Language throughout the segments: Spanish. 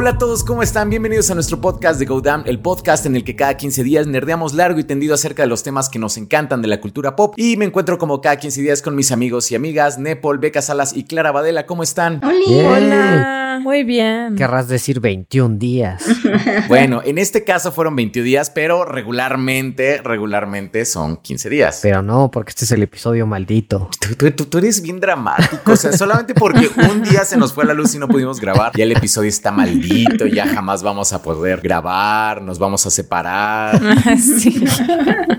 Hola a todos, ¿cómo están? Bienvenidos a nuestro podcast de Go Damn, el podcast en el que cada 15 días nerdeamos largo y tendido acerca de los temas que nos encantan de la cultura pop. Y me encuentro como cada 15 días con mis amigos y amigas, Nepal, Beca Salas y Clara Badela. ¿Cómo están? Hola. Muy bien. Querrás decir 21 días. Bueno, en este caso fueron 21 días, pero regularmente, regularmente son 15 días. Pero no, porque este es el episodio maldito. Tú, tú- tú- tú eres bien dramático. O sea, solamente porque un día se nos fue la luz y no pudimos grabar, ya el episodio está maldito, ya jamás vamos a poder grabar, nos vamos a separar. sí.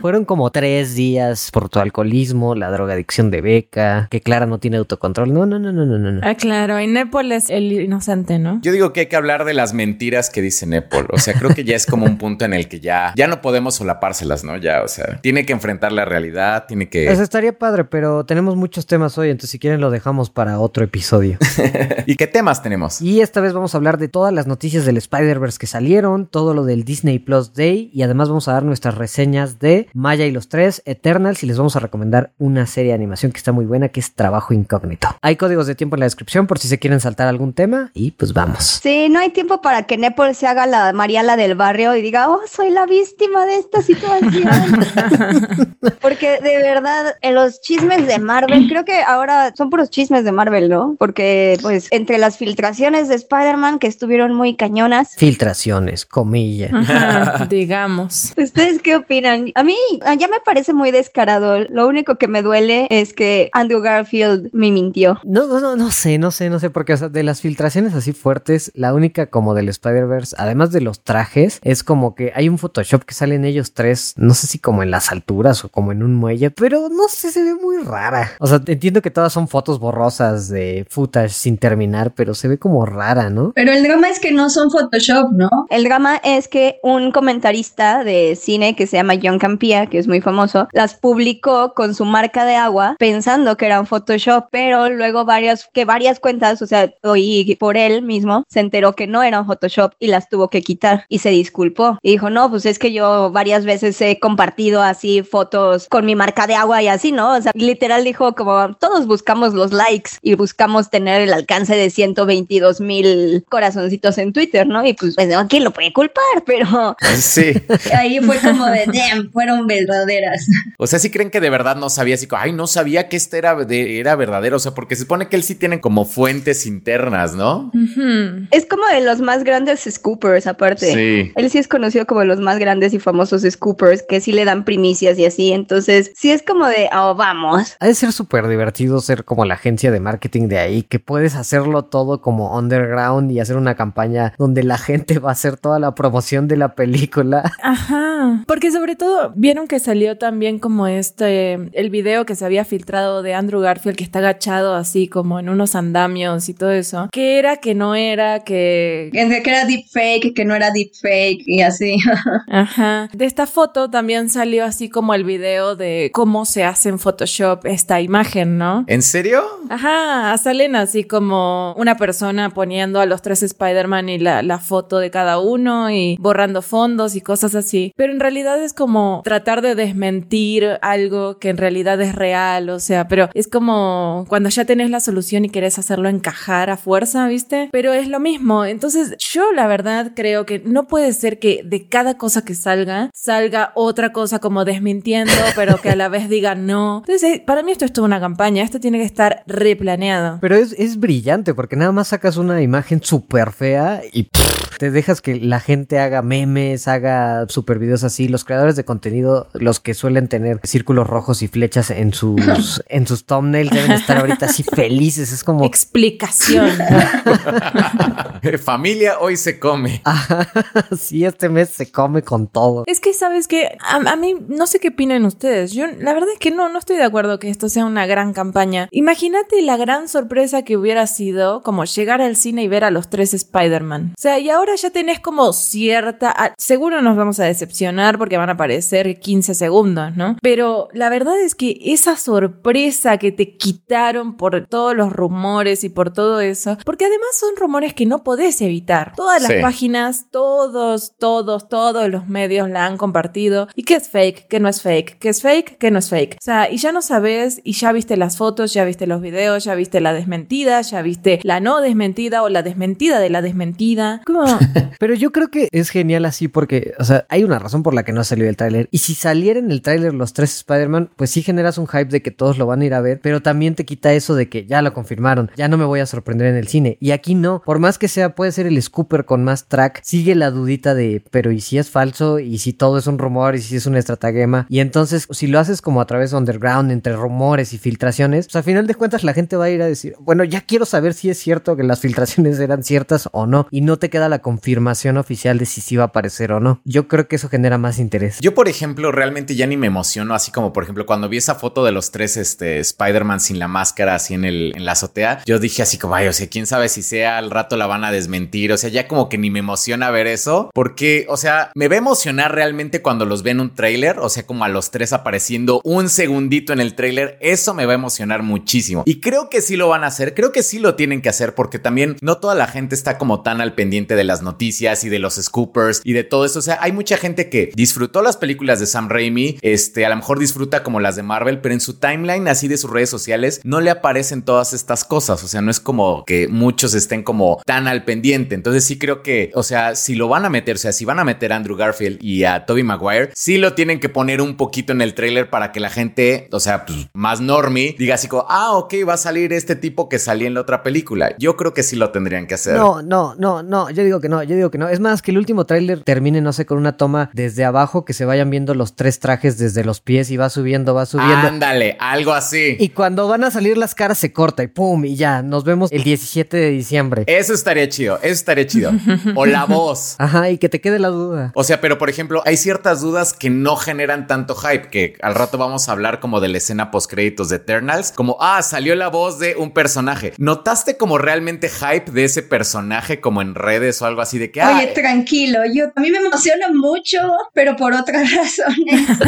Fueron como tres días por tu alcoholismo, la drogadicción de Beca, que Clara no tiene autocontrol. No, no, no, no, no, no. no. Ah, claro. Y Nepal es el ¿no? Yo digo que hay que hablar de las mentiras que dice Nepal. O sea, creo que ya es como un punto en el que ya, ya no podemos solapárselas, ¿no? Ya, o sea, tiene que enfrentar la realidad, tiene Eso que... estaría padre, pero tenemos muchos temas hoy, entonces si quieren lo dejamos para otro episodio. ¿Y qué temas tenemos? Y esta vez vamos a hablar de todas las noticias del Spider-Verse que salieron, todo lo del Disney Plus Day y además vamos a dar nuestras reseñas de Maya y los tres, Eternals y les vamos a recomendar una serie de animación que está muy buena que es Trabajo Incógnito. Hay códigos de tiempo en la descripción por si se quieren saltar algún tema y pues vamos. Sí, no hay tiempo para que Nepal se haga la Mariala del barrio y diga, oh, soy la víctima de esta situación. Porque de verdad, en los chismes de Marvel, creo que ahora son puros chismes de Marvel, ¿no? Porque, pues, entre las filtraciones de Spider-Man que estuvieron muy cañonas. Filtraciones, comillas. Ajá, digamos. ¿Ustedes qué opinan? A mí ah, ya me parece muy descarado. Lo único que me duele es que Andrew Garfield me mintió. No, no, no, no sé, no sé, no sé, porque o sea, de las filtraciones así fuertes, la única como del Spider-Verse, además de los trajes, es como que hay un Photoshop que salen ellos tres, no sé si como en las alturas o como en un muelle, pero no sé, se ve muy rara. O sea, entiendo que todas son fotos borrosas de footage sin terminar, pero se ve como rara, ¿no? Pero el drama es que no son Photoshop, ¿no? El drama es que un comentarista de cine que se llama John Campia, que es muy famoso, las publicó con su marca de agua pensando que eran Photoshop, pero luego varias, que varias cuentas, o sea, y por él mismo, se enteró que no eran Photoshop y las tuvo que quitar y se disculpó. Y dijo, no, pues es que yo varias veces he compartido así fotos con mi marca de agua y así, ¿no? O sea, literal dijo como todos buscamos los likes y buscamos tener el alcance de 122 mil corazoncitos en Twitter, ¿no? Y pues, pues ¿quién lo puede culpar? Pero Sí. Ahí fue como de, damn, fueron verdaderas. O sea, si creen que de verdad no sabía, así como, ay, no sabía que este era, de- era verdadero. O sea, porque se supone que él sí tiene como fuentes internas, ¿no? Es como de los más grandes scoopers aparte. Sí. Él sí es conocido como de los más grandes y famosos scoopers que sí le dan primicias y así. Entonces, sí es como de, oh, vamos. Ha de ser súper divertido ser como la agencia de marketing de ahí, que puedes hacerlo todo como underground y hacer una campaña donde la gente va a hacer toda la promoción de la película. Ajá. Porque sobre todo vieron que salió también como este, el video que se había filtrado de Andrew Garfield que está agachado así como en unos andamios y todo eso. Que era, que no era, que... Que que era deepfake, que no era deepfake y así. Ajá. De esta foto también salió así como el video de cómo se hace en Photoshop esta imagen, ¿no? ¿En serio? Ajá, salen así como una persona poniendo a los tres Spider-Man y la, la foto de cada uno y borrando fondos y cosas así. Pero en realidad es como tratar de desmentir algo que en realidad es real, o sea, pero es como cuando ya tenés la solución y querés hacerlo encajar a fuerza, ¿viste? Pero es lo mismo. Entonces yo la verdad creo que no puede ser que de cada cosa que salga salga otra cosa como desmintiendo, pero que a la vez diga no. Entonces eh, para mí esto es toda una campaña, esto tiene que estar replaneado. Pero es, es brillante porque nada más sacas una imagen súper fea y pff, te dejas que la gente haga memes, haga super videos así. Los creadores de contenido, los que suelen tener círculos rojos y flechas en sus, en sus thumbnails, deben estar ahorita así felices. Es como... Explicación. Familia, hoy se come. sí, este mes se come con todo. Es que, ¿sabes que a, a mí, no sé qué opinan ustedes. Yo, la verdad es que no, no estoy de acuerdo que esto sea una gran campaña. Imagínate la gran sorpresa que hubiera sido como llegar al cine y ver a los tres Spider-Man. O sea, y ahora ahora ya tenés como cierta, ah, seguro nos vamos a decepcionar porque van a aparecer 15 segundos, ¿no? Pero la verdad es que esa sorpresa que te quitaron por todos los rumores y por todo eso, porque además son rumores que no podés evitar. Todas las Sí. páginas, todos, todos, todos los medios la han compartido. ¿Y qué es fake? ¿Qué no es fake? ¿Qué es fake? ¿Qué no es fake? O sea, y ya no sabes, y ya viste las fotos, ya viste los videos, ya viste la desmentida, ya viste la no desmentida o la desmentida de la desmentida. Como, Pero yo creo que es genial así porque, o sea, hay una razón por la que no salió el tráiler. Y si saliera en el tráiler los tres Spider-Man, pues sí generas un hype de que todos lo van a ir a ver, pero también te quita eso de que ya lo confirmaron, ya no me voy a sorprender en el cine. Y aquí no, por más que sea, puede ser el scooper con más track, sigue la dudita de, pero ¿y si es falso? ¿Y si todo es un rumor? ¿Y si es una estratagema? Y entonces, si lo haces como a través de underground, entre rumores y filtraciones, pues a final de cuentas la gente va a ir a decir, bueno, ya quiero saber si es cierto que las filtraciones eran ciertas o no. Y no te queda la confirmación oficial de si sí va a aparecer o no. Yo creo que eso genera más interés. Yo, por ejemplo, realmente ya ni me emociono, así como por ejemplo cuando vi esa foto de los tres este, Spider-Man sin la máscara así en, el, en la azotea, yo dije así como, ay, o sea, quién sabe si sea al rato la van a desmentir, o sea, ya como que ni me emociona ver eso, porque, o sea, me va a emocionar realmente cuando los ve en un tráiler, o sea, como a los tres apareciendo un segundito en el tráiler, eso me va a emocionar muchísimo. Y creo que sí lo van a hacer, creo que sí lo tienen que hacer, porque también no toda la gente está como tan al pendiente de las noticias y de los scoopers y de todo eso, o sea, hay mucha gente que disfrutó las películas de Sam Raimi, este, a lo mejor disfruta como las de Marvel, pero en su timeline así de sus redes sociales no le aparecen todas estas cosas, o sea, no es como que muchos estén como tan al pendiente, entonces sí creo que, o sea, si lo van a meter, o sea, si van a meter a Andrew Garfield y a Toby Maguire, sí lo tienen que poner un poquito en el trailer para que la gente, o sea, pues, más normie, diga así como, ah, ok, va a salir este tipo que salía en la otra película. Yo creo que sí lo tendrían que hacer. No, no, no, no, yo digo que no, yo digo que no. Es más, que el último tráiler termine, no sé, con una toma desde abajo, que se vayan viendo los tres trajes desde los pies y va subiendo, va subiendo. Ándale, algo así. Y cuando van a salir las caras se corta y pum, y ya, nos vemos el 17 de diciembre. Eso estaría chido, eso estaría chido. O la voz. Ajá, y que te quede la duda. O sea, pero por ejemplo, hay ciertas dudas que no generan tanto hype, que al rato vamos a hablar como de la escena post créditos de Eternals, como, ah, salió la voz de un personaje. ¿Notaste como realmente hype de ese personaje como en redes o algo así de que, ah, Oye, tranquilo, yo a mí me emociona mucho, pero por otras razones.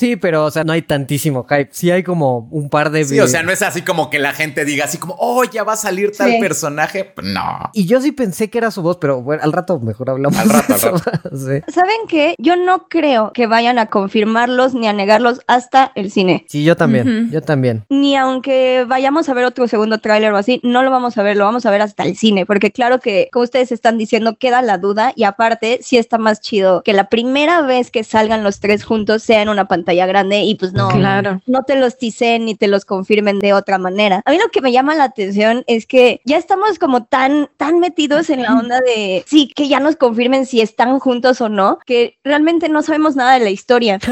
Sí, pero, o sea, no hay tantísimo hype. Sí hay como un par de... Sí, o sea, no es así como que la gente diga así como, oh, ya va a salir tal Sí. personaje. No. Y yo sí pensé que era su voz, pero bueno, al rato mejor hablamos. Al rato, al eso. Sí. ¿Saben qué? Yo no creo que vayan a confirmarlos ni a negarlos hasta el cine. Sí, yo también, yo también. Ni aunque vayamos a ver otro segundo tráiler o así, no lo vamos a ver, lo vamos a ver hasta el cine, porque claro que, como ustedes están diciendo, queda la duda y aparte sí está más chido que la primera vez que salgan los tres juntos sea en una pantalla grande y pues no, Claro. no te los ticen ni te los confirmen de otra manera. A mí lo que me llama la atención es que ya estamos como tan, tan metidos en la onda de sí, que ya nos confirmen si están juntos o no, que realmente no sabemos nada de la historia.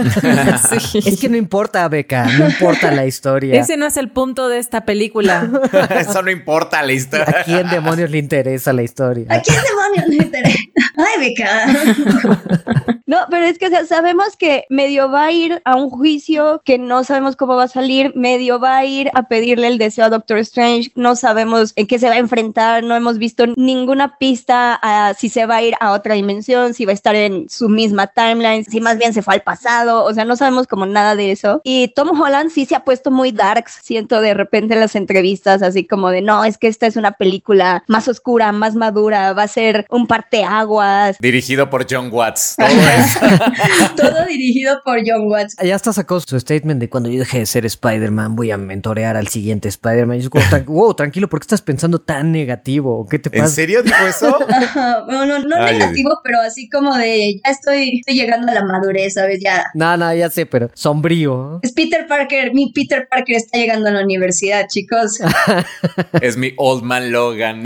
Sí. Es que no importa, Beca, no importa la historia. Ese no es el punto de esta película. Eso no importa la ¿A historia. quién demonios le interesa la historia? ¿A quién demonios le interesa? Ay, beca. No, pero es que o sea, sabemos que medio va a ir a un juicio que no sabemos cómo va a salir, medio va a ir a pedirle el deseo a Doctor Strange, no sabemos en qué se va a enfrentar, no hemos visto ninguna pista a si se va a ir a otra dimensión, si va a estar en su misma timeline, si más bien se fue al pasado, o sea, no sabemos como nada de eso. Y Tom Holland sí se ha puesto muy darks, siento de repente en las entrevistas, así como de, no, es que esta es una película más oscura, más madura, va a ser un parteaguas. Dirigido por John Watts. Todo. Todo dirigido por John Watts. Ya hasta sacó su statement de cuando yo dejé de ser Spider-Man, voy a mentorear al siguiente Spider-Man. Y yo como, "Tran- wow, tranquilo, ¿por qué estás pensando tan negativo? ¿Qué te ¿En pasa? serio dijo eso? Ajá, Bueno, no, no Ay, negativo, pero así como de ya estoy, estoy llegando a la madurez, ¿sabes? Ya. No, no, ya sé, pero sombrío. Es Peter Parker, mi Peter Parker está llegando a la universidad, chicos. es mi Old Man Logan.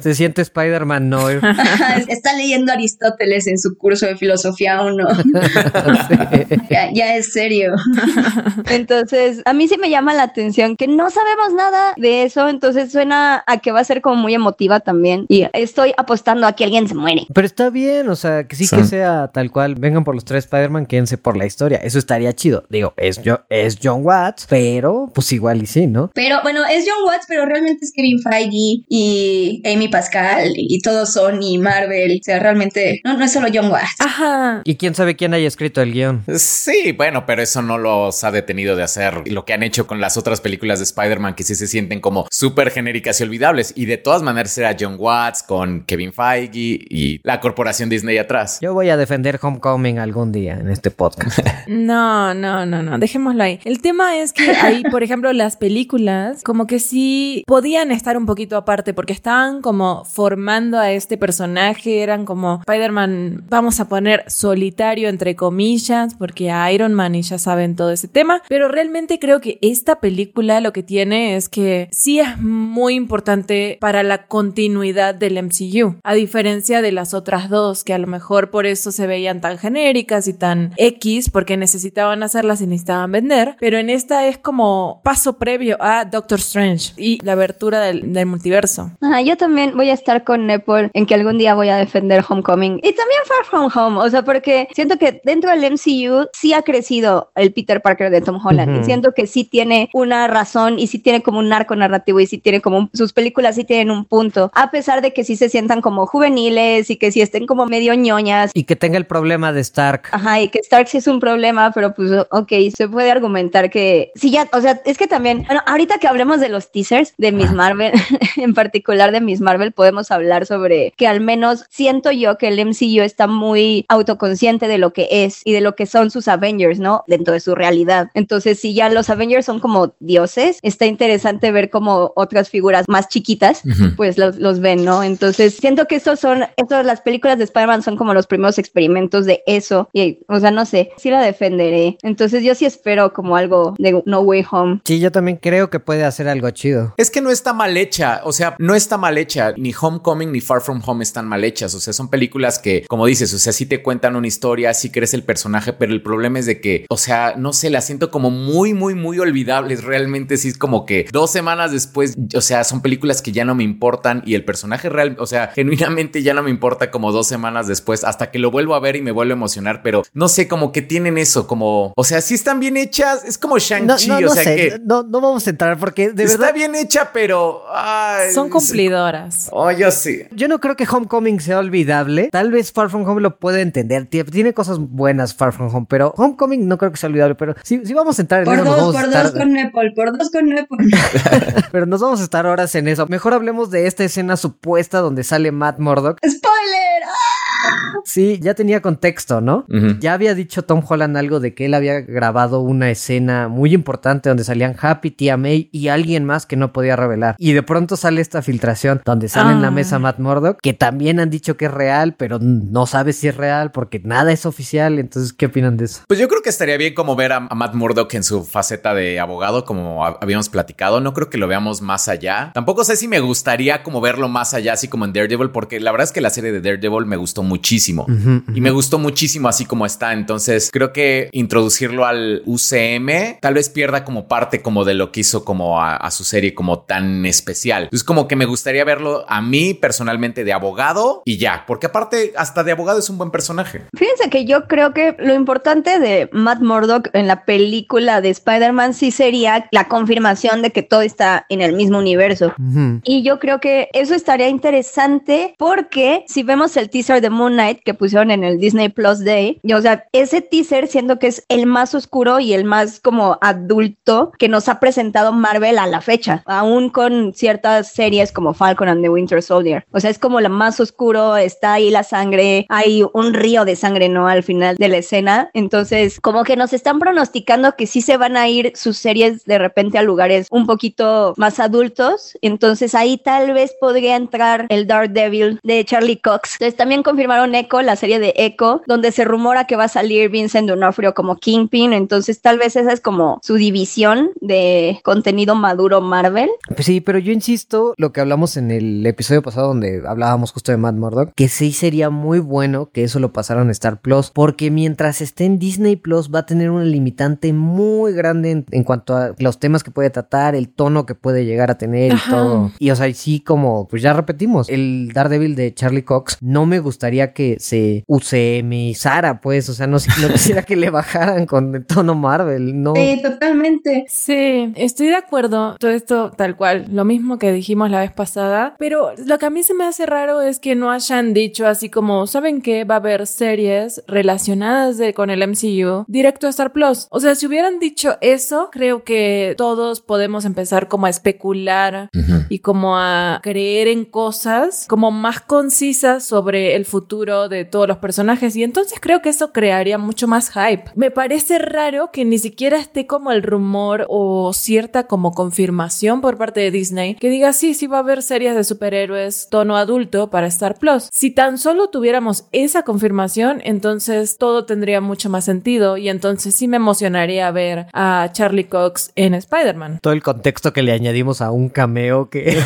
Se siente Spider-Man, no. está leyendo Aristóteles en su curso de filosofía. Filosofía uno. ya, ya es serio. Entonces, a mí sí me llama la atención que no sabemos nada de eso, entonces suena a que va a ser como muy emotiva también. Y estoy apostando a que alguien se muere. Pero está bien, o sea, que sí, Sí. que sea tal cual. Vengan por los tres Spider-Man, quédense por la historia. Eso estaría chido. Digo, es, yo, es John Watts, pero pues igual y sí, ¿no? Pero bueno, es John Watts, pero realmente es Kevin Feige y Amy Pascal y todos Sony, Marvel. O sea, realmente no, no es solo John Watts. Ajá. Y quién sabe quién haya escrito el guion. Sí, bueno, pero eso no los ha detenido de hacer lo que han hecho con las otras películas de Spider-Man que sí se sienten como súper genéricas y olvidables. Y de todas maneras era John Watts con Kevin Feige y la corporación Disney atrás. Yo voy a defender Homecoming algún día en este podcast. No, no, no, no, dejémoslo ahí. El tema es que ahí, por ejemplo, las películas como que sí podían estar un poquito aparte porque estaban como formando a este personaje, eran como Spider-Man, vamos a poner solitario entre comillas, porque a Iron Man y ya saben todo ese tema, pero realmente creo que esta película lo que tiene es que sí es muy importante para la continuidad del MCU, a diferencia de las otras dos que a lo mejor por eso se veían tan genéricas y tan X porque necesitaban hacerlas y necesitaban vender, pero en esta es como paso previo a Doctor Strange y la abertura del, del multiverso. Ajá, yo también voy a estar con Nepal en que algún día voy a defender Homecoming. Y también Far From Home, o sea, porque siento que dentro del MCU sí ha crecido el Peter Parker de Tom Holland Ujú. y siento que sí tiene una razón y sí tiene como un arco narrativo y sí tiene como un- sus películas sí tienen un punto, a pesar de que sí se sientan como juveniles y que sí estén como medio ñoñas. y que tenga el problema de Stark. Ajá, y que Stark sí es un problema, pero pues, ok, se puede argumentar que sí, ya, o sea, es que también, bueno, ahorita que hablemos de los teasers de Miss Marvel, en particular de Miss Marvel, podemos hablar sobre que al menos siento yo que el MCU está muy autoconsciente de lo que es y de lo que son sus Avengers, ¿no? Dentro de su realidad. Entonces, si ya los Avengers son como dioses, está interesante ver como otras figuras más chiquitas Ujú. pues los, los ven, ¿no? Entonces siento que estos son, estos, las películas de Spider-Man son como los primeros experimentos de eso. Y, o sea, no sé, sí la defenderé. Entonces yo sí espero como algo de No Way Home. Sí, yo también creo que puede hacer algo chido. Es que no está mal hecha, o sea, no está mal hecha, ni Homecoming ni Far From Home están mal hechas, o sea, son películas que, como dices, o sea, sí te cuentan una historia, sí crees el personaje, pero el problema es de que, o sea, no sé, las siento como muy, muy, muy olvidables, realmente sí es como que dos semanas después, o sea, son películas que ya no me importan y el personaje real, o sea, genuinamente ya no me importa como dos semanas después, hasta que lo vuelvo a ver y me vuelvo a emocionar, pero no sé, como que tienen eso, como, o sea, sí están bien hechas, es como No, Shang-Chi, no, o no sea sé, que... no, no vamos a entrar porque de Está verdad bien hecha, pero. ay, Son cumplidoras. Oh, yo sí. Yo no creo que Homecoming sea olvidable. Tal vez Far From Home lo puede entender. Tie- Tiene cosas buenas Far From Home, pero Homecoming no creo que sea olvidable. Pero si, si vamos a entrar en Por eso, dos, vamos a por estar, dos con Nepal, por dos con Nepal. pero nos vamos a estar horas en eso. Mejor hablemos de esta escena supuesta donde sale Matt Murdock. ¡Spoiler! Sí, ya tenía contexto, ¿no? Ya había dicho Tom Holland algo de que él había grabado una escena muy importante donde salían Happy, Tía May y alguien más que no podía revelar. Y de pronto sale esta filtración donde sale en la Ah. mesa Matt Murdock, que también han dicho que es real, pero no sabes si es real porque nada es oficial. Entonces, ¿qué opinan de eso? Pues yo creo que estaría bien como ver a, a Matt Murdock en su faceta de abogado, como ha- habíamos platicado. No creo que lo veamos más allá. Tampoco sé si me gustaría como verlo más allá, así como en Daredevil, porque la verdad es que la serie de Daredevil me gustó muchísimo. Ujú, Y me gustó muchísimo así como está. Entonces creo que introducirlo al UCM tal vez pierda como parte como de lo que hizo como a, a su serie como tan especial. Es como que me gustaría verlo a mí personalmente de abogado y ya. Porque aparte hasta de abogado es un buen personaje. Fíjense que yo creo que lo importante de Matt Murdock en la película de Spider-Man sí sería la confirmación de que todo está en el mismo universo. Y yo creo que eso estaría interesante porque si vemos el teaser de Moon Knight que pusieron en el Disney Plus Day, y, o sea, ese teaser siento que es el más oscuro y el más como adulto que nos ha presentado Marvel a la fecha, aún con ciertas series como Falcon and the Winter Soldier. O sea, es como la más oscuro, está ahí la sangre, hay un río de sangre, ¿no? Al final de la escena. Entonces, como que nos están pronosticando que sí se van a ir sus series de repente a lugares un poquito más adultos. Entonces ahí tal vez podría entrar el Daredevil de Charlie Cox. Entonces también confirma Echo, la serie de Echo, donde se rumora que va a salir Vincent D'Onofrio como Kingpin, entonces tal vez esa es como su división de contenido maduro Marvel. Pues sí, pero yo insisto, lo que hablamos en el episodio pasado donde hablábamos justo de Matt Murdock, que sí sería muy bueno que eso lo pasaran a Star Plus, porque mientras esté en Disney Plus va a tener una limitante muy grande en, en cuanto a los temas que puede tratar, el tono que puede llegar a tener y Ajá. todo. Y o sea, sí como, pues ya repetimos, el Daredevil de Charlie Cox, no me gustaría que se UCMizara, pues, o sea, no, no quisiera que le bajaran con el tono Marvel, no. Sí, totalmente. Sí, estoy de acuerdo. Todo esto tal cual, lo mismo que dijimos la vez pasada. Pero lo que a mí se me hace raro es que no hayan dicho así como, ¿saben qué? Va a haber series relacionadas de- con el MCU directo a Star Plus. O sea, si hubieran dicho eso, creo que todos podemos empezar como a especular y como a creer en cosas como más concisas sobre el futuro de todos los personajes y entonces creo que eso crearía mucho más hype. Me parece raro que ni siquiera esté como el rumor o cierta como confirmación por parte de Disney que diga sí, sí va a haber series de superhéroes tono adulto para Star Plus. Si tan solo tuviéramos esa confirmación, entonces todo tendría mucho más sentido y entonces sí me emocionaría ver a Charlie Cox en Spider-Man. todo el contexto que le añadimos a un cameo que...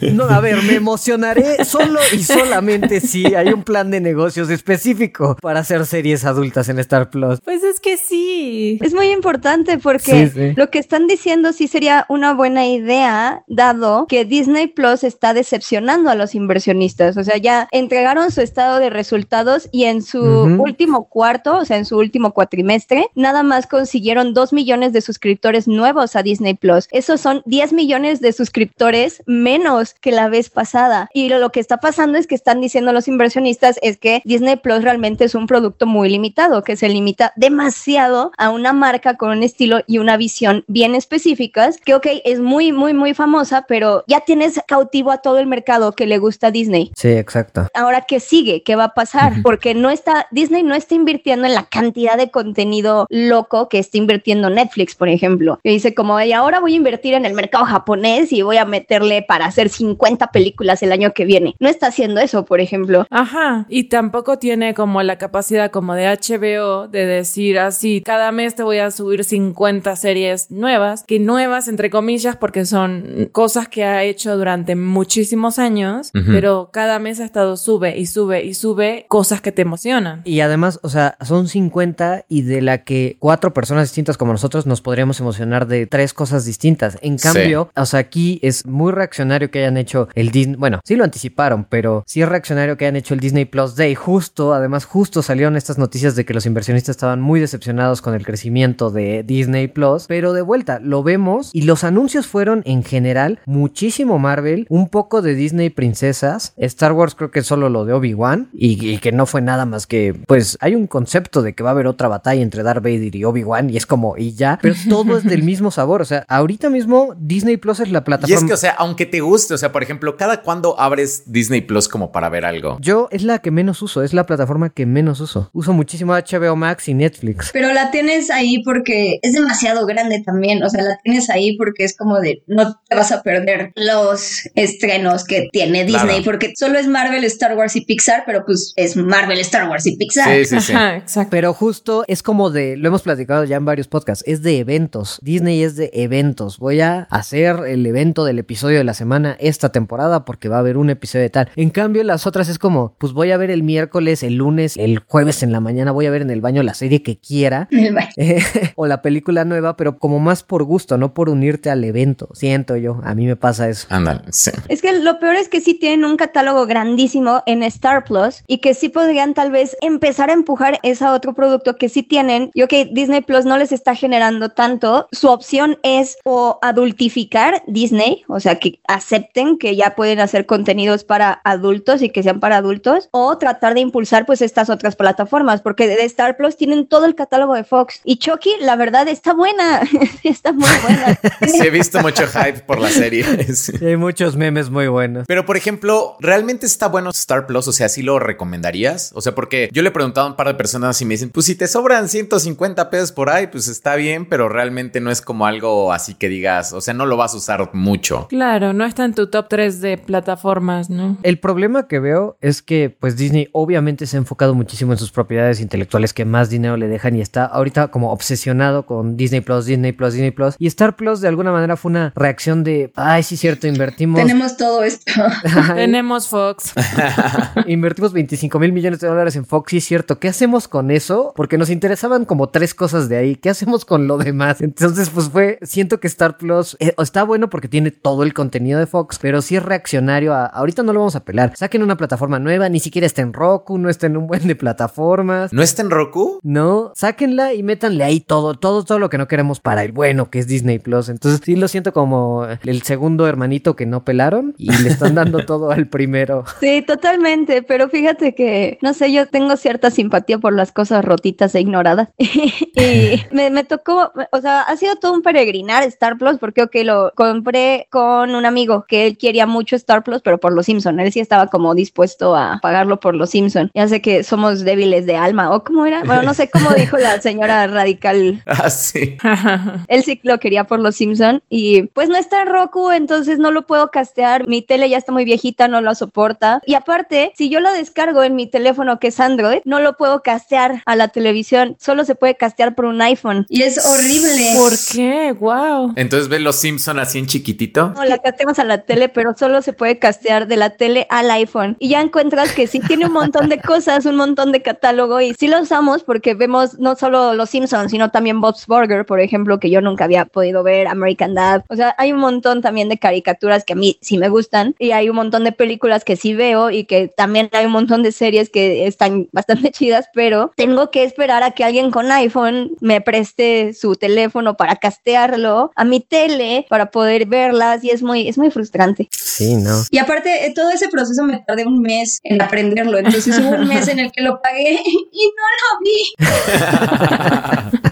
no, a ver, me emocionaré solo y solamente si hay un plan de negocios específico para hacer series adultas en Star Plus. Pues es que sí. Es muy importante porque Sí, sí. lo que están diciendo sí sería una buena idea, dado que Disney Plus está decepcionando a los inversionistas. O sea, ya entregaron su estado de resultados y en su Ujú. último cuarto, o sea, en su último cuatrimestre, nada más consiguieron 2 millones de suscriptores nuevos a Disney Plus. Esos son 10 millones de suscriptores menos que la vez pasada. Y lo, lo que está pasando es que están diciendo los inversionistas es que Disney Plus realmente es un producto muy limitado, que se limita demasiado a una marca con un estilo y una visión bien específicas, que ok, es muy, muy, muy famosa, pero ya tienes cautivo a todo el mercado que le gusta a Disney. Sí, exacto. Ahora, ¿qué sigue? ¿Qué va a pasar? Porque no está, Disney no está invirtiendo en la cantidad de contenido loco que está invirtiendo Netflix, por ejemplo. Que dice como, y ahora voy a invertir en el mercado japonés y voy a meterle para hacer 50 películas el año que viene. No está haciendo eso, por ejemplo. Ajá, y tampoco tiene como la capacidad como de HBO de decir así, cada mes te voy a subir 50 series nuevas, que nuevas entre comillas porque son cosas que ha hecho durante muchísimos años, pero cada mes ha estado sube y sube y sube cosas que te emocionan. Y además, o sea, son 50 y de la que cuatro personas distintas como nosotros nos podríamos emocionar de tres cosas distintas. En Sí. cambio, o sea, aquí es muy reaccionario que hayan hecho el Disney, bueno, sí lo anticiparon, pero sí es reaccionario que hayan hecho el Disney Plus Day. Justo, además, justo salieron estas noticias de que los inversionistas estaban muy decepcionados con el crecimiento de Disney Plus, pero de vuelta, lo vemos y los anuncios fueron en general muchísimo Marvel, un poco de Disney princesas, Star Wars creo que solo lo de Obi-Wan y, y que no fue nada más que, pues hay un concepto de que va a haber otra batalla entre Darth Vader y Obi-Wan y es como, y ya, pero todo es del mismo sabor, o sea, ahorita mismo Disney Plus es la Y plataforma... es que, o sea, aunque te guste, o sea, por ejemplo, ¿cada cuándo abres Disney Plus como para ver algo? Yo es la que menos uso, es la plataforma que menos uso. Uso muchísimo HBO Max y Netflix. Pero la tienes ahí porque es demasiado grande también. O sea, la tienes ahí porque es como de no te vas a perder los estrenos que tiene Disney. Claro. Porque solo es Marvel, Star Wars y Pixar, pero pues es Marvel, Star Wars y Pixar. Sí, sí, sí. Ajá, exacto. Pero justo es como de, lo hemos platicado ya en varios podcasts, es de eventos. Disney es de eventos. Voy a hacer el evento del episodio de la semana esta temporada porque va a haber un episodio de tal. En cambio, las otras es como, pues voy a ver el miércoles, el lunes, el jueves en la mañana, voy a ver en el baño la serie que quiera. Eh, o la película nueva, pero como más por gusto, no por unirte al evento. Siento yo, a mí me pasa eso. Ándale, sí. Es que lo peor es que sí tienen un catálogo grandísimo en Star Plus y que sí podrían tal vez empezar a empujar ese otro producto que sí tienen. Y ok, Disney Plus no les está generando tanto. Su opción es o adultificar Disney, o sea, que acepten que ya pueden hacer contenidos para adultos y que sean para adultos, o tratar de impulsar pues estas otras plataformas, porque de Star Plus tienen todo el catálogo de Fox. Y Chucky, la verdad, está buena, está muy buena. Sí, he visto mucho hype por la serie. sí. Hay muchos memes muy buenos. Pero, por ejemplo, ¿realmente está bueno Star Plus? O sea, ¿sí lo recomendarías? O sea, porque yo le he preguntado a un par de personas y me dicen, pues si te sobran 150 pesos por ahí, pues está bien, pero realmente no es como algo así que digas, o sea, no lo vas a usar mucho. Claro, no está en tu top 3 de plataformas, ¿no? El problema que veo es que pues Disney obviamente se ha enfocado muchísimo en sus propiedades intelectuales que más dinero le dejan y está ahorita como obsesionado con Disney Plus, Disney Plus, Disney Plus. Y Star Plus de alguna manera fue una reacción de, ay, sí, cierto, invertimos. Tenemos todo esto. Tenemos Fox. invertimos 25 mil millones de dólares en Fox, sí, cierto. ¿Qué hacemos con eso? Porque nos interesaban como tres cosas de ahí. ¿Qué hacemos con lo demás? Entonces, pues fue, siento que Star Plus eh, está bueno porque tiene todo el contenido de Fox, pero sí es reaccionario a, ahorita no lo vamos a pelar. Saquen una plataforma nueva, ni siquiera está en Roku, no está en un buen de plataformas. ¿No está en Roku? No, sáquenla y métanle ahí todo, todo, todo lo que no queremos para el bueno, que es Disney Plus. Entonces sí lo siento como el segundo hermanito que no pelaron y le están dando todo al primero. Sí, totalmente, pero fíjate que, no sé, yo tengo cierta simpatía por las cosas rotitas e ignoradas. y me, me, tocó, o sea, ha sido todo un peregrinar Star Plus porque, ok, lo compré con un amigo que él quería mucho Star Plus, pero por los Simpson. Él sí estaba como dispuesto a pagarlo por los Simpson. Ya sé que somos débiles de alma, o cómo era, bueno, no sé cómo dijo la señora radical. Ah, sí. él sí lo quería por los Simpson y pues no está en Roku, entonces no lo puedo castear. Mi tele ya está muy viejita, no lo soporta. Y aparte, si yo lo descargo en mi teléfono que es Android, no lo puedo castear a la televisión, solo se puede castear por un iPhone. Y es horrible. ¿Por qué? Wow. Entonces ve los Simpson así en chiquitito. No, la casteamos a la tele, pero solo se puede castear de la tele al iPhone. Y ya encuentras que sí tiene un montón de cosas, un montón de catálogo y sí lo usamos porque vemos no solo los Simpsons, sino también Bob's Burger, por ejemplo, que yo nunca había podido ver, American Dad. O sea, hay un montón también de caricaturas que a mí sí me gustan y hay un montón de películas que sí veo y que también hay un montón de series que están bastante chidas, pero tengo que esperar a que alguien con iPhone me preste su teléfono para castearlo a mi tele para poder verlas y es muy, es muy frustrante. Sí, ¿no? Y aparte, eh, todo ese proceso me tardé un mes en aprenderlo. Entonces hubo un mes en el que lo pagué y no lo vi.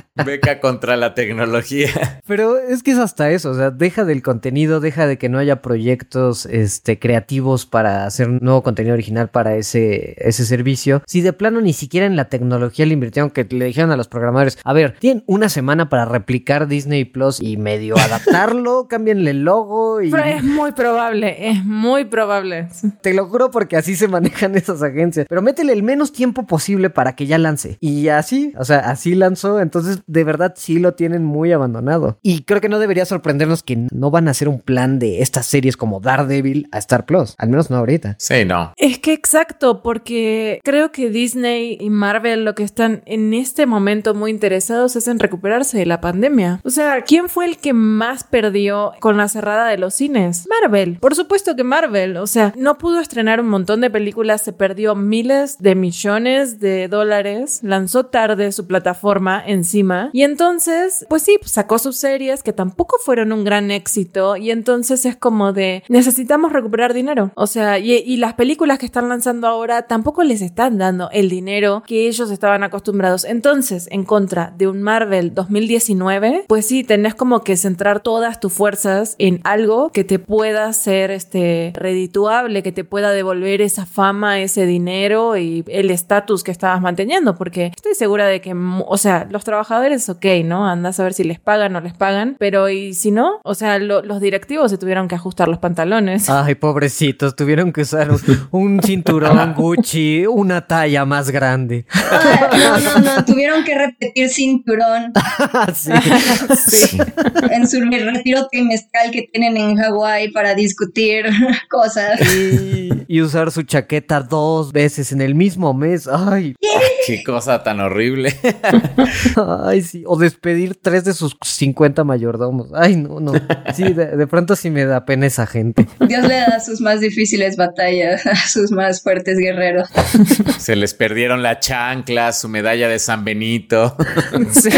Beca contra la tecnología. Pero es que es hasta eso, o sea, deja del contenido, deja de que no haya proyectos este, creativos para hacer nuevo contenido original para ese, ese servicio. Si de plano ni siquiera en la tecnología le invirtieron, que le dijeron a los programadores, a ver, tienen una semana para replicar Disney Plus y medio adaptarlo, cámbienle el logo y... Pero es muy probable, es muy probable. Te lo juro porque así se manejan esas agencias. Pero métele el menos tiempo posible para que ya lance. Y así, o sea, así lanzó, entonces de verdad sí lo tienen muy abandonado. Y creo que no debería sorprendernos que no van a hacer un plan de estas series como Daredevil a Star Plus, al menos no ahorita. Sí, no. Es que exacto, porque creo que Disney y Marvel lo que están en este momento muy interesados es en recuperarse de la pandemia. O sea, ¿quién fue el que más perdió con la cerrada de los cines? Marvel. Por supuesto que Marvel. O sea, no pudo estrenar un montón de películas, se perdió miles de millones de dólares, lanzó tarde su plataforma encima y entonces, pues sí, sacó sus series que tampoco fueron un gran éxito y entonces es como de necesitamos recuperar dinero. O sea, y, y las películas que están lanzando ahora tampoco les están dando el dinero que ellos estaban acostumbrados. Entonces, en contra de un Marvel 2019, pues sí, tenés como que centrar todas tus fuerzas en algo que te pueda ser este redituable, que te pueda devolver esa fama, ese dinero y el estatus que estabas manteniendo, porque estoy segura de que, o sea, los trabajadores, ok, ¿no? Andas a ver si les pagan o les pagan, pero y si no, o sea, lo, los directivos se tuvieron que ajustar los pantalones. Ay, pobrecitos, tuvieron que usar un, un cinturón Gucci, una talla más grande. Ay, no, no, no, tuvieron que repetir cinturón sí. Sí. en su retiro trimestral que tienen en Hawái para discutir cosas. Y, y usar su chaqueta dos veces en el mismo mes. Ay, Qué cosa tan horrible. ay, sí. O despedir tres de sus 50 mayordomos. Ay, no, no. Sí, de, de pronto sí me da pena esa gente. Dios le da sus más difíciles batallas a sus más fuertes guerreros. Se les perdieron la chancla, su medalla de San Benito. Sí.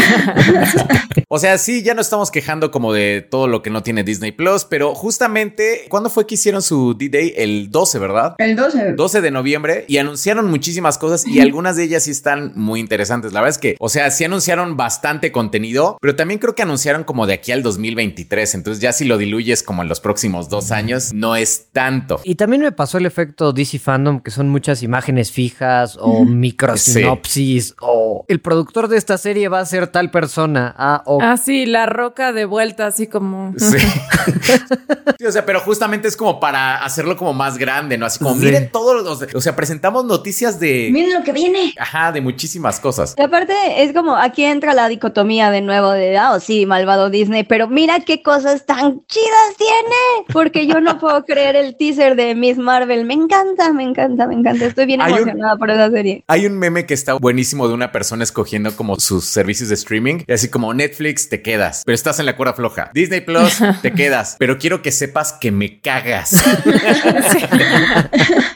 O sea, sí, ya no estamos quejando como de todo lo que no tiene Disney Plus, pero justamente, ¿cuándo fue que hicieron su D-Day? El 12, ¿verdad? El 12. 12 de noviembre y anunciaron muchísimas cosas y algunas de ellas sí están muy interesantes. La verdad es que, o sea, sí anunciaron bastante contenido, pero también creo que anunciaron como de aquí al 2023. Entonces ya si lo diluyes como en los próximos dos años, no es tanto. Y también me pasó el efecto DC Fandom, que son muchas imágenes fijas o microsinopsis o el productor de esta serie va a ser tal persona. Ah, o Ah, sí, la roca de vuelta, así como. Sí. Sí, o sea, pero justamente es como para hacerlo como más grande, ¿no? Así como, Sí. miren todos los, o sea, presentamos noticias de, Miren lo que viene. ajá, de muchísimas cosas. Y aparte es como aquí entra la dicotomía de nuevo de, ah, oh, sí, malvado Disney, pero mira qué cosas tan chidas tiene, porque yo no puedo creer el teaser de Miss Marvel. Me encanta, me encanta, me encanta. Estoy bien Hay un- emocionada por esa serie. Hay un meme que está buenísimo de una persona escogiendo como sus servicios de streaming y así como Netflix te quedas, pero estás en la cuerda floja. Disney Plus te quedas, pero quiero que sepas que me cagas.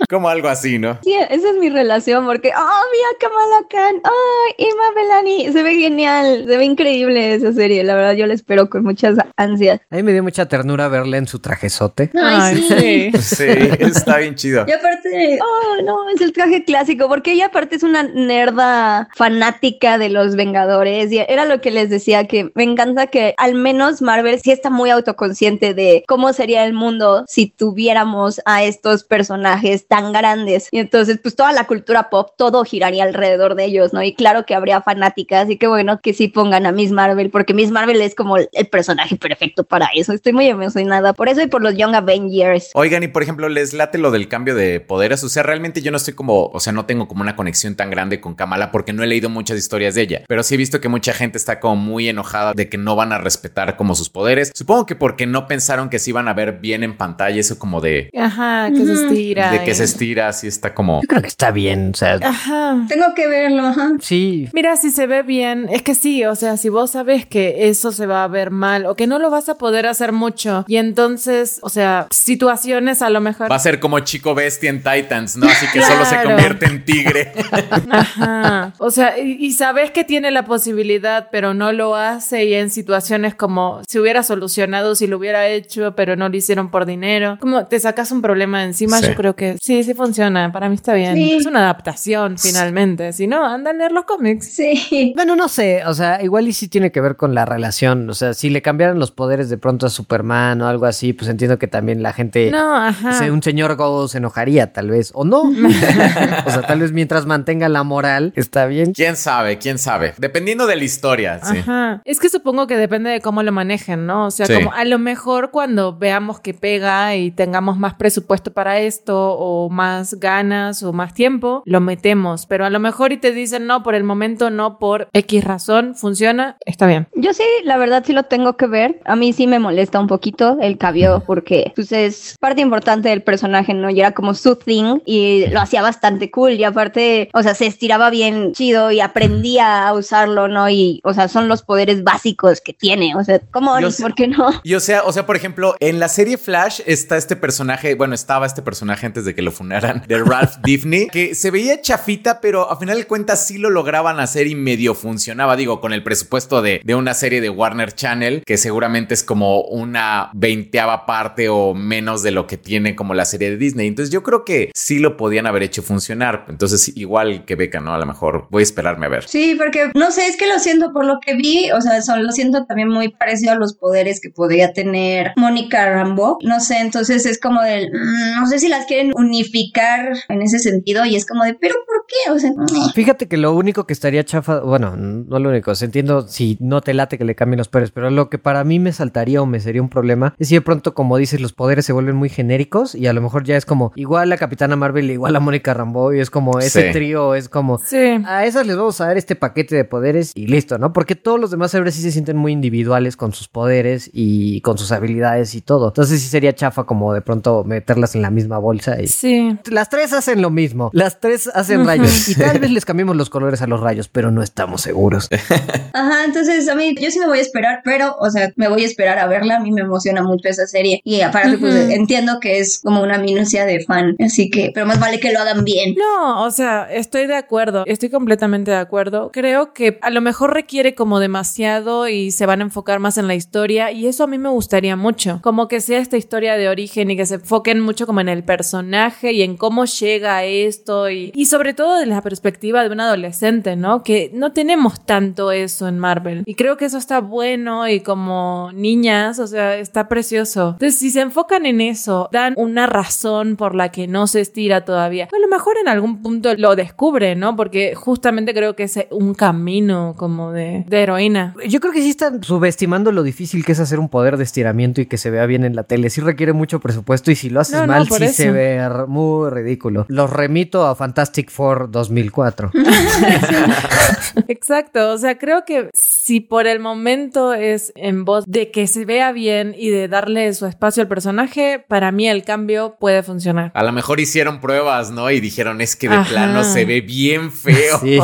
como algo así, ¿no? Sí, esa es mi relación, porque, oh, mira Kamala Khan, oh, Ima Belani, se ve genial, se ve increíble esa serie, la verdad yo la espero con muchas ansias. a mí me dio mucha ternura verla en su trajezote. Ay, sí. Sí, está bien chido. Y aparte, Oh, no, es el traje clásico, porque ella aparte es una nerda fanática de los Vengadores y era lo que les decía, que me encanta que al menos Marvel sí está muy autoconsciente de cómo sería el mundo si tuviéramos a estos personajes tan grandes. Y entonces, pues toda la cultura pop, todo giraría alrededor de ellos, ¿no? Y claro que habría fanáticas y qué bueno que sí pongan a Miss Marvel, porque Miss Marvel es como el personaje perfecto para eso. Estoy muy emocionada por eso y por los Young Avengers. Oigan, y por ejemplo, les late lo del cambio de poderes. O sea, realmente yo no estoy como, o sea, no tengo como una conexión tan grande con Kamala porque no he leído muchas historias de ella. Pero sí he visto que mucha gente está como muy enojada de que no van a respetar como sus poderes. Supongo que porque no pensaron que se iban a ver bien en pantalla, eso como de, Ajá, que se estira. de que se estira, así está como. Yo creo que está bien, o sea, Ajá. tengo que verlo, ajá. sí. Mira, si se ve bien, es que sí, o sea, si vos sabes que eso se va a ver mal o que no lo vas a poder hacer mucho y entonces, o sea, situaciones a lo mejor... Va a ser como Chico Bestia en Titans, ¿no? Así que solo se convierte en tigre. Ajá. O sea, y, y sabes que tiene la posibilidad, pero no lo hace y en situaciones como si hubiera solucionado, si lo hubiera hecho, pero no lo hicieron por dinero, como te sacas un problema encima, Sí. yo creo que sí, sí funciona, para mí está bien. Sí. Es una adaptación finalmente, si no, anda a leer los cómics. Sí. Bueno, no sé, o sea, igual y sí tiene que ver con la relación, o sea, si le cambiaran los poderes de pronto a Superman o algo así, pues entiendo que también la gente, No, ajá. o sea, un señor Go se enojaría tal vez, o no, o sea, tal vez mientras mantenga la moral, está bien. ¿Quién sabe? ¿Quién sabe? Dependiendo de la historia, sí. Ajá. Es que supongo que depende de cómo lo manejen, ¿no? O sea, Sí. como a lo mejor cuando veamos que pega y tengamos más presupuesto para esto o más ganas o más tiempo, lo metemos. Pero a lo mejor y te dicen no, por el momento no, por X razón, funciona, está bien. Yo sí, la verdad sí lo tengo que ver. A mí sí me molesta un poquito el cabello porque pues es parte importante del personaje, ¿no? Y era como su thing y lo hacía bastante cool y aparte, o sea, se estiraba bien chido y aprendía a usarlo, ¿no? Y, o sea, son los poderes básicos que tiene. O sea, ¿cómo? Yo ¿Por qué no? Y o sea, o sea, por ejemplo, en la serie Flash está este personaje, bueno, estaba este personaje antes de que lo funaran, de Ralph Diffney, que se veía chafita, pero a final de cuentas sí lo lograban hacer y medio funcionaba, digo, con el presupuesto de, de una serie de Warner Channel, que seguramente es como una veinteava parte o menos de lo que tiene como la serie de Disney. Entonces yo creo que sí lo podían haber hecho funcionar. Entonces, igual que Beca, ¿no? A lo mejor voy a esperarme a ver. Sí, porque no sé, es que lo siento por lo que vi, o sea, son- lo siento también muy parecido a los poderes que podría tener Mónica Rambo. No sé, entonces es como del, mm, no sé si las quieren unificar en ese sentido y es como de, pero ¿por qué? O sea, Fíjate que lo único que estaría chafa, bueno, no lo único, entiendo si no te late que le cambien los poderes, pero lo que para mí me saltaría o me sería un problema es si de pronto, como dices, los poderes se vuelven muy genéricos y a lo mejor ya es como igual a Capitana Marvel, igual a Mónica Rambeau y es como ese Sí. trío, es como Sí. a esas les vamos a dar este paquete de poderes y listo, ¿no? Porque todos los demás héroes sí se sienten muy individuales con sus poderes y con sus habilidades y todo. Entonces sí sería chafa como de pronto meterlas en la misma bolsa y Sí. las tres hacen lo mismo. Las tres hacen rayos. Y tal vez les cambiemos los colores a los rayos, pero no estamos seguros. Ajá, entonces a mí yo sí me voy a esperar, pero, o sea, me voy a esperar a verla. A mí me emociona mucho esa serie. Y aparte, pues entiendo que es como una minucia de fan. Así que, pero más vale que lo hagan bien. No, o sea, estoy de acuerdo, estoy completamente de acuerdo. Creo que a lo mejor requiere como demasiado y se van a enfocar más en la historia y eso a mí me gustaría mucho, como que sea esta historia de origen y que se enfoquen mucho como en el personaje y en cómo llega a esto y, y sobre todo de la perspectiva perspectiva de un adolescente, ¿no? Que no tenemos tanto eso en Marvel. Y creo que eso está bueno y como niñas, o sea, está precioso. Entonces, si se enfocan en eso, dan una razón por la que no se estira todavía. A lo mejor en algún punto lo descubre, ¿no? Porque justamente creo que es un camino como de, de heroína. Yo creo que sí están subestimando lo difícil que es hacer un poder de estiramiento y que se vea bien en la tele. Sí requiere mucho presupuesto y si lo haces No, mal, sí eso. se ve muy ridículo. Los remito a Fantastic Four 2004. Exacto, o sea, creo que si por el momento es en voz de que se vea bien y de darle su espacio al personaje, para mí el cambio puede funcionar. A lo mejor hicieron pruebas, ¿no? Y dijeron, es que de Ajá. plano se ve bien feo. Sí.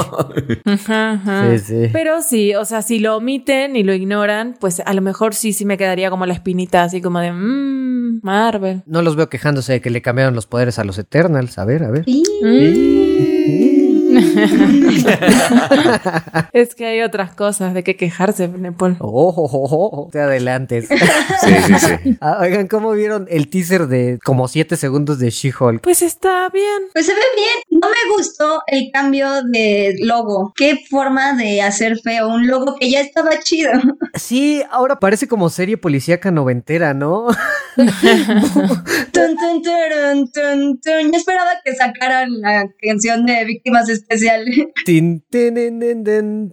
Ajá, ajá. Sí, sí. Pero sí, o sea, si lo omiten y lo ignoran, pues a lo mejor sí, sí me quedaría como la espinita, así como de, mmm, Marvel. No los veo quejándose de que le cambiaron los poderes a los Eternals. A ver, a ver. es que hay otras cosas de que quejarse, Nepal. Oh, oh, oh, oh, te adelantes. Sí, sí, sí. Ah, oigan, ¿cómo vieron el teaser de como 7 segundos de She-Hulk? Pues está bien. Pues se ve bien. No me gustó el cambio de logo. Qué forma de hacer feo. Un logo que ya estaba chido. Sí, ahora parece como serie policíaca noventera, ¿no? Tun, tun, turun, tun, tun. Yo esperaba que sacaran la canción de Víctimas Especiales. Tin, tin.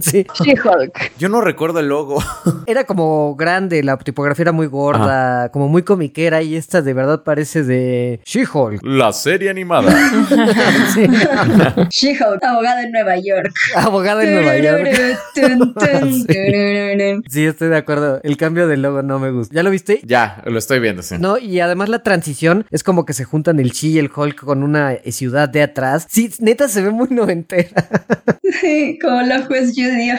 Sí. She-Hulk. Yo no recuerdo el logo. Era como grande, la tipografía era muy gorda, como muy comiquera y esta de verdad parece de She-Hulk. La serie animada. Sí. She-Hulk, abogada en Nueva York. Abogada en Nueva York. Tururun. Sí, estoy de acuerdo. El cambio del logo no me gusta. ¿Ya lo viste? ya, lo estoy viendo, sí. No, y además la transición es como que se juntan el Chi y el Hulk con una ciudad de atrás. Sí, neta se ve muy noventera. Sí, Como la juez Judy.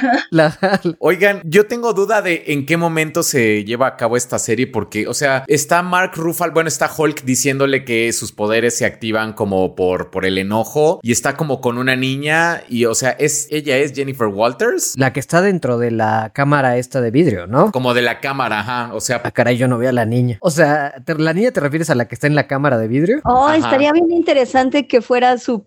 Oigan, yo tengo duda de en qué momento se lleva a cabo esta serie, porque, o sea, está Mark Ruffalo, bueno, está Hulk diciéndole que sus poderes se activan como por, por el enojo y está como con una niña y, o sea, es ella es Jennifer Walters, la que está dentro de la cámara esta de vidrio, ¿no? como de la cámara, ajá, o sea, Ah, caray, yo no veo a la niña. O sea, ¿te- ¿la niña te refieres a la que está en la cámara de vidrio? Oh, Ajá. estaría bien interesante que fuera su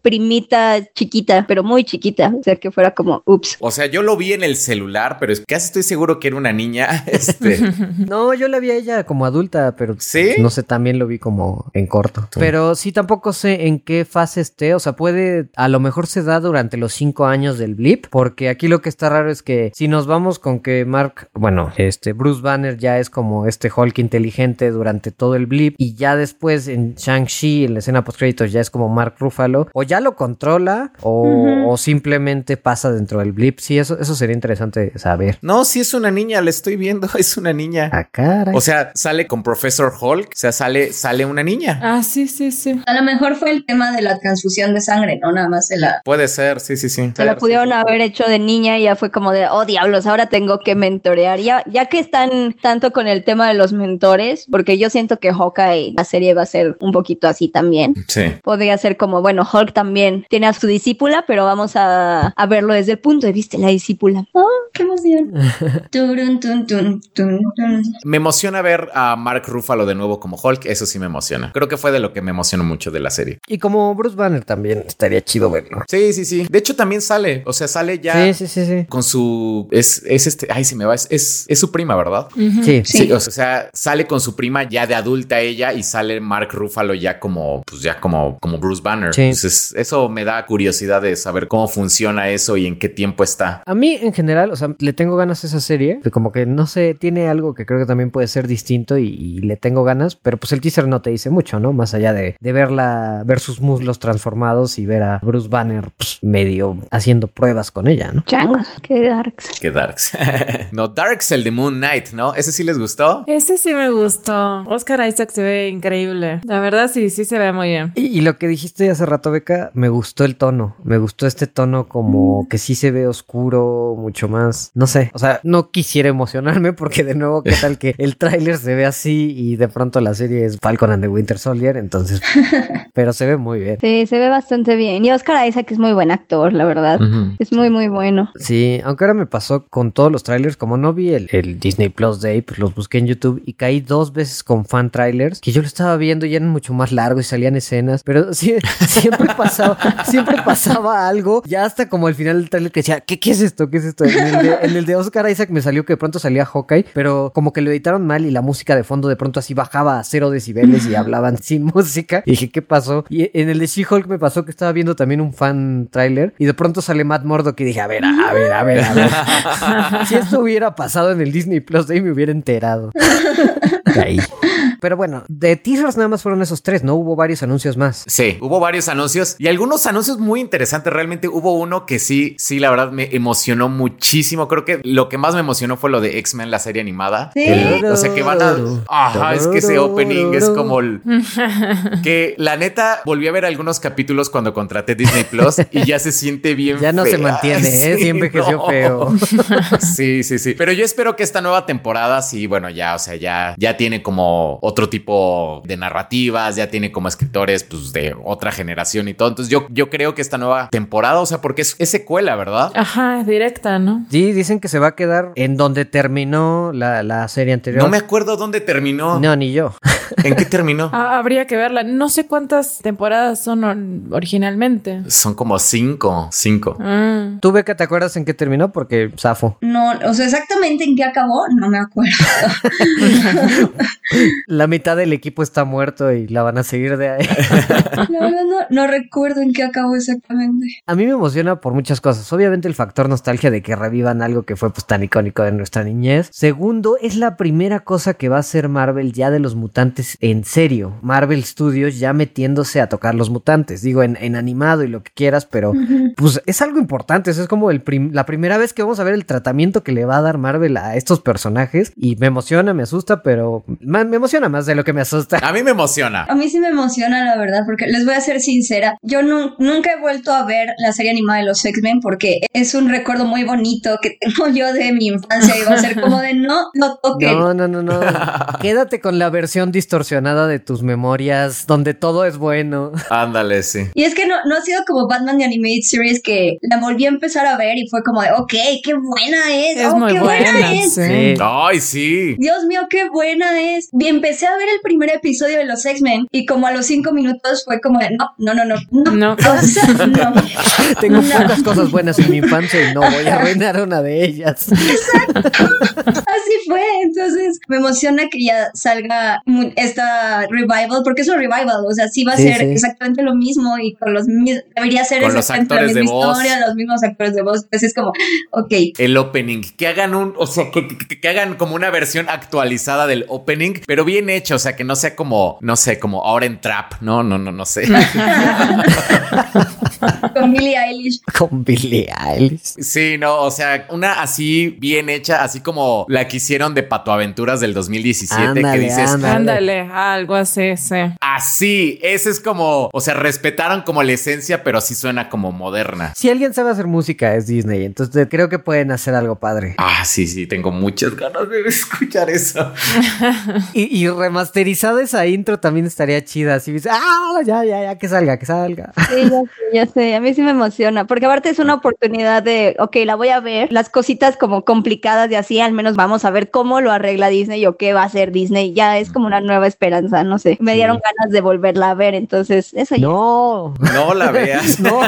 chiquita, pero muy chiquita. O sea, que fuera como, ups. o sea, yo lo vi en el celular, pero es casi estoy seguro que era una niña, este, No, yo la vi a ella como adulta, pero ¿Sí? no sé, también lo vi como en corto. Pero sí, tampoco sé en qué fase esté. O sea, puede, a lo mejor se da durante los cinco años del blip, porque aquí lo que está raro es que si nos vamos con que Mark, bueno, este Bruce Banner ya es como este Hulk inteligente durante todo el blip, y ya después en Shang-Chi, en la escena post créditos, ya es como Mark Ruffalo, o ya lo controla, o, o simplemente pasa dentro del blip. Sí, eso, eso sería interesante saber. no, sí es una niña, la estoy viendo, es una niña. A cara. O sea, sale con Professor Hulk, o sea, sale, sale una niña. Ah, sí, sí, sí. A lo mejor fue el tema de la transfusión de sangre, no nada más se la. Puede ser, sí, sí, sí. Se la pudieron haber hecho de niña y ya fue como de, oh diablos, ahora tengo que mentorear. Ya, ya que están tanto con el tema de los mentores, porque yo siento que Hawkeye, la serie va a ser un poquito así también. Sí. Podría ser como, bueno, Hulk también tiene a su discípula, pero vamos a, a verlo desde el punto de vista de la discípula. ¡Oh, qué emoción! Turun, tun, tun, tun, tun. Me emociona ver a Mark Ruffalo de nuevo como Hulk, eso sí me emociona. Creo que fue de lo que me emocionó mucho de la serie. Y como Bruce Banner también estaría chido verlo. Sí, sí, sí. De hecho, también sale, o sea, sale ya Sí, sí, sí, sí. con su. Es, es este. Ay, se me va. Es, es, es su prima, ¿verdad? Sí. Sí, o sea, sale con su prima ya de adulta ella y sale Mark Ruffalo ya como, pues ya como, como Bruce Banner. Sí. Entonces, eso me da curiosidad de saber cómo funciona eso y en qué tiempo está. A mí en general, o sea, le tengo ganas a esa serie. que Como que no sé, tiene algo que creo que también puede ser distinto y, y le tengo ganas, pero pues el teaser no te dice mucho, ¿no? Más allá de, de verla, ver sus muslos transformados y ver a Bruce Banner pues, medio haciendo pruebas con ella, ¿no? Changos, qué darks. Qué Darks. no, Darks el de Moon Knight, ¿no? ¿Ese sí les gustó? Ese sí me gustó. Oscar Isaac se ve increíble. La verdad sí, sí se ve muy bien. Y, y lo que dijiste hace rato, Beca, me gustó el tono. Me gustó este tono como que sí se ve oscuro, mucho más. No sé. O sea, no quisiera emocionarme porque de nuevo, ¿qué tal que el tráiler se ve así y de pronto la serie es Falcon and the Winter Soldier? Entonces, pero se ve muy bien. Sí, se ve bastante bien. Y Oscar Isaac es muy buen actor, la verdad. Es muy, muy bueno. Sí, aunque ahora me pasó con todos los trailers, como no vi el, el Disney Plus Day, pues los busqué en YouTube y caí dos veces con fan trailers que yo lo estaba viendo y eran mucho más largos y salían escenas, pero sí, siempre pasa siempre pasaba algo. Ya hasta como el final del trailer que decía, ¿qué, ¿qué es esto? ¿Qué es esto? En el, de, en el de Oscar Isaac me salió que de pronto salía Hawkeye, pero como que lo editaron mal y la música de fondo de pronto así bajaba a cero decibeles y hablaban sin música. Y dije, ¿qué pasó? Y en el de She-Hulk me pasó que estaba viendo también un fan trailer y de pronto sale Matt Murdock y dije, a ver, a ver, a ver, a ver. si esto hubiera pasado en el Disney Plus, de ahí me hubiera enterado. Ahí. Pero bueno, de teasers nada más fueron esos tres, ¿no? Hubo varios anuncios más. Sí, hubo varios anuncios y algunos anuncios muy interesantes. Realmente hubo uno que sí, sí, la verdad me emocionó muchísimo. Creo que lo que más me emocionó fue lo de X-Men, la serie animada. Sí. Que- o sea, que van a. Ajá, es que ese opening es como el. Que la neta volví a ver algunos capítulos cuando contraté Disney Plus y ya se siente bien. Ya no se mantiene, ¿eh? Sí, Sí envejeció no. feo. Sí, sí, sí. Pero yo espero que esta nueva temporada, sí, bueno, ya, o sea, ya, ya tiene como otro tipo de narrativas, ya tiene como escritores, pues, de otra generación y todo. Entonces, yo, yo creo que esta nueva temporada, o sea, porque es, es secuela, ¿verdad? Ajá, es directa, ¿no? Sí, dicen que se va a quedar en donde terminó la, la serie anterior. No me acuerdo dónde terminó. No, ni yo. ¿En qué terminó? Ah, habría que verla. No sé cuántas temporadas son or- originalmente. Son como cinco, cinco. Ah. ¿Tú, Beca, te acuerdas en qué terminó? Porque zafo. No, o sea, exactamente en qué acabó, no me acuerdo. La mitad del equipo está muerto y la van a seguir de ahí. La verdad no, no recuerdo en qué acabó exactamente. A mí me emociona por muchas cosas. Obviamente el factor nostalgia de que revivan algo que fue pues tan icónico de nuestra niñez. Segundo, es la primera cosa que va a hacer Marvel ya de los mutantes en serio. Marvel Studios ya metiéndose a tocar los mutantes. Digo, en, en animado y lo que quieras, pero pues es algo importante. Eso es como el prim- la primera vez que vamos a ver el tratamiento que le va a dar Marvel a estos personajes. Y me emociona, me asusta, pero me emociona más de lo que me asusta. A mí me emociona. A mí sí me emociona, la verdad, porque les voy a ser sincera. Yo nu- nunca he vuelto a ver la serie animada de los X-Men porque es un recuerdo muy bonito que tengo yo de mi infancia y va a ser como de no lo toquen. No, no, no, no. Quédate con la versión distorsionada de tus memorias, donde todo es bueno. Ándale, sí. Y es que no, no ha sido como Batman The Animated Series que la volví a empezar a ver y fue como de, ok, qué buena es, Es oh, muy qué buena, es. sí. Ay, sí. Dios mío, qué buena es. Y empecé a ver el primer episodio de los X-Men y como a los cinco minutos fue como de, no, no, no, no, no. No. O sea, no. Tengo No. pocas cosas buenas en mi infancia y no voy a arruinar una de ellas. Así fue, entonces me emociona que ya salga esta revival, porque es un revival, o sea, sí va a Sí, ser sí. exactamente lo mismo y con los debería ser Con los exactamente la actores de misma voz. historia, los mismos actores de voz, entonces es como, ok, El opening. Que hagan un, o sea, que, que- que hagan como una versión actualizada del opening, pero bien hecho. O sea, que no sea como, no sé, como ahora en trap. No, no, no, no sé. con Billie Eilish. Con Billie Eilish. Sí, no, o sea, una así bien hecha, así como la que hicieron de Patoaventuras del 2017, que Ándale, dices, ándale. Ándale, algo así, sí. así, ese es como, o sea, respetaron como la esencia, pero sí suena como moderna. Si alguien sabe hacer música es Disney, entonces creo que pueden hacer algo padre. Ah, sí, sí, tengo muchas ganas de escuchar eso. Y, y remasterizada esa intro también estaría chida. Así dices, ah, ya, ya, ya, que salga, que salga. Sí, ya sé, ya sé, a mí sí me emociona, porque aparte es una oportunidad de, ok, la voy a ver, las cositas como complicadas y así, al menos vamos a ver cómo lo arregla Disney o qué va a hacer Disney, ya es como una nueva esperanza, no sé, me dieron ganas de volverla a ver, entonces eso ya. No. No la veas. No,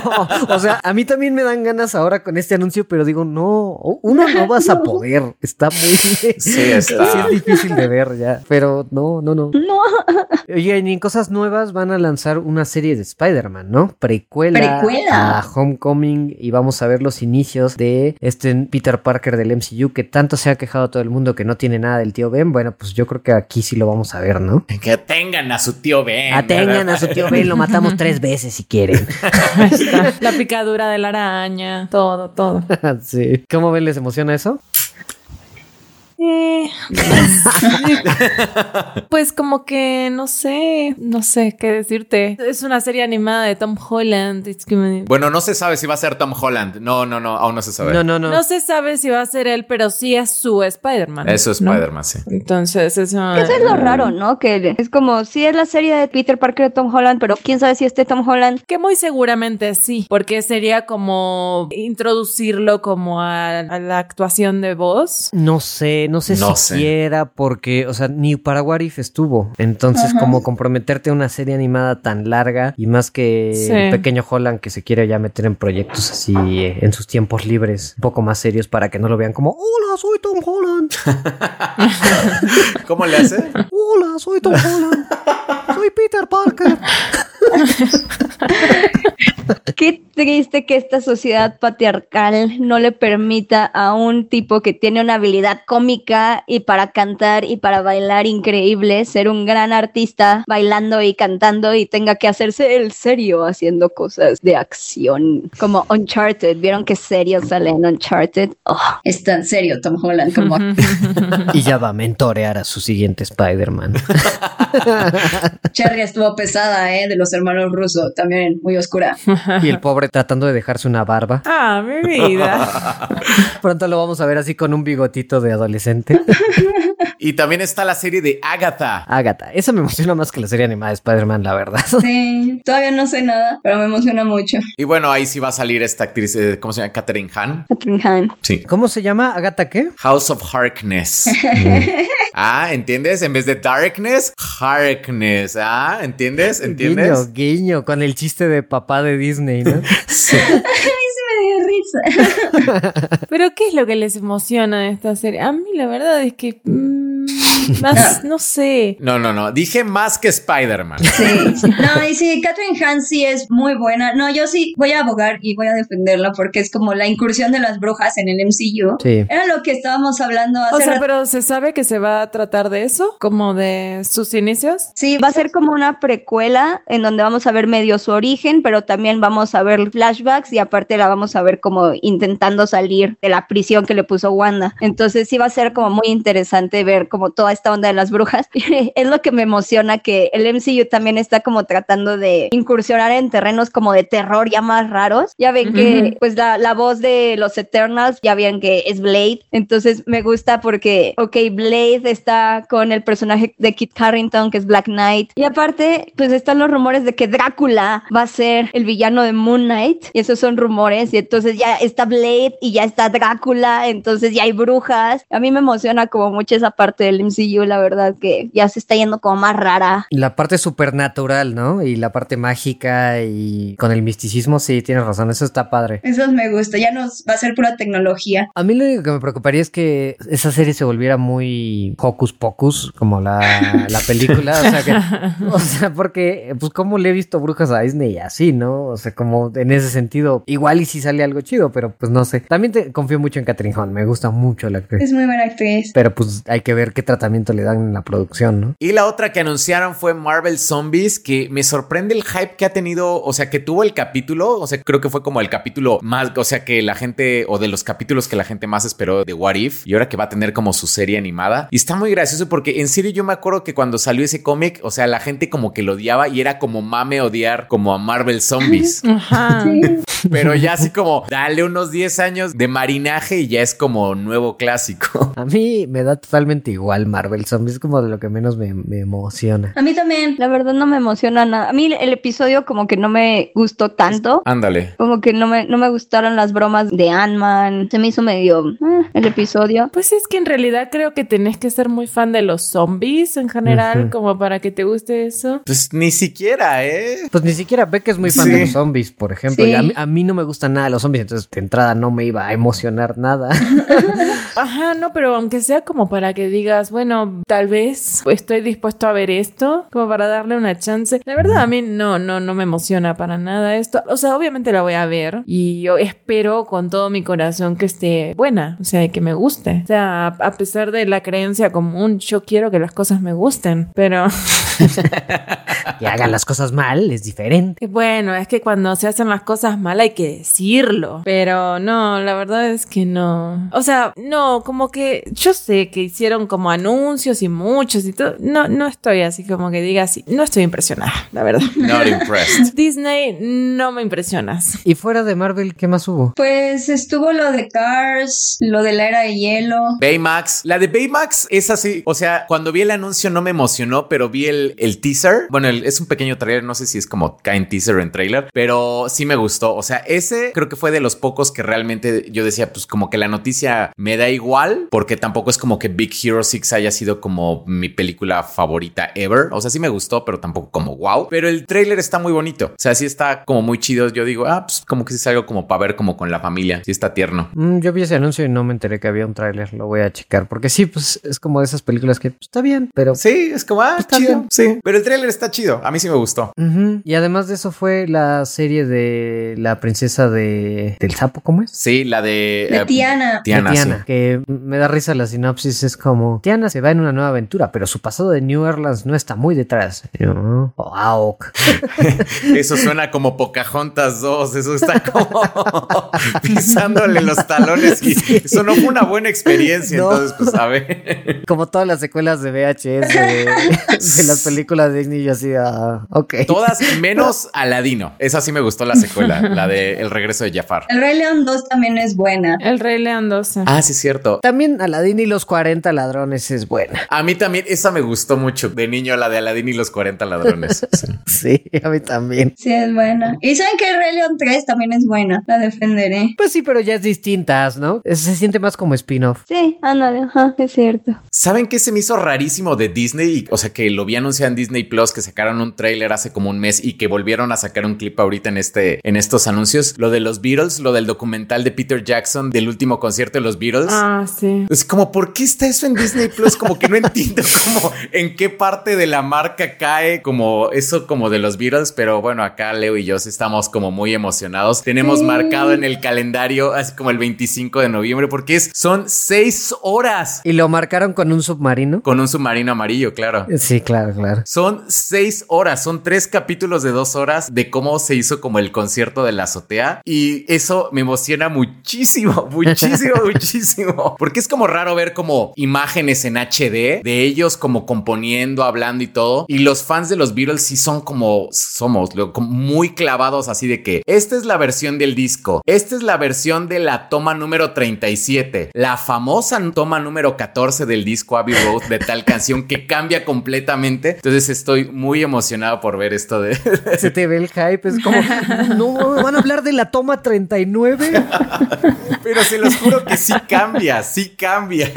o sea, a mí también me dan ganas ahora con este anuncio, pero digo, no, uno no vas a poder, está muy... Sí, está. Sí, es difícil de ver ya, pero no, no, no. No, Oye, y en cosas nuevas van a lanzar una serie de Spider-Man, ¿no? Precuela, Precuela. Homecoming y vamos a ver los inicios de este Peter Parker del MCU que tanto se ha quejado todo el mundo que no tiene nada del tío Ben. Bueno, pues yo creo que aquí sí lo vamos a ver, ¿no? Que tengan a su tío Ben. Atengan a su tío Ben, lo matamos tres veces si quieren. La picadura de la araña, todo, todo. sí. ¿Cómo ven? ¿Les emociona eso? Eh, pues como que no sé, no sé qué decirte. Es una serie animada de Tom Holland. Bueno, no se sabe si va a ser Tom Holland. No, no, no, aún no se sabe. No, no, no. No se sabe si va a ser él, pero sí es su Spider-Man. Eso es ¿no? Spider-Man, sí. Entonces, eso. eso es lo raro, ¿no? Que es como, sí es la serie de Peter Parker de Tom Holland, pero quién sabe si este Tom Holland Que muy seguramente sí, porque sería como introducirlo como a, a la actuación de voz. No sé, Eh, no sé No si sé. porque, o sea, ni para What If estuvo. Entonces, Ajá. como comprometerte a una serie animada tan larga y más que Sí. el pequeño Holland que se quiere ya meter en proyectos así eh, en sus tiempos libres, un poco más serios para que no lo vean como, hola, soy Tom Holland. ¿Cómo le hace? Hola, soy Tom Holland. Soy Peter Parker. Qué triste que esta sociedad patriarcal no le permita a un tipo que tiene una habilidad cómica y para cantar y para bailar increíble ser un gran artista bailando y cantando y tenga que hacerse el serio haciendo cosas de acción como Uncharted. ¿Vieron qué serio sale en Uncharted? Oh, Es tan serio Tom Holland como Y ya va a mentorear a su siguiente Spider-Man. Cherry estuvo pesada, ¿eh? De los hermanos rusos, también muy oscura. y el pobre tratando de dejarse una barba. Ah, mi vida. Pronto lo vamos a ver así con un bigotito de adolescente. Y también está la serie de Agatha. Agatha, esa me emociona más que la serie animada de Spider-Man, la verdad. Sí, todavía no sé nada, pero me emociona mucho. Y bueno, ahí sí va a salir esta actriz, eh, ¿cómo se llama? Catherine Hahn. Catherine Hahn. Sí. ¿Cómo se llama? ¿Agatha qué? House of Harkness. ah, ¿entiendes? En vez de Darkness, Harkness. Ah, ¿entiendes? ¿Entiendes? Guiño, guiño, con el chiste de papá de Disney, ¿no? Sí. Pero ¿qué es lo que les emociona de esta serie? A mí la verdad es que mm, más no sé. No, no, no. Dije más que Spider-Man. Sí, sí. No, y sí, Catherine Hahn sí es muy buena. No, yo sí voy a abogar y voy a defenderla porque es como la incursión de las brujas en el MCU. Sí. Era lo que estábamos hablando hace O sea, rato. pero ¿se sabe que se va a tratar de eso? Como de sus inicios. Sí, va a ser como una precuela en donde vamos a ver medio su origen, pero también vamos a ver flashbacks y aparte la vamos a ver como intentando salir de la prisión que le puso Wanda. Entonces sí va a ser como muy interesante ver como toda esta onda de las brujas. es lo que me emociona que el MCU también está como tratando de incursionar en terrenos como de terror ya más raros. Ya ven que Ujú. pues la, la voz de los Eternals, ya ven que es Blade. Entonces me gusta porque, ok, Blade está con el personaje de Kit Harrington, que es Black Knight. Y aparte, pues están los rumores de que Drácula va a ser el villano de Moon Knight. Y esos son rumores. Y entonces ya está Blade y ya está Drácula. Entonces ya hay brujas. A mí me emociona como mucho esa parte del MCU, la verdad, que ya se está yendo como más rara. La parte supernatural, ¿no? Y la parte mágica y con el misticismo, sí, tienes razón, eso está padre. Eso me gusta, ya nos va a ser pura tecnología. A mí lo único que me preocuparía es que esa serie se volviera muy hocus pocus, como la, la película. O sea, que, o sea, porque, pues, como le he visto brujas a Disney y así, ¿no? O sea, como en ese sentido, igual y si sale algo chido, pero pues no sé. También te confío mucho en Catherine Hahn, me gusta mucho la actriz. Es muy buena actriz. Pero pues hay que ver qué tratamiento le dan en la producción, ¿no? Y la otra que anunciaron fue Marvel Zombies, que me sorprende el hype que ha tenido, o sea, que tuvo el capítulo, o sea, creo que fue como el capítulo más, o sea, que la gente, o de los capítulos que la gente más esperó de What If, y ahora que va a tener como su serie animada. Y está muy gracioso porque en serio yo me acuerdo que cuando salió ese cómic, o sea, la gente como que lo odiaba y era como mame odiar como a Marvel Zombies. Ajá. Pero ya así como, dale unos 10 años de marinaje y ya es como nuevo clásico. A mí me da totalmente igual Marvel Zombies, es como de lo que menos me, me emociona. A mí también. La verdad no me emociona nada. A mí el episodio como que no me gustó tanto. Ándale. Como que no me, no me gustaron las bromas de Ant-Man. Se me hizo medio eh, el episodio. Pues es que en realidad creo que tenés que ser muy fan de los zombies en general, como para que te guste eso. Pues ni siquiera, ¿eh? Pues ni siquiera Beck es muy fan Sí. de los zombies, por ejemplo. Sí. Y a, mí, a mí no me gustan nada los zombies, entonces de entrada no me iba a emocionar nada. Ajá, no, pero aunque sea como para que digas, bueno, tal vez estoy dispuesto a ver esto, como para darle una chance. La verdad, a mí no, no, no me emociona para nada esto. O sea, obviamente la voy a ver y yo espero con todo mi corazón que esté buena, o sea, que me guste. O sea, a, a pesar de la creencia común, yo quiero que las cosas me gusten, pero que hagan las cosas mal es diferente. bueno, es que cuando se hacen las cosas mal hay que decirlo, pero no, la verdad es que no. O sea, no, como que yo sé que hicieron como anuncios y muchos y todo. No, no estoy así como que diga así. No estoy impresionada, la verdad. Not impressed. Disney, no me impresionas. Y fuera de Marvel, ¿qué más hubo? Pues estuvo lo de Cars, lo de la era de hielo. Baymax. La de Baymax es así. O sea, cuando vi el anuncio no me emocionó, pero vi el, el teaser, bueno, el- es un pequeño trailer, no sé si es como cae en teaser o en trailer, pero sí me gustó. O sea, ese creo que fue de los pocos que realmente yo decía, pues como que la noticia me da igual, porque tampoco es como que Big Hero 6 haya sido como mi película favorita ever. O sea, sí me gustó, pero tampoco como wow. Pero el trailer está muy bonito. O sea, sí está como muy chido. Yo digo, ah, pues como que sí es algo como para ver como con la familia. Sí está tierno. Mm, yo vi ese anuncio y no me enteré que había un tráiler. Lo voy a checar. Porque sí, pues es como de esas películas que pues, está bien, pero... Sí, es como, ah, Está chido. bien. Sí, pero el trailer está chido. A mí sí me gustó. Y además de eso fue la serie de la princesa de del sapo, ¿cómo es? Sí, la de... De eh, Tiana. Tiana, De sí. Tiana, que me da risa la sinopsis, es como Tiana se va en una nueva aventura, pero su pasado de New Orleans no está muy detrás. Yo, "Oh, ah, ok". Eso suena como Pocahontas 2, eso está como pisándole los talones y eso no fue una buena experiencia, No. entonces pues a ver. Como todas las secuelas de VHS de, de las películas de Disney, yo así, ah, ok. Todas menos Aladino. Esa sí me gustó la secuela, la de El regreso de Jafar. El Rey León 2 también es buena. El Rey León 12. Ah, sí es cierto. También Aladdin y los 40 ladrones es buena. A mí también esa me gustó mucho de niño la de Aladín y los 40 ladrones. Sí. Sí, a mí también. Sí, es buena. Y saben que el Rey León 3 también es buena. La defenderé. Pues sí, pero ya es distintas, ¿no? Se siente más como spin-off. Sí, ándale, ajá, es cierto. ¿Saben qué se me hizo rarísimo de Disney? O sea, que lo vi anunciado en Disney Plus, que sacaron un tráiler hace como un mes y que volvieron a sacar un clip ahorita en este, en estos anuncios. Lo de los Beatles, lo del documental de Peter Jackson del último concierto de los Beatles. Ah, sí. Es como, ¿por qué está eso en Disney Plus? Como que no entiendo como en qué parte de la marca cae como eso como de los Beatles, pero bueno, acá Leo y yo sí estamos como muy emocionados. Tenemos Sí. marcado en el calendario así como el 25 de noviembre porque es, son seis horas ¿Y lo marcaron con un submarino? con un submarino amarillo, claro. Sí, claro, claro. Son seis horas, son tres capítulos de dos horas de cómo se hizo como el concierto de la azotea y eso me emociona muchísimo, muchísimo, muchísimo. Porque es como raro ver como imágenes en HD de ellos como componiendo, hablando y todo. Y los fans de los Beatles sí son como somos, como muy clavados así de que esta es la versión del disco, esta es la versión de la toma número 37, la famosa toma número 14 del disco Abbey Road de tal canción que cambia completamente. Entonces estoy muy emocionado por ver esto de... Se te ve el hype, es como, no, van a hablar de la toma 39. Pero se los juro que sí cambia, sí cambia.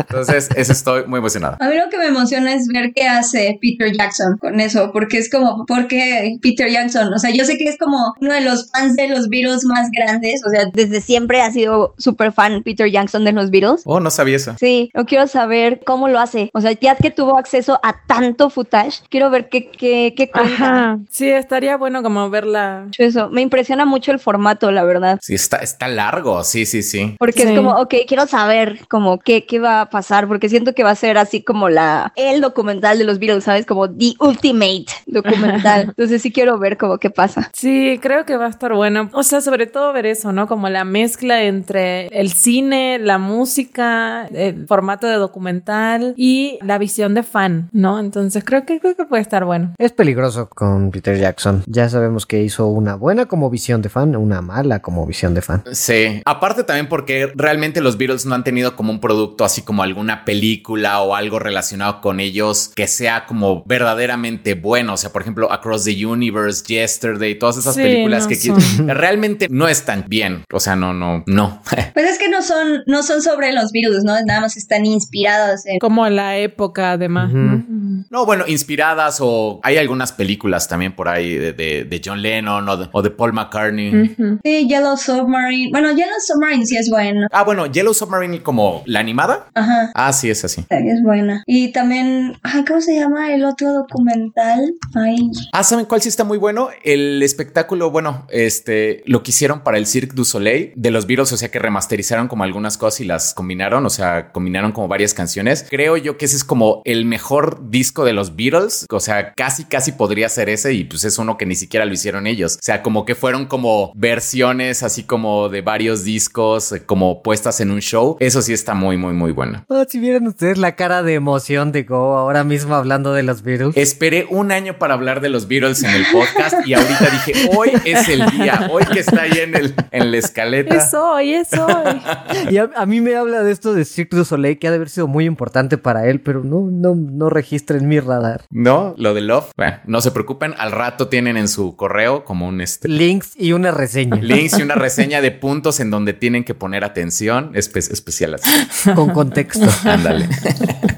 Entonces, eso estoy muy emocionado. A mí lo que me emociona es ver qué hace Peter Jackson con eso, porque es como, ¿por qué Peter Jackson? O sea, yo sé que es como uno de los fans de los Beatles más grandes, o sea, Desde siempre ha sido súper fan Peter Jackson de los Beatles. Oh, no sabía eso. Sí, yo quiero saber cómo lo hace. O sea, ya que tuvo acceso a tanto footage, quiero ver qué, qué, qué cuenta. Ajá. Sí, estaría bueno como verla. Eso, me impresiona mucho el formato, la verdad. Sí, está, está largo, sí, sí, sí. Porque Sí. es como, ok, quiero saber como qué, qué va a pasar, porque siento que va a ser así como la el documental de los Beatles, ¿sabes? Como The Ultimate documental. Entonces sí quiero ver como qué pasa. Sí, creo que va a estar bueno. O sea, sobre todo ver eso, ¿no? Como la mezcla entre el cine, la música, el formato de documental y la visión de fan, ¿no? Entonces creo que creo que puede estar bueno. Es peligroso con Peter Jackson. Ya sabemos que hizo una buena como visión de fan, una mala como visión de fan. Sí, aparte también porque realmente los Beatles no han tenido como un producto así como alguna película o algo relacionado con ellos que sea como verdaderamente bueno. O sea, por ejemplo, Across the Universe, Yesterday, todas esas Sí, películas no que son. realmente no están bien. O sea, no, no, no. pues es que no son, no son sobre los Beatles, ¿no? Nada más están inspirados en... Como la época, además. Ujú. ¿no? No, bueno, inspiradas o hay algunas películas también por ahí de, de- de John Lennon o de, o de Paul McCartney. Sí, Yellow Submarine. Bueno, Yellow Submarine sí es bueno. Ah, bueno, Yellow Submarine como la animada. Ajá. Ah, sí, es así. Es buena. Y también, ay, ¿cómo se llama el otro documental? Ay, Ah, ¿saben cuál sí está muy bueno? El espectáculo, bueno, este, lo que hicieron para el Cirque du Soleil de los Beatles, o sea que remasterizaron como algunas cosas y las combinaron, o sea, combinaron como varias canciones. Creo yo que ese es como el mejor disco de los Beatles, o sea, casi, casi podría ser ese y pues es uno que ni siquiera lo hicieron ellos. O sea, como que fueron como versiones así como de varios discos, eh, como puestas en un show. Eso sí está muy, muy, muy bueno. Oh, si vieran ustedes la cara de emoción de Go ahora mismo hablando de los Beatles. Esperé un año para hablar de los Beatles en el podcast y ahorita dije, hoy es el día, hoy que está ahí en, el, en la escaleta. Es hoy, es hoy. Y a, a mí me habla de esto de Cirque du Soleil, que ha de haber sido muy importante para él, pero no, no, no registra en en mi radar. ¿No? Lo de Love. Bueno, no se preocupen. Al rato tienen en su correo como un este, Links y una reseña. links y una reseña de puntos en donde tienen que poner atención espe- especial así. con contexto. Ándale.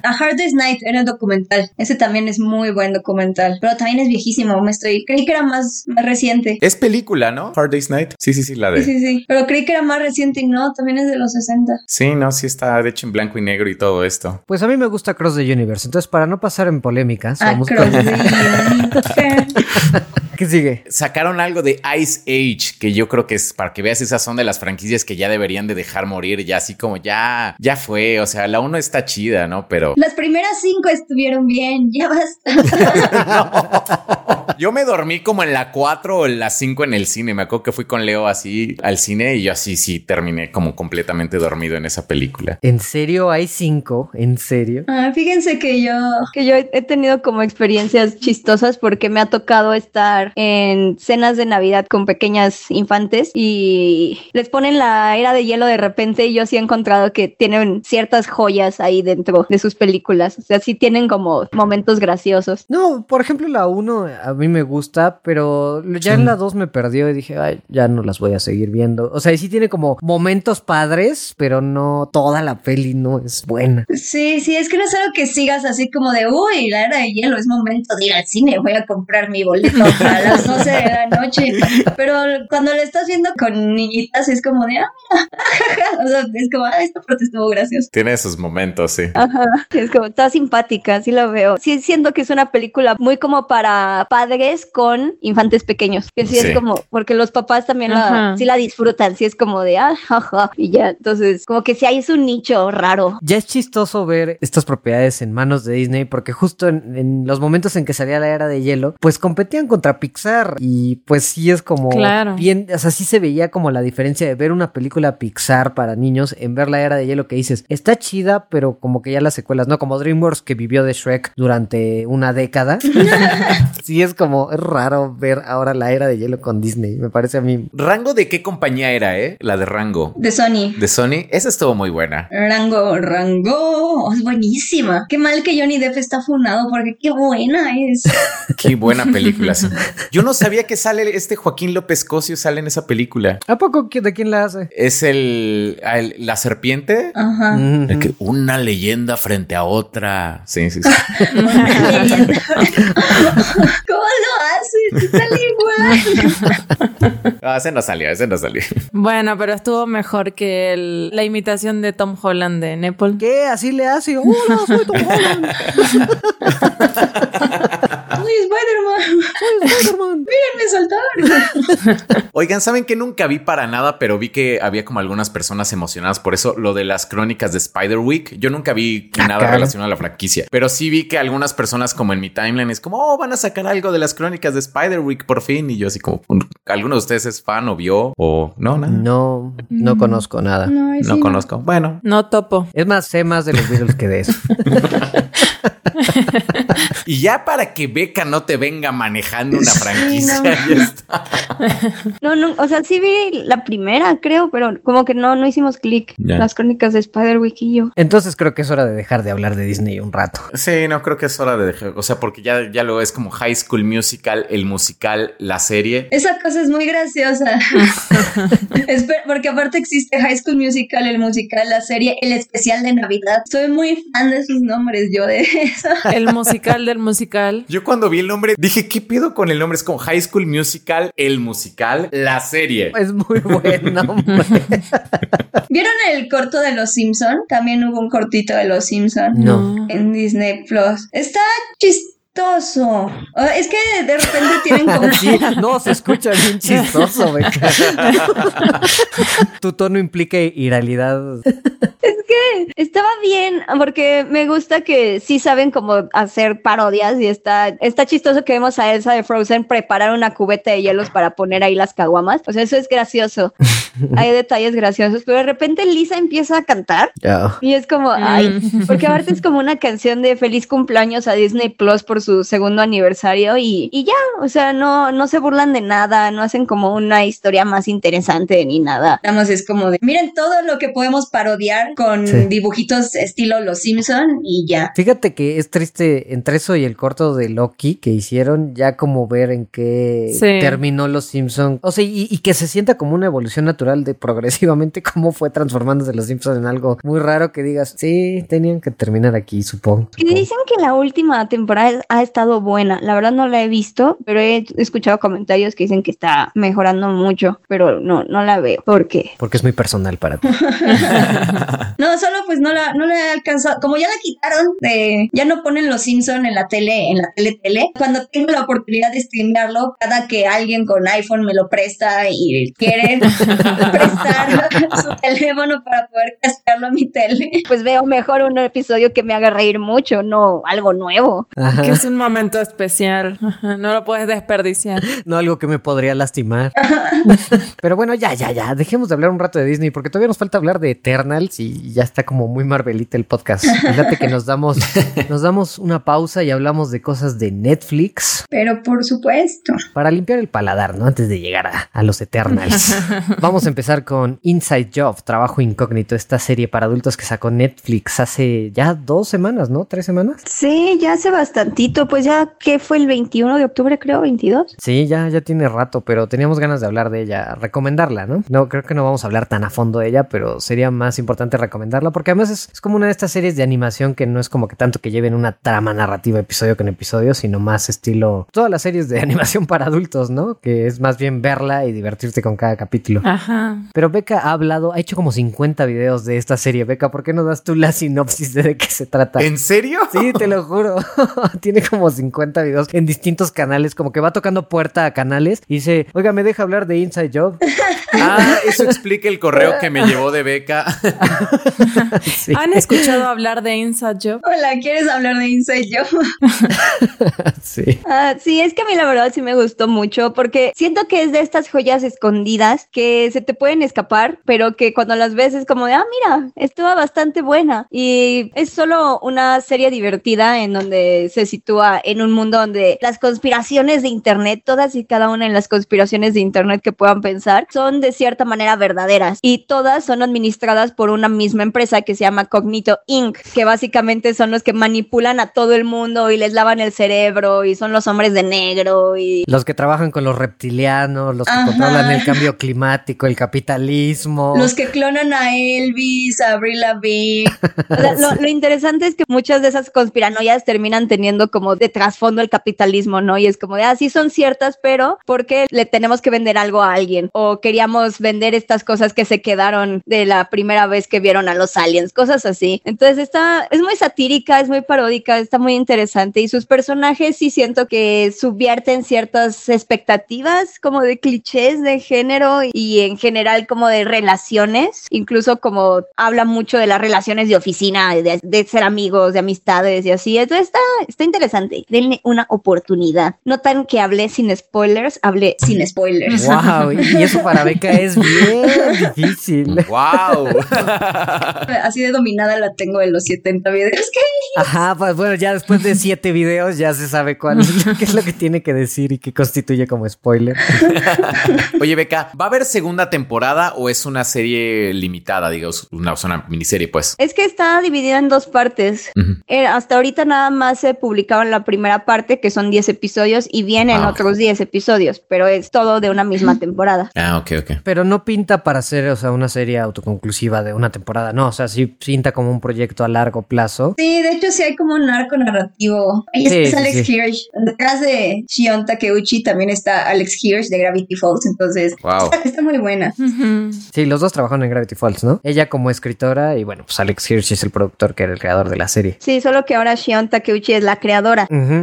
A Hard Day's Night era un documental. Ese también es muy buen documental. Pero también es viejísimo. Me estoy. Creí que era más, más reciente. Es película, ¿no? Hard Day's Night. Sí, sí, sí, la Sí, de. sí, sí. Pero creí que era más reciente y no, también es de los 60. Sí, no, sí está de hecho en blanco y negro y todo esto. Pues a mí me gusta Cross the Universe, entonces para no pasar en polémicas, vamos Across con... the Universe. ¿Qué sigue? Sacaron algo de Ice Age, que yo creo que es para que veas, esas son de las franquicias que ya deberían de dejar morir, ya así como ya, ya fue. O sea, la uno está chida, ¿no? Pero Las primeras cinco estuvieron bien, ya basta. yo me dormí como en la 4 o en la 5 en el cine. Me acuerdo que fui con Leo así al cine y yo así sí terminé como completamente dormido en esa película. ¿En serio hay cinco? ¿En serio? Ah, fíjense que yo. que yo he tenido como experiencias chistosas porque me ha tocado estar en cenas de Navidad con pequeñas infantes y les ponen la era de hielo de repente y yo sí he encontrado que tienen ciertas joyas ahí dentro de sus películas. O sea, sí tienen como momentos graciosos. No, por ejemplo, la 1 a mí me gusta, pero ya en la 2 me perdió y dije, ay, ya no las voy a seguir viendo. O sea, y sí tiene como momentos padres, pero no toda la peli no es buena. Sí, sí, es que no es algo que sigas así como de, uy, la era de hielo, es momento de ir al cine, voy a comprar mi boleto a las 12 de la noche. Pero cuando lo estás viendo con niñitas es como de, ah, mira, o sea, es como, ah, esta parte estuvo graciosa. Tiene esos momentos, sí. Ajá, es como, está simpática, sí lo veo. Sí siento que es una película muy como para padres con infantes pequeños, que sí, Sí. es como, porque los papás también la, sí la disfrutan, sí es como de, ah, jaja, y ya, entonces, como que sí hay es un nicho raro. Ya es chistoso ver estas propiedades en manos de Disney porque justo en, en los momentos en que salía la era de hielo, pues competían contra Pixar y pues sí es como Claro. bien, o sea, sí se veía como la diferencia de ver una película Pixar para niños en ver la era de hielo que dices, está chida, pero como que ya las secuelas, ¿no? Como DreamWorks que vivió de Shrek durante una década. sí es como es raro ver ahora la era de hielo con Disney, me parece a mí. ¿Rango de qué compañía era, eh? La de Rango. De Sony. De Sony. Esa estuvo muy buena. Rango, Rango, es buenísima. Qué mal que Johnny Depp está funado porque qué buena es. Qué buena película. Yo no sabía que sale este Joaquín López Cosio sale en esa película. ¿A poco ¿Qui- de quién la hace? Es el, el- la serpiente. Ajá. Mm. El que- una leyenda frente a otra. Sí, sí, sí. ¿Cómo lo haces? Sale igual. Ah, ese no salió, ese no salió. Bueno, pero estuvo mejor que el- la imitación de Tom Holland de Nepal. ¿Qué? Así le hace. Hola, soy Tom Holland. Soy Spider-Man. Soy Spider-Man. Mírenme saltar. Oigan, ¿saben que nunca vi para nada, pero vi que había como algunas personas emocionadas por eso, lo de las crónicas de Spider-Week? Yo nunca vi Ah, nada relacionado a la franquicia, pero sí vi que algunas personas como en mi timeline es como, oh, van a sacar algo de las crónicas de Spider-Week por fin. Y yo así como, ¿alguno de ustedes es fan o vio o no? Nada. No, no conozco nada. No, ahí No sí, conozco. Bueno, No topo. Es más, sé más de los Beatles que de eso. y ya para que Beca no te venga manejando una Sí, franquicia, no. ya está. No, no, o sea, sí vi la primera, creo, pero como que no, no hicimos clic. Las crónicas de Spider-Week y yo. Entonces creo que es hora de dejar de hablar de Disney un rato. Sí, no creo que es hora de dejar, o sea, porque ya, ya lo es como High School Musical, el musical, la serie. Esa cosa es muy graciosa. Espe- porque aparte existe High School Musical, el musical, la serie, el especial de Navidad. Soy muy fan de sus nombres, yo de eso. El musical del musical. Yo cuando vi el nombre dije, ¿qué pido con el nombre? Es como High School Musical, el musical, la serie. Es muy bueno. ¿Vieron el corto de Los Simpson? También hubo un cortito de Los Simpson No. en Disney Plus. Está chistoso. O- Es que de repente tienen como Sí, no, se escucha bien chistoso, tu tono implica iralidad. Es que estaba bien, porque me gusta que sí saben cómo hacer parodias y está, está chistoso que vemos a Elsa de Frozen preparar una cubeta de hielos para poner ahí las caguamas. O sea, eso es gracioso. Hay detalles graciosos, pero de repente Lisa empieza a cantar Ya. y es como, ay, porque aparte es como una canción de feliz cumpleaños a Disney Plus por su segundo aniversario y, y ya, o sea, no, no se burlan de nada, no hacen como una historia más interesante ni nada. Nada más es como de, miren todo lo que podemos parodiar con Sí. dibujitos estilo Los Simpson y ya. Fíjate que es triste entre eso y el corto de Loki que hicieron, ya como ver en qué Sí. terminó Los Simpson. O sea, y, y que se sienta como una evolución natural de progresivamente cómo fue transformándose Los Simpson en algo muy raro que digas, sí, tenían que terminar aquí, supongo. Y dicen que la última temporada ha estado buena. La verdad no la he visto, pero he escuchado comentarios que dicen que está mejorando mucho, pero no, no la veo. ¿Por qué? Porque es muy personal para ti. No, solo pues no la, no la he alcanzado. Como ya la quitaron, de, ya no ponen los Simpson en la tele, en la tele tele. Cuando tengo la oportunidad de streamearlo, cada que alguien con iPhone me lo presta y quiere prestar su teléfono para poder cascarlo a mi tele. Pues veo mejor un episodio que me haga reír mucho, no algo nuevo. Ajá. Que es un momento especial. No lo puedes desperdiciar. No algo que me podría lastimar. Pero bueno, ya, ya, ya. Dejemos de hablar un rato de Disney porque todavía nos falta hablar de Eternals y ya está como muy Marvelita el podcast. Fíjate que nos damos, nos damos una pausa y hablamos de cosas de Netflix Pero por supuesto. para limpiar el paladar, ¿no? Antes de llegar a, a los Eternals. Vamos a empezar con Inside Job, Trabajo Incógnito, esta serie para adultos que sacó Netflix hace ya dos semanas, ¿no? ¿Tres semanas? Sí, ya hace pues ya que fue el 21 de octubre, creo, 22. Sí, ya, ya tiene rato, pero teníamos ganas de hablar de ella, recomendarla, ¿no? No, creo que no vamos a hablar tan a fondo de ella, pero sería más importante recomendarla porque además es, es como una de estas series de animación que no es como que tanto que lleven una trama narrativa episodio con episodio, sino más estilo todas las series de animación para adultos, ¿no? Que es más bien verla y divertirte con cada capítulo. Ajá. Pero Beca ha hablado, ha hecho como 50 videos de esta serie. Beca, ¿por qué no das tú la sinopsis de de qué se trata? ¿En serio? Sí, te lo juro. Tiene como 50 videos en distintos canales, como que va tocando puerta a canales y dice, oiga, ¿me deja hablar de Inside Job? Ah, eso explica el correo que me llevó de beca. Sí. ¿Han escuchado hablar de Inside Job? Hola, ¿quieres hablar de Inside Job? sí. Ah, sí, es que a mí la verdad sí me gustó mucho porque siento que es de estas joyas escondidas que se te pueden escapar, pero que cuando las ves es como de, ah, mira, estuvo bastante buena. Y es solo una serie divertida en donde se sitúa en un mundo donde las conspiraciones de Internet, todas y cada una de las conspiraciones de Internet que puedan pensar, son de cierta manera verdaderas y todas son administradas por una misma empresa que se llama Cognito Inc., que básicamente son los que manipulan a todo el mundo y les lavan el cerebro y son los hombres de negro y Los que trabajan con los reptilianos, los que Ajá. controlan el cambio climático, el capitalismo. Los que clonan a Elvis, a Avril Lavigne. O sea, lo, lo interesante es que muchas de esas conspiranoias terminan teniendo como de trasfondo el capitalismo, ¿no? Y es como de, ah, sí son ciertas, pero ¿por qué le tenemos que vender algo a alguien? O queríamos vender estas cosas que se quedaron de la primera vez que vieron a los aliens, cosas así. Entonces está, es muy satírica, es muy paródica, está muy interesante y sus personajes sí siento que subvierten ciertas expectativas como de clichés de género y en general como de relaciones, incluso como habla mucho de las relaciones de oficina, de, de ser amigos, de amistades y así. Entonces está, está interesante. Denle una oportunidad. Notan que hablé sin spoilers, hablé Sin spoilers. Wow, y eso para Beca es bien difícil. ¡Wow! Así de dominada la tengo en los 70 videos que Ajá, pues bueno, ya después de siete videos ya se sabe cuál es lo, qué es lo que tiene que decir y qué constituye como spoiler. Oye, Beca, ¿va a haber segunda temporada o es una serie limitada, digamos, una, una miniserie, pues? Es que está dividida en dos partes. Eh, hasta ahorita nada más se la primera parte, que son 10 episodios, y vienen Ah, otros 10 episodios, pero es todo de una misma temporada. Ah, ok, ok. Pero no pinta para ser, o sea, una serie autoconclusiva de una temporada, no, o sea, sí pinta como un proyecto a largo plazo. Sí, de hecho sí hay como un arco narrativo. Ahí Sí, está sí, Alex sí. Hirsch. Detrás de Shion Takeuchi también está Alex Hirsch de Gravity Falls. Entonces, Wow. está, está muy buena. Sí, los dos trabajaron en Gravity Falls, ¿no? Ella como escritora y bueno, pues Alex Hirsch es el productor que era el creador de la serie. Sí, solo que ahora Shion Takeuchi es la creadora.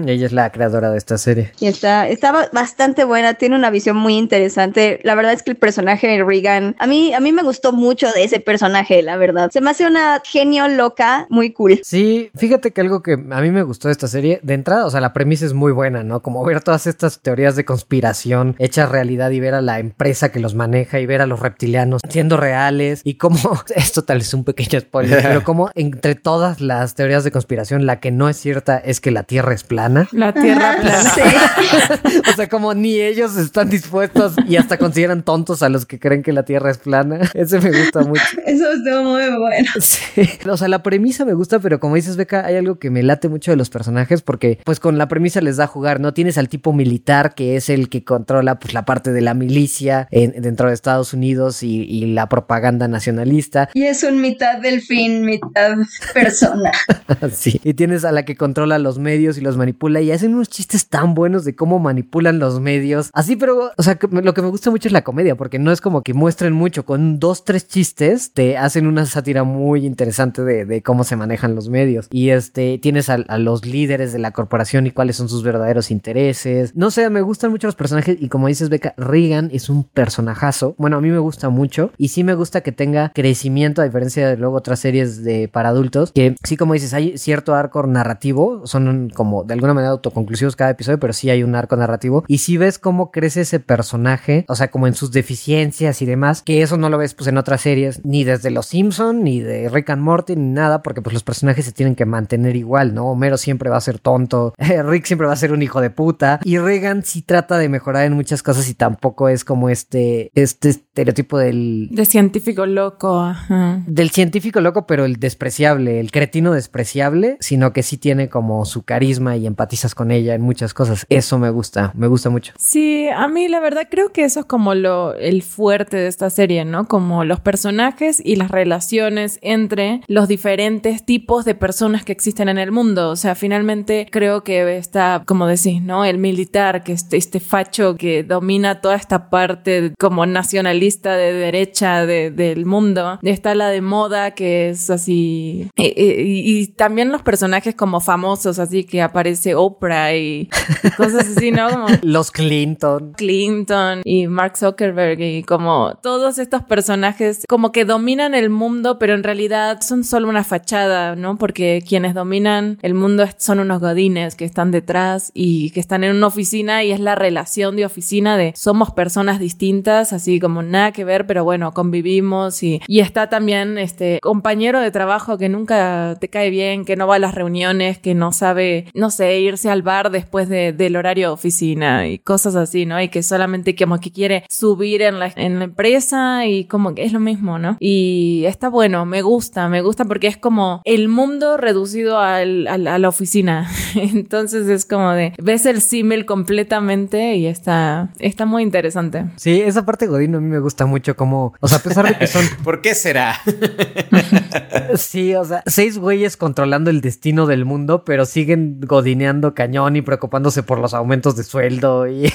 Ella es la creadora de esta serie. Y está, está ba- bastante buena, tiene una visión muy interesante. La verdad es que el personaje de Regan, a mí, a mí me gustó mucho de ese personaje, la verdad. Se me hace una genio loca, muy cool. Sí, fíjate que algo que a mí me gustó de esta serie, de entrada, o sea, la premisa es muy buena, ¿no? Como ver todas estas teorías de conspiración hechas realidad y ver a la empresa que los maneja y ver a los reptilianos siendo reales y cómo, esto tal vez es un pequeño spoiler, pero como entre todas las teorías de conspiración, la que no es cierta es que la Tierra es plana. La tierra plana. Sí. o sea, como ni ellos están dispuestos y hasta consideran tontos a los que creen que la Tierra es plana. Ese me gusta mucho. Eso estuvo muy bueno. Sí. O sea, la premisa me gusta, pero como dices, Beca, hay algo que me late mucho de los personajes porque, pues, con la premisa les da a jugar, ¿no? Tienes al tipo militar que es el que controla, pues, la parte de la milicia en- dentro de Estados Unidos y, y la propaganda nacionalista. Y es un mitad delfín, mitad persona. sí. Y tienes a la que controla los medios y los manipula y hacen unos chistes tan buenos de cómo manipulan los medios. Así, pero, o sea, lo que me gusta mucho es la comedia porque no es como que muestren mucho. Con dos, tres chistes te hacen una sátira muy interesante de, cómo se manejan los medios. Y este, tienes a, a los líderes de la corporación y cuáles son sus verdaderos intereses. No sé, me gustan mucho los personajes y como dices, Beca, Regan es un personajazo. Bueno, a mí me gusta mucho y sí me gusta que tenga crecimiento a diferencia de luego otras series de para adultos que sí como dices hay cierto arco narrativo son como de alguna manera autoconclusivos cada episodio pero sí hay un arco narrativo y si ves cómo crece ese personaje o sea como en sus deficiencias y demás que eso no lo ves pues en otras series ni desde los Simpson ni de Rick and Morty ni nada porque pues los personajes se tienen que mantener igual no Homero siempre va a ser tonto Rick siempre va a ser un hijo de puta y Regan sí trata de mejorar en muchas cosas y tampoco es como este este estereotipo del De científico loco, ajá. del científico loco, pero el despreciable, el cretino despreciable, sino que sí tiene como su carisma y empatizas con ella en muchas cosas. Eso me gusta, me gusta mucho. Sí, a mí la verdad creo que eso es como lo el fuerte de esta serie, ¿no? Como los personajes y las relaciones entre los diferentes tipos de personas que existen en el mundo. O sea, finalmente creo que está, como decís, ¿no? El militar, que este, este facho que domina toda esta parte como nacionalista de derecha de- del mundo. Está la de moda, que es así. Y, y- y también los personajes como famosos, así que aparece Oprah y, y cosas así, ¿no? Como Los Clinton. Clinton y Mark Zuckerberg y como todos estos personajes como que dominan el mundo, pero en realidad son solo una fachada, ¿no? Porque quienes dominan el mundo son unos godines que están detrás y que están en una oficina y es la relación de oficina de somos personas distintas, así como nada que ver, pero bueno, convivimos y, y está también este compañero de trabajo que nunca te cae bien, que no va a las reuniones, que no sabe, no sé, irse al bar después de- del horario de oficina y cosas así, ¿no? Y que solamente como que quiere subir en la, en la empresa y como que es lo mismo, ¿no? Y está bueno, me gusta, me gusta porque es como el mundo reducido al- al- a la oficina. Entonces es como de, ves el símil completamente y está, está muy interesante. Sí, esa parte Godín a mí me gusta mucho como, o sea, a pesar de que son, ¿Por qué será? sí, o sea, seis güeyes controlando el destino del mundo, pero siguen godineando cañón y preocupándose por los aumentos de sueldo y, y,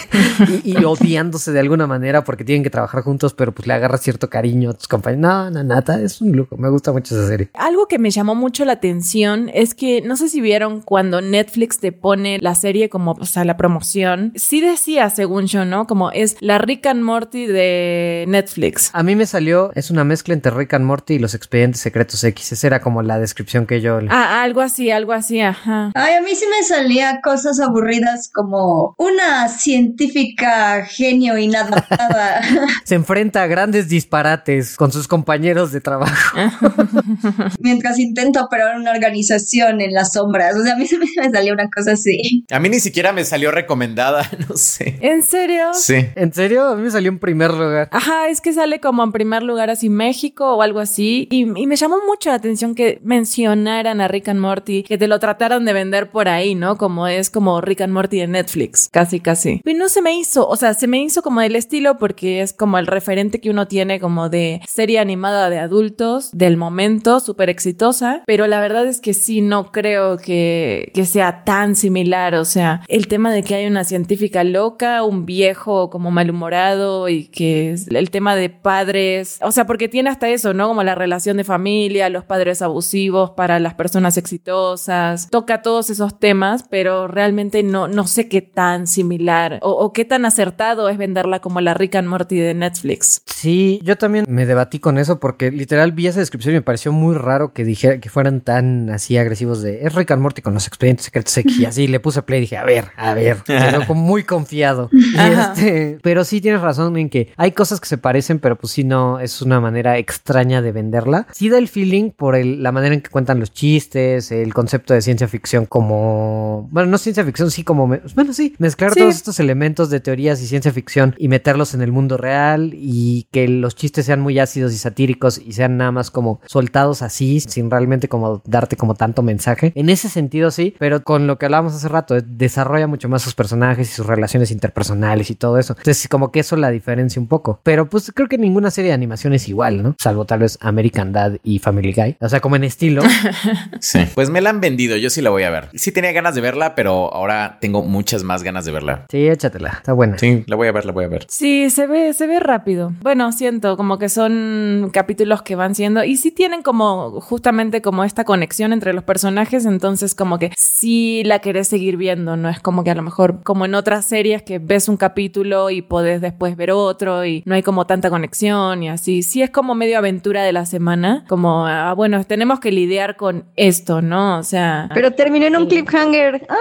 y odiándose de alguna manera porque tienen que trabajar juntos, pero pues le agarras cierto cariño a tus compañeros. No, no, nada, es un lujo, me gusta mucho esa serie. Algo que me llamó mucho la atención es que no sé si vieron cuando Netflix te pone la serie como, o sea, la promoción. Sí decía, según yo, ¿no? Como es la Rick and Morty de Netflix. A mí me salió, es una mezcla entre Rick and Morty y los expedientes secretos X. Esa era como la descripción que yo... le- Ah, algo así, algo así, ajá. Ay, a mí sí me salía cosas aburridas como una científica genio inadaptada. Se enfrenta a grandes disparates con sus compañeros de trabajo. mientras intenta operar una organización en las sombras. O sea, a mí sí me salía una cosa así. A mí ni siquiera me salió recomendada, no sé. ¿En serio? Sí. ¿En serio? A mí me salió en primer lugar. Ajá, es que sale como en primer lugar así México o algo así. Y, y me llamó mucho la atención que mencionaran a Rick and Morty, que te lo trataran de vender por ahí, ¿no? Como es como Rick and Morty de Netflix, casi, casi. Pero no se me hizo, o sea, se me hizo como del estilo porque es como el referente que uno tiene como de serie animada de adultos del momento, súper exitosa. Pero la verdad es que sí, no creo que, que sea tan similar. O sea, el tema de que hay una científica loca, un viejo como malhumorado y que el tema de padres, o sea, porque tiene hasta eso, ¿no? Como la relación de familia, los padres abusivos para las personas exitosas, toca todos esos temas, pero realmente no, no sé qué tan similar o, o qué tan acertado es venderla como la Rick and Morty de Netflix. Sí, yo también me debatí con eso porque literal vi esa descripción y me pareció muy raro que dijera que fueran tan así agresivos de es Rick and Morty con los expedientes secretos X y así le puse play y dije, a ver, a ver, como muy confiado. Y este, pero sí tienes razón en que hay cosas que se parecen, pero pues sí no, es una manera extraña de venderla. Sí da el feeling por el- la manera en que cuentan los chistes, el concepto de ciencia ficción como, bueno, no ciencia ficción, sí como, me- bueno, sí, mezclar Sí. todos estos elementos de teorías y ciencia ficción y meterlos en el mundo mundo real y que los chistes sean muy ácidos y satíricos y sean nada más como soltados así, sin realmente como darte como tanto mensaje. En ese sentido sí, pero con lo que hablábamos hace rato, eh, desarrolla mucho más sus personajes y sus relaciones interpersonales y todo eso. Entonces como que eso la diferencia un poco. Pero pues creo que ninguna serie de animación es igual, ¿no? Salvo tal vez American Dad y Family Guy. O sea, como en estilo. sí. Pues me la han vendido, yo sí la voy a ver. Sí tenía ganas de verla, pero ahora tengo muchas más ganas de verla. Sí, échatela, está buena. Sí, la voy a ver, la voy a ver. Sí, se ve, se ve rápido. Bueno, siento como que son capítulos que van siendo y sí tienen como justamente como esta conexión entre los personajes, entonces como que sí la querés seguir viendo, no es como que a lo mejor como en otras series que ves un capítulo y podés después ver otro y no hay como tanta conexión y así. Sí es como medio aventura de la semana, como, ah, bueno, tenemos que lidiar con esto, ¿no? O sea... Pero terminó en un cliffhanger. ¡Ah!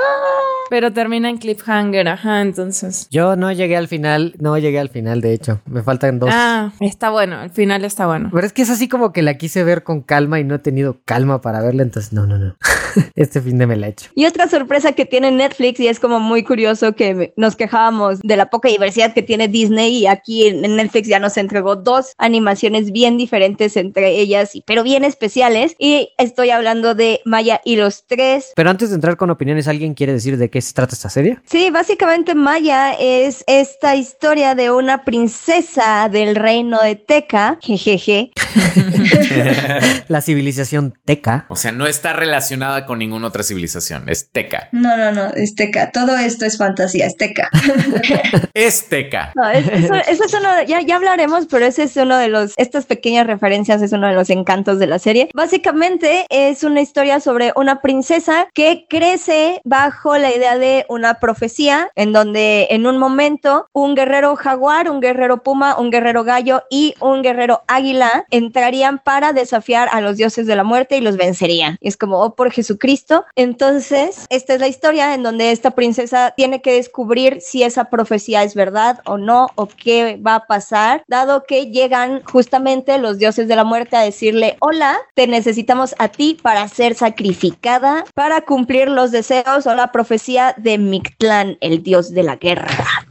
Pero termina en cliffhanger, ajá, entonces. Yo no llegué al final, no llegué al final, de hecho. Me faltan dos. Ah, está bueno, el final está bueno. Pero es que es así como que la quise ver con calma y no he tenido calma para verla, entonces no, no, no. este fin de me la he hecho. Y otra sorpresa que tiene Netflix, y es como muy curioso que nos quejábamos de la poca diversidad que tiene Disney, y aquí en Netflix ya nos entregó dos animaciones bien diferentes entre ellas, pero bien especiales. Y estoy hablando de Maya y los tres. Pero antes de entrar con opiniones, ¿alguien quiere decir de qué se trata esta serie? Sí, básicamente Maya es esta historia de una princesa del reino de Teca, jejeje. la civilización Teca. O sea, no está relacionada con ninguna otra civilización, es Teca. No, no, no, es Teca. Todo esto es fantasía, es Teca. es Teca. No, es, eso, eso, es uno, de, ya, ya hablaremos, pero ese es uno de los, estas pequeñas referencias es uno de los encantos de la serie. Básicamente es una historia sobre una princesa que crece bajo la idea de una profecía en donde en un momento un guerrero jaguar, un guerrero puma, un guerrero gallo y un guerrero águila entrarían para desafiar a los dioses de la muerte y los vencerían. Y es como, oh, por Jesucristo. Entonces, esta es la historia en donde esta princesa tiene que descubrir si esa profecía es verdad o no, o qué va a pasar, dado que llegan justamente los dioses de la muerte a decirle, hola, te necesitamos a ti para ser sacrificada, para cumplir los deseos o la profecía de Mictlán, el dios de la guerra.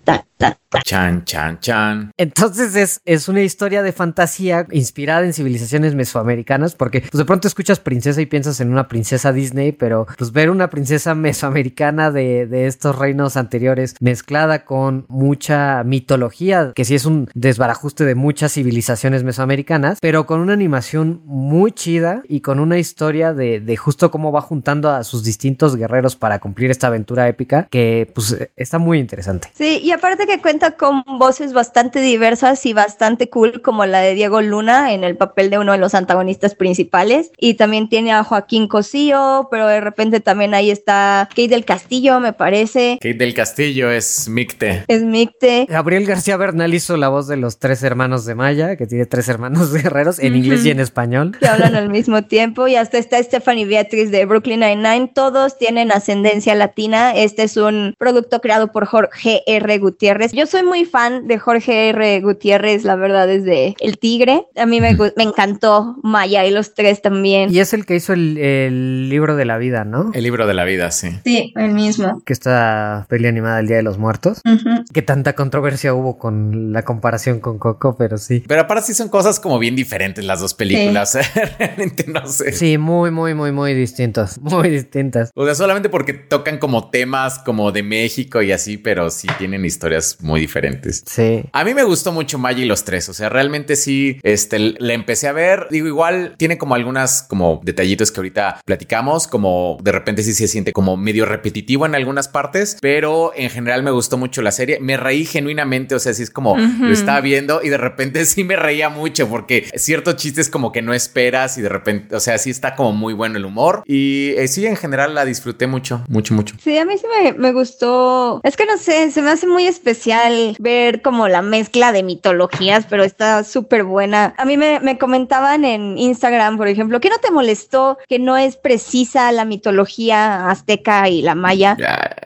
Ta, ta, ta. Chan, chan, chan. Entonces es, es una historia de fantasía inspirada en civilizaciones mesoamericanas, porque pues de pronto escuchas princesa y piensas en una princesa Disney, pero pues ver una princesa mesoamericana de, de estos reinos anteriores mezclada con mucha mitología, que sí es un desbarajuste de muchas civilizaciones mesoamericanas, pero con una animación muy chida y con una historia de, de justo cómo va juntando a sus distintos guerreros para cumplir esta aventura épica, que pues está muy interesante. Sí, y aparte que cuenta con voces bastante diversas y bastante cool, como la de Diego Luna en el papel de uno de los antagonistas principales. Y también tiene a Joaquín Cosío, pero de repente también ahí está Kate del Castillo, me parece. Kate del Castillo es Micte. Es Micte. Gabriel García Bernal hizo la voz de los tres hermanos de Maya, que tiene tres hermanos guerreros en uh -huh. inglés y en español. Que hablan al mismo tiempo. Y hasta está Stephanie Beatriz de Brooklyn Nine-Nine. Todos tienen ascendencia latina. Este es un producto creado por Jorge R. Gutiérrez. Yo soy muy fan de Jorge R. Gutiérrez, la verdad, desde El Tigre. A mí me, me encantó Maya y los tres también. Y es el que hizo el, el, libro de la vida, ¿no? El libro de la vida, sí. Sí, el mismo. Que está peli animada El Día de los Muertos. Uh -huh. Que tanta controversia hubo con la comparación con Coco, pero sí. Pero aparte sí son cosas como bien diferentes las dos películas. Sí. Realmente no sé. Sí, muy, muy, muy, muy distintas. Muy distintas. O sea, solamente porque tocan como temas como de México y así, pero sí tienen historias muy diferentes. Sí. A mí me gustó mucho Maya y los tres. O sea, realmente sí, este, la empecé a ver. Digo, igual tiene como algunas como detallitos que ahorita platicamos, como de repente sí se siente como medio repetitivo en algunas partes, pero en general me gustó mucho la serie. Me reí genuinamente, o sea, sí es como uh -huh. lo estaba viendo y de repente sí me reía mucho porque ciertos chistes como que no esperas y de repente, o sea, sí está como muy bueno el humor y eh, sí, en general la disfruté mucho, mucho, mucho. Sí, a mí sí me, me gustó. Es que no sé, se me hace muy especial ver como la mezcla de mitologías, pero está súper buena. A mí me, me, comentaban en Instagram, por ejemplo, que no te molestó que no es precisa la mitología azteca y la maya.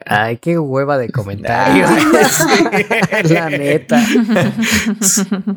Ay, qué hueva de comentarios. la neta.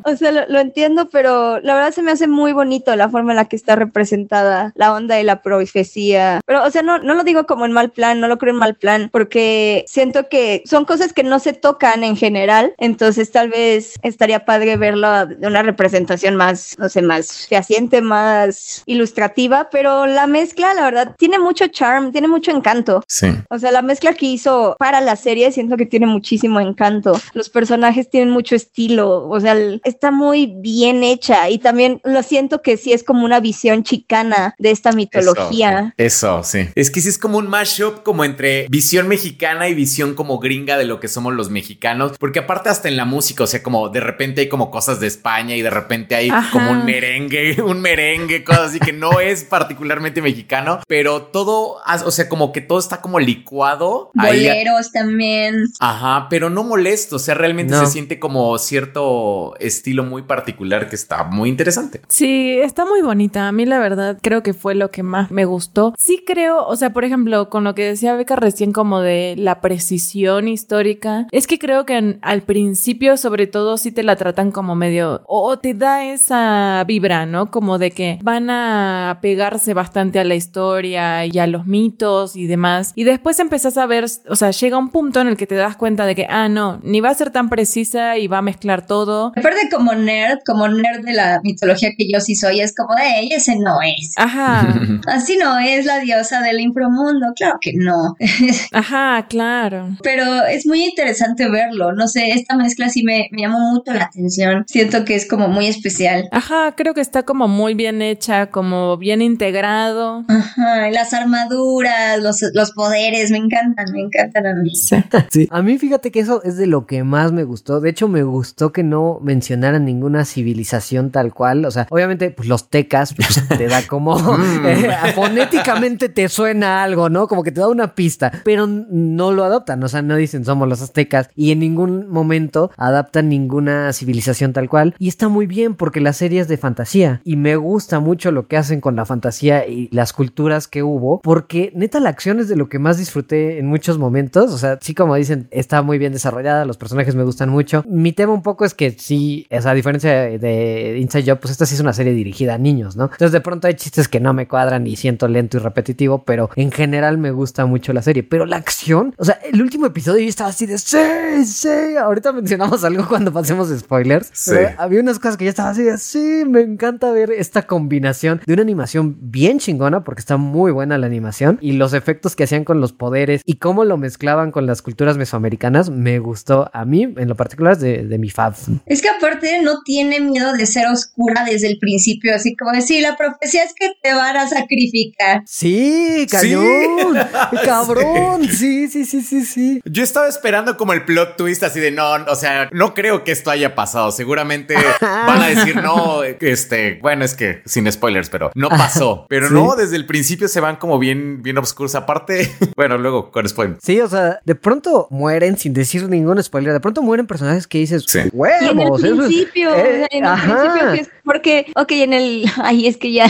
O sea, lo, lo entiendo, pero la verdad se me hace muy bonito la forma en la que está representada la onda y la profecía. Pero, o sea, no, no lo digo como en mal plan, no lo creo en mal plan, porque siento que son cosas que no se tocan en general, entonces tal vez estaría padre verlo de una representación más, no sé, más fehaciente, más ilustrativa, pero la mezcla, la verdad, tiene mucho charm, tiene mucho encanto. Sí. O sea, la mezcla que hizo para la serie siento que tiene muchísimo encanto. Los personajes tienen mucho estilo, o sea, está muy bien hecha y también lo siento que sí es como una visión chicana de esta mitología. Eso, sí. Es que sí es como un mashup como entre visión mexicana y visión como gringa de lo que somos los mexicanos, porque aparte hasta en la música, o sea, como de repente hay como cosas de España y de repente hay Ajá. como un merengue, un merengue, cosas así que no es particularmente mexicano, pero todo, o sea, como que todo está como licuado. ahí- Boleros también. Ajá, pero no molesto, o sea, realmente No. se siente como cierto estilo muy particular que está muy interesante. Sí, está muy bonita. A mí la verdad creo que fue lo que más me gustó. Sí creo, o sea, por ejemplo, con lo que decía Beca recién como de la precisión histórica, es que creo que en- al principio sobre todo sí te la tratan como medio, o, o te da esa vibra, ¿no? Como de que van a pegarse bastante a la historia y a los mitos y demás. Y después empezás a ver, o sea, llega un punto en el que te das cuenta de que, ah, no, ni va a ser tan precisa y va a mezclar todo. Aparte como nerd, como nerd de la mitología que yo sí soy, es como de ella, ese no es. Ajá. Así no es la diosa del inframundo, claro que no. Ajá, claro. Pero es muy interesante verlo, no sé, esta mezcla sí me, me llamó mucho la atención. Siento que es como muy especial. Ajá, creo que está como muy bien hecha, como bien integrado. Ajá, las armaduras, los, los poderes, me encantan, me encantan a mí. Sí. Sí. A mí fíjate que eso es de lo que más me gustó. De hecho, me gustó que no mencionaran ninguna civilización tal cual. O sea, obviamente, pues los tecas pues, te da como eh, fonéticamente te suena algo, ¿no? Como que te da una pista, pero no lo adoptan. O sea, no dicen somos los aztecas y en ningún momento adaptan ninguna civilización tal cual. Y está muy bien porque la serie es de fantasía y me gusta mucho lo que hacen con la fantasía y las culturas que hubo, porque neta la acción es de lo que más disfruté en muchos momentos. O sea, sí, como dicen, está muy bien desarrollada, los personajes me gustan mucho. Mi tema un poco es que sí, o sea, a diferencia de, de Inside Job, pues esta sí es una serie dirigida a niños, ¿no? Entonces de pronto hay chistes que no me cuadran y siento lento y repetitivo, pero en general me gusta mucho la serie. Pero la acción, o sea, el último episodio yo estaba así de sí, sí. Ahorita mencionamos algo cuando pasemos spoilers. Sí. pero había unas cosas que yo estaba así de sí, me encanta ver esta combinación de una animación bien chingona porque está muy buena la animación y los efectos que hacían con los poderes y cómo lo mezclaban con las culturas mesoamericanas me gustó a mí en lo particular de, de mi fab. Es que aparte no tiene miedo de ser oscura desde el principio, así como decir, la profecía es que te van a sacrificar. Sí, cañón, cabrón, sí, sí, sí, sí, sí. Yo estaba esperando como el plot twist así de no, o sea, no creo que esto haya pasado. Seguramente van a decir no, este, bueno, es que sin spoilers, pero no pasó. Pero Sí. no, desde el principio se van como bien, bien oscuros. Aparte, bueno, luego con spoilers. Sí, o sea, de pronto mueren sin decir ningún spoiler. De pronto mueren personajes que dices, Sí. huevos. Y en el es- principio, eh, en el ajá. principio que es porque, ok, en el, ay, es que ya,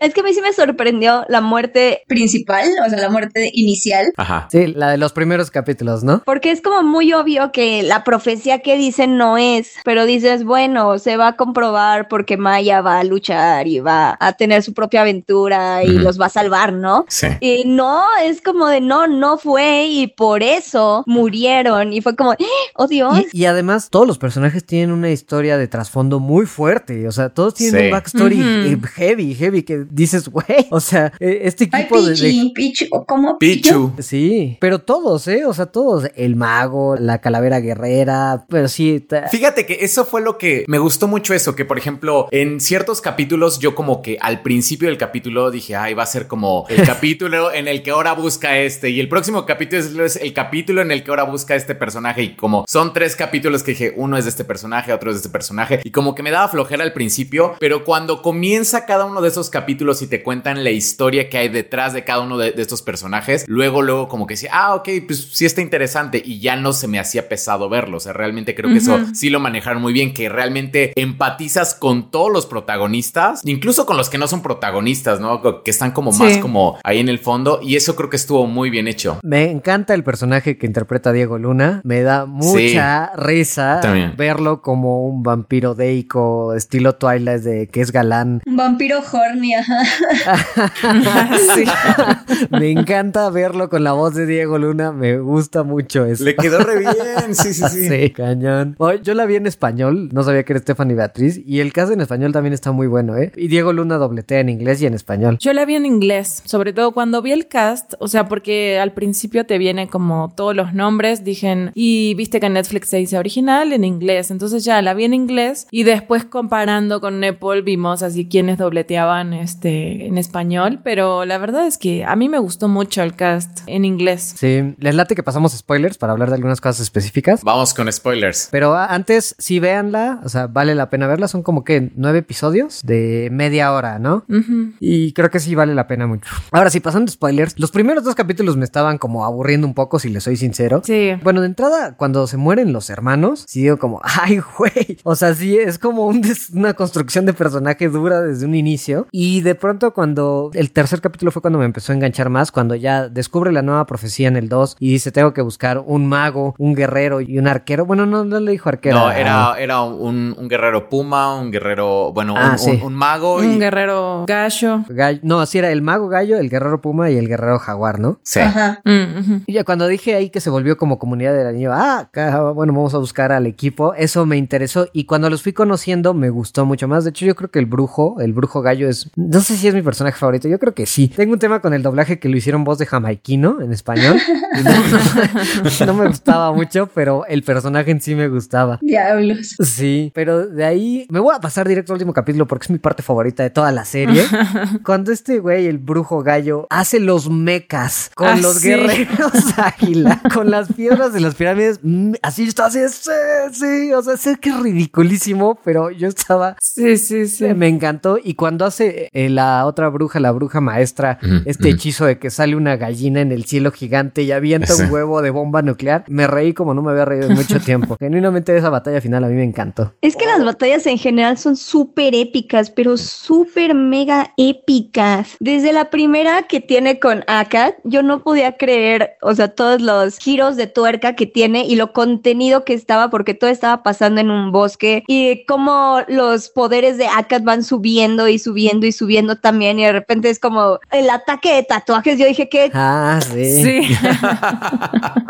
es que a mí sí me sorprendió la muerte, Principal, o sea, la muerte inicial. Ajá. Sí, la de los primeros capítulos, ¿no? porque es como muy obvio que la profecía que dicen no es, pero dices, bueno, se va a comprobar porque Maya va a luchar y va a tener su propia aventura y los va a salvar, ¿no? Sí. Y no, es como de no, no fue y por eso murieron y fue como, oh Dios. Y, y además, todos los personajes tienen una historia de trasfondo muy fuerte. O sea, todos tienen Sí. un backstory eh, heavy, heavy, que dices, güey. O sea, eh, este Ay, equipo de, de- Pichi, Pichu, ¿cómo? Pichu. Sí, pero todos, ¿eh? O sea, todos. El mago, la calavera guerrera, pero sí. Fíjate que eso fue lo que me gustó mucho eso, que por ejemplo, en ciertos capítulos yo como que al principio del capítulo dije, ay, va a ser como el capítulo en el que ahora busca este y el próximo capítulo es- el capítulo en el que ahora busca este personaje y como son tres capítulos que dije, uno es de este personaje, otro es de este personaje y como que me daba flojera al principio, pero cuando comienza cada uno de esos capítulos y te cuentan la historia que hay detrás de cada uno de, estos personajes, luego, luego como que decía, ah, ok, pues sí está interesante y ya no se me hacía pesado verlo, o sea, realmente creo que eso sí lo manejaron muy bien, que realmente empatizas con todos los protagonistas, incluso con los que no son protagonistas, ¿no? Que están como más como ahí en el fondo y eso creo que estuvo muy bien hecho. Me, encanta el personaje que interpreta Diego Luna. Me da mucha risa También. verlo como un vampiro deico, estilo Twilight, de que es galán. Un vampiro horny, ajá. Sí. Me encanta verlo con la voz de Diego Luna. Me gusta mucho eso. Le quedó re bien, sí, sí, sí. Sí, cañón. Yo la vi en español, no sabía que era Stephanie Beatriz. Y el caso en español también está muy bueno, ¿eh? Y Diego Luna dobletea en inglés y en español. Yo la vi en inglés, sobre todo cuando vi el cast, o sea, porque al principio te viene como todos los nombres, dije, y viste que en Netflix se dice original en inglés, entonces ya la vi en inglés y después comparando con Nepal vimos así quienes dobleteaban este en español, pero la verdad es que a mí me gustó mucho el cast en inglés. Sí, les late que pasamos spoilers para hablar de algunas cosas específicas. Vamos con spoilers. Pero antes, sí véanla, o sea, vale la pena verla. Son como que nueve episodios de media hora, ¿no? Y creo que sí vale la pena mucho. Ahora sí, pasando a spoilers, los primeros dos capítulos me estaban como aburriendo un poco, si les soy sincero. Sí. Bueno, de entrada, cuando se mueren los hermanos, sí digo como, ay, güey. O sea, sí, es como un una construcción de personaje dura desde un inicio. Y de pronto, cuando el tercer capítulo fue cuando me empezó a enganchar más, cuando ya descubre la nueva profecía en el 2 y dice, tengo que buscar un mago, un guerrero y un arquero. Bueno, no, no le dijo arquero. No, era, era un, un guerrero puma, un guerrero, bueno, Ah, un, sí. un- un mago Un y... guerrero gallo. Gallo- no, sí era el mago gallo, el guerrero puma y el guerrero jaguar, ¿no? Sí. Ajá. Mm. Y ya cuando dije ahí que se volvió como comunidad del anillo, ah, bueno, vamos a buscar al equipo, eso me interesó y cuando los fui conociendo me gustó mucho más. De hecho, yo creo que el brujo, el brujo gallo es, no sé si es mi personaje favorito, yo creo que sí. Tengo un tema con el doblaje que lo hicieron voz de jamaiquino en español. Y no, no me gustaba mucho, pero el personaje en sí me gustaba. Diablos. Sí, pero de ahí me voy a pasar directo al último capítulo porque es mi parte favorita de toda la serie. Cuando este güey, el brujo gallo, hace los mecas con Ah, los sí. guerreros águila, con las piedras de las pirámides, mm, así estaba así, sí, sí, o sea, sé que es ridiculísimo, pero yo estaba... Sí, sí, sí. Me encantó y cuando hace eh, la otra bruja, la bruja maestra, este hechizo de que sale una gallina en el cielo gigante y avienta un huevo de bomba nuclear, me reí como no me había reído en mucho tiempo. Genuinamente esa batalla final a mí me encantó. Es que las batallas en general son súper épicas, pero súper mega épicas. Desde la primera que tiene con Akkad, yo no podía creer, o sea, todos los giros de tuerca que tiene y lo contenido que estaba, porque todo estaba pasando en un bosque y cómo los poderes de Akkad van subiendo y subiendo y subiendo también y de repente es como el ataque de tatuajes. Yo dije que Ah, sí. Sí.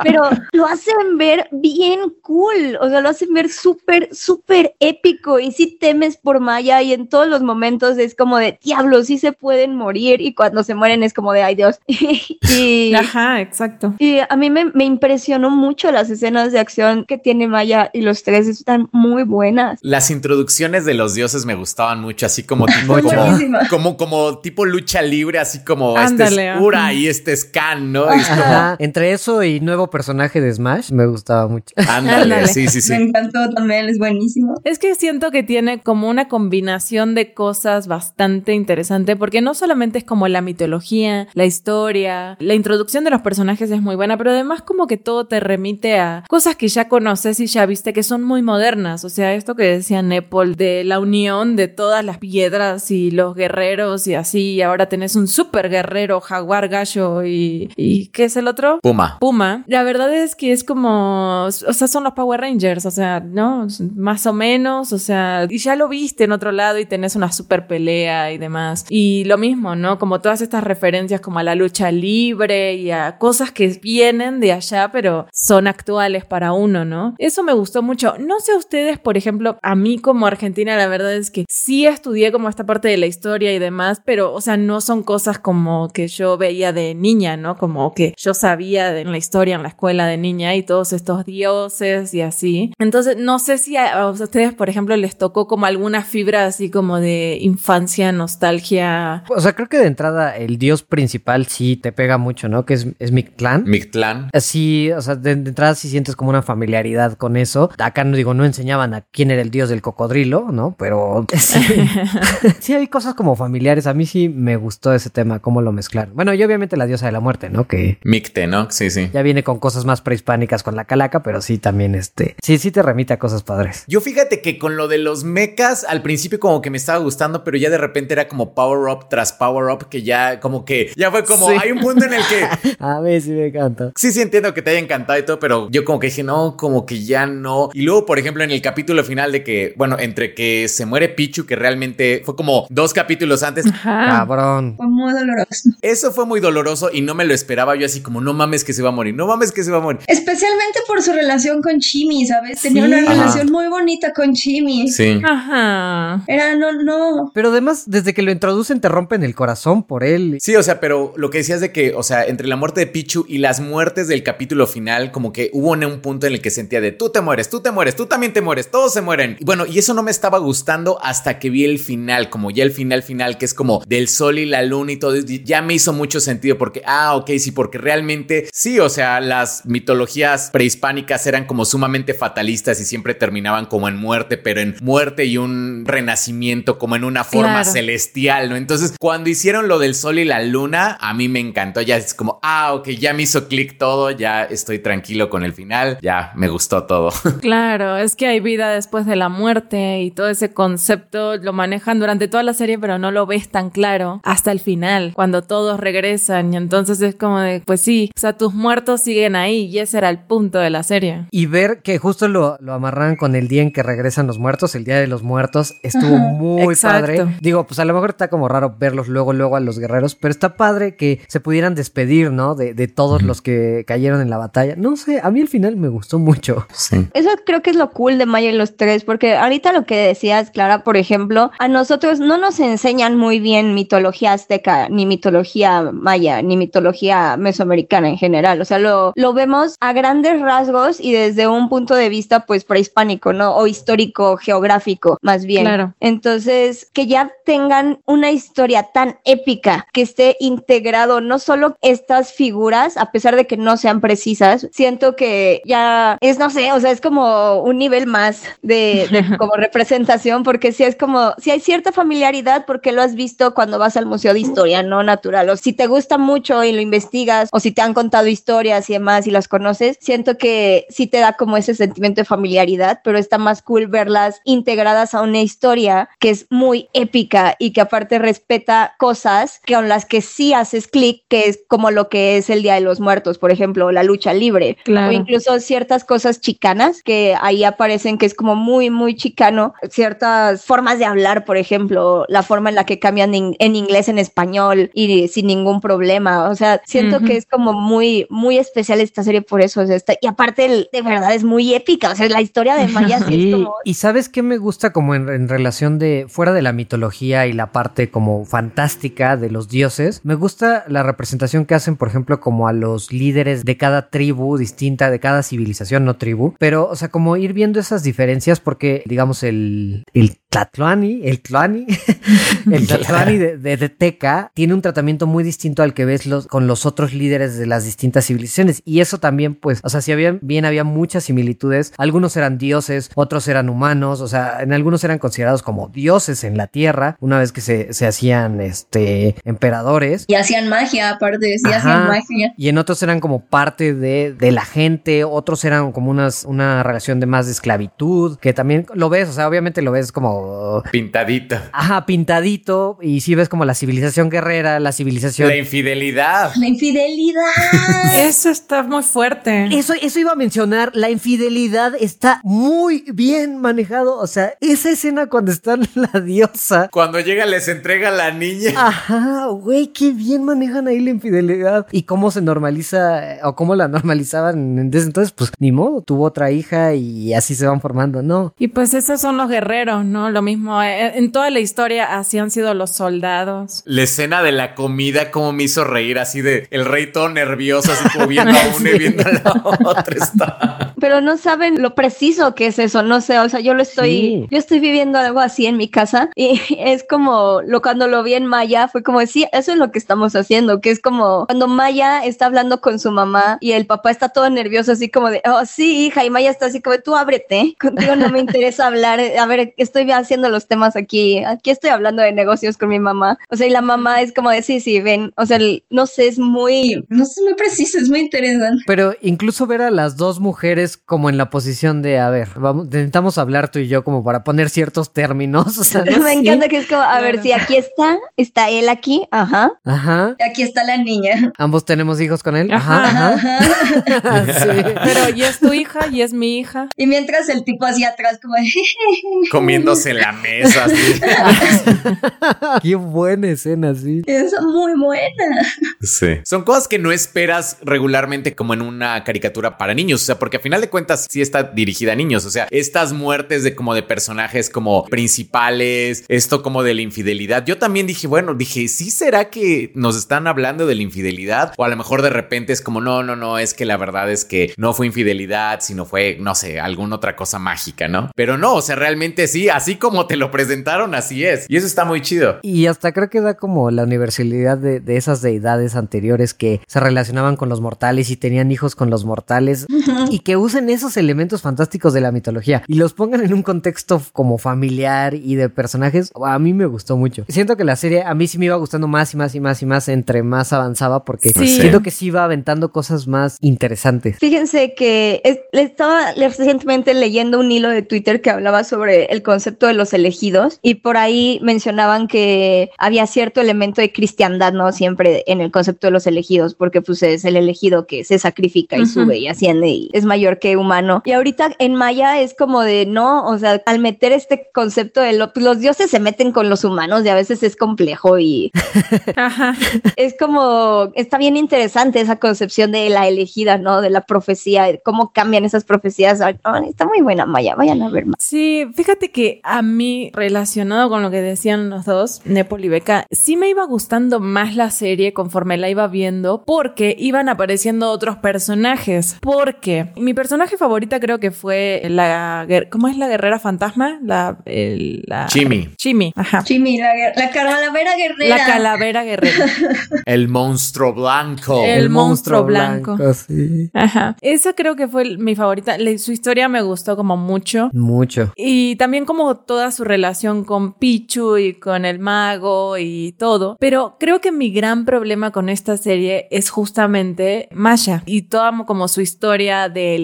pero lo hacen ver bien cool, o sea, lo hacen ver súper, súper épico y si temes por Maya y en todos los momentos es como de diablo, sí se pueden morir y cuando se mueren es como de ay Dios. y, Ajá, exacto. y a mí me, me impresionó mucho las escenas de acción que tiene Maya y los tres están muy buenas. Las introducciones de los dioses me gustaban mucho, así como tipo, como, como, como tipo lucha libre, así como Ándale, este es Ura y este es Khan, ¿no? Y es como. Entre eso y nuevo personaje de Smash, me gustaba mucho. ándale, Ándale. sí, sí, Me sí. encantó también, es buenísimo. Es que siento que tiene como una combinación de cosas bastante interesante, porque no solamente es como la mitología, la historia, la introducción de los personajes es muy buena, pero además como que todo te remite a cosas que ya conoces y ya viste que son muy modernas. O sea, esto que decía Nepal de la unión de todas las piedras y los guerreros y así, y ahora tenés un super guerrero, jaguar, gallo y... ¿Y qué es el otro? Puma. Puma. La verdad es que es como, o sea, son los Power Rangers, o sea, ¿no? Más o menos, o sea, y ya lo viste en otro lado y tenés una super pelea y demás. Y lo mismo, ¿no? Como todas estas referencias como a la lucha libre y a cosas que vienen de allá, pero son actuales para uno, ¿no? Eso me gustó mucho. No sé ustedes, por ejemplo, a mí como argentina, la verdad es que sí estudié como esta parte de la historia y demás, pero, o sea, no son cosas como que yo veía de niña, ¿no? Como que yo sabía en la historia, en la escuela de niña y todos estos dioses y así. Entonces, no sé si a, a ustedes, por ejemplo, les tocó como alguna fibra así como de infancia, nostalgia. O sea, creo que de entrada el dios principal sí te pega mucho, ¿no? Que es, es Mictlán. Mictlán. Sí, o sea, de, de entrada sí sientes como una familiaridad con eso. Acá no digo, no enseñaban a quién era el dios del cocodrilo, ¿no? Pero sí, sí hay cosas como familiares. A mí sí me gustó ese tema, cómo lo mezclaron. Bueno, y obviamente la diosa de la muerte, ¿no? Que Micte, ¿no? Sí, sí. ya viene con cosas más prehispánicas con la calaca, pero sí también este. Sí, sí te remite a cosas padres. Yo fíjate que con lo de los mechas, al principio como que me estaba gustando, pero ya de repente era como power up tras power up, que ya como que ya fue como, Sí. hay un punto en el que A mí sí me encanta. Sí, sí entiendo que te haya encantado y todo, pero yo como que dije, no, como que ya no. Y luego, por ejemplo, en el capítulo final de que, bueno, entre que se muere Pichu, que realmente fue como dos capítulos antes, Ajá. Cabrón. Fue muy doloroso. eso fue muy doloroso y no me lo esperaba yo así como, no mames que se va a morir, no mames que se va a morir. Especialmente por su relación con Chimi, ¿sabes? Tenía Sí. una Ajá. relación muy bonita con Chimi. Sí. Ajá. Era, no, no. Pero además, desde que lo introducen, te rompen el corazón por él. Sí, o sea, pero lo que decías de que, o sea, entre la muerte de Pichu y las muertes del capítulo final, como que hubo un, un punto en el que sentía de tú te mueres, tú te mueres, tú también te mueres, todos se mueren. Y bueno, y eso no me estaba gustando hasta que vi el final, como ya el final final, que es como del sol y la luna y todo, y ya me hizo mucho sentido porque, ah, ok, sí, porque realmente, sí, o sea, las mitologías prehispánicas eran como sumamente fatalistas y siempre terminaban como en muerte, pero en muerte y un renacimiento, como en una forma Claro. celestial, ¿no? Entonces, cuando hicieron lo del sol y la luna, a mí me encantó. Ya es como, ah, ok, ya me hizo clic todo, ya estoy tranquilo con el final, ya me gustó todo. Claro, es que hay vida después de la muerte y todo ese concepto lo manejan durante toda la serie, pero no lo ves tan claro hasta el final, cuando todos regresan. Y entonces es como de, pues sí, o sea, tus muertos siguen ahí y ese era el punto de la serie. Y ver que justo lo, lo amarran con el día en que regresan los muertos, el día de los muertos, estuvo muy Exacto. padre. Digo, pues a lo mejor está como raro verlos luego, luego a los guerreros, pero está padre que se pudieran despedir, ¿no? De, de todos los que cayeron en la batalla. No sé, a mí al final me gustó mucho. Sí. Eso creo que es lo cool de Maya y los tres, porque ahorita lo que decías, Clara, por ejemplo, a nosotros no nos enseñan muy bien mitología azteca, ni mitología maya, ni mitología mesoamericana en general. O sea, lo, lo vemos a grandes rasgos y desde un punto de vista, pues, prehispánico, ¿no? O histórico, geográfico, más bien. Claro. Entonces, que ya tengan una historia tan épica que esté integrado no solo estas figuras, a pesar de que no sean precisas, siento que ya es, no sé, o sea, es como un nivel más de, de como representación, porque si es como, si hay cierta familiaridad, porque lo has visto cuando vas al Museo de Historia, no natural, o si te gusta mucho y lo investigas, o si te han contado historias y demás y las conoces, siento que sí te da como ese sentimiento de familiaridad, pero está más cool verlas integradas a una historia que es muy épica y que aparte respeta cosas con las que sí haces clic, que es como lo que es el Día de los Muertos, por ejemplo, la lucha libre, Claro. o incluso ciertas cosas chicanas que ahí aparecen que es como muy, muy chicano, ciertas formas de hablar, por ejemplo, la forma en la que cambian en, en inglés en español y sin ningún problema, o sea, siento Ujú. que es como muy, muy especial esta serie por eso, o sea, está- y aparte el- de verdad es muy épica, o sea, la historia de Maya sí Sí, es como... y sabes qué me gusta como en, en relación de fuera de la mitología y la parte como fantástica de los dioses, me gusta la representación que hacen, por ejemplo, como a los líderes de cada tribu distinta, de cada civilización, no tribu, pero, o sea, como ir viendo esas diferencias porque, digamos, el, el Tlatlani, el Tlani, el Tlatlani de, de, de Teca tiene un tratamiento muy distinto al que ves los, con los otros líderes de las distintas civilizaciones. Y eso también, pues, o sea, si había, bien había muchas similitudes, algunos eran dioses, otros eran humanos, o sea, en algunos eran considerados como dioses en la tierra, una vez que se, se hacían, este, emperadores. Y hacían magia, aparte, sí Ajá. hacían magia. Y en otros eran como parte de, de la gente, otros eran como unas, una relación de más de esclavitud, que también lo ves, o sea, obviamente lo ves como Pintadita. Ajá, pintadito. Y sí ves como la civilización guerrera, la civilización. La infidelidad. La infidelidad. Eso está muy fuerte. Eso, eso iba a mencionar, la infidelidad está muy bien manejado. O sea, esa escena cuando está la diosa. Cuando llega les entrega la niña. Ajá, güey, qué bien manejan ahí la infidelidad. Y cómo se normaliza, eh, o cómo la normalizaban desde entonces, pues ni modo, tuvo otra hija y así se van formando, ¿no? Y pues esos son los guerreros, ¿no? Lo mismo, eh, en toda la historia así han sido los soldados. La escena de la comida, como me hizo reír, así de el rey todo nervioso, así como viendo a uno y viendo a la otra. Está. Pero no saben lo preciso que es eso, no sé, o sea, yo lo estoy, Sí. yo estoy viviendo algo así en mi casa y es como, lo cuando lo vi en Maya fue como, sí, eso es lo que estamos haciendo, que es como cuando Maya está hablando con su mamá y el papá está todo nervioso, así como de, oh, sí, hija, y Maya está así como, tú ábrete, contigo no me interesa hablar, a ver, estoy haciendo los temas aquí, aquí estoy hablando de negocios con mi mamá, o sea, y la mamá es como de, sí, sí, ven, o sea, el- no sé, es muy... No sé, muy preciso, es muy interesante. Pero incluso ver a las dos mujeres como en la posición de, a ver, vamos, intentamos hablar tú y yo como para poner ciertos términos. O sea, ¿no? Me encanta que es como, a ver, si aquí está, está él aquí, ajá. Ajá. Aquí está la niña. Ambos tenemos hijos con él. Ajá. Ajá. ajá. sí. Pero y es tu hija y es mi hija. Y mientras el tipo hacia atrás como Comiéndose la mesa, así. Qué buena escena, sí. es muy buena. Sí. Son cosas que no esperas regularmente como en una caricatura para niños. O sea, porque a final de cuentas sí está dirigida a niños. O sea, estas muertes de como de personajes como principales, esto como de la infidelidad. Yo también dije, bueno, dije, ¿sí será que nos están hablando de la infidelidad? O a lo mejor de repente es como, no, no, no, es que la verdad es que no fue infidelidad, sino fue, no sé, alguna otra cosa mágica, ¿no? Pero no, o sea, realmente sí, así como te lo presentaron, así es. Y eso está muy chido. Y hasta creo que da como la universalidad de, de esas deidades anteriores que se relacionaban con los mortales y tenían hijos con los mortales y que usen esos elementos fantásticos de la mitología y los pongan en un contexto como familiar y de personajes. A mí me gustó mucho. Siento que la serie a mí sí me iba gustando más y más y más y más entre más avanzaba porque Sí. siento que sí iba aventando cosas más interesantes. Fíjense que es- le estaba recientemente leyendo un hilo de Twitter que hablaba sobre el concepto de los elegidos y por ahí mencionaban que había cierto elemento de cristiandad, ¿no? Siempre en el concepto de los elegidos, porque pues es el elegido que se sacrifica y Ujú. sube y asciende y es mayor que humano. Y ahorita en Maya es como de, no, o sea, al meter este concepto de lo- los dioses se meten con los humanos y a veces es complejo y Ajá. es como, está bien interesante esa concepción de la elegida, ¿no? De la profecía, de cómo cambian esas profecías. Ay, está muy buena, Maya, vayan a ver más. Sí, fíjate que a mí, relacionado con lo que decían los dos, Nepal y Beca, sí me iba gustando más la serie conforme la iba viendo porque iban apareciendo otros personajes. Porque mi personaje favorita creo que fue la... ¿Cómo es la guerrera fantasma? La... el- la Chimi. Chimi, ajá. Jimmy, la, la calavera guerrera. La calavera guerrera. El monstruo blanco. El monstruo blanco. sí. Ajá. Esa creo que fue mi favorita. Le- su historia me gustó como mucho. Mucho. Y también como toda su relación con Pichu y con el mago y todo. Pero creo que mi gran problema con esta serie es justamente Masha y toda mo- como su historia de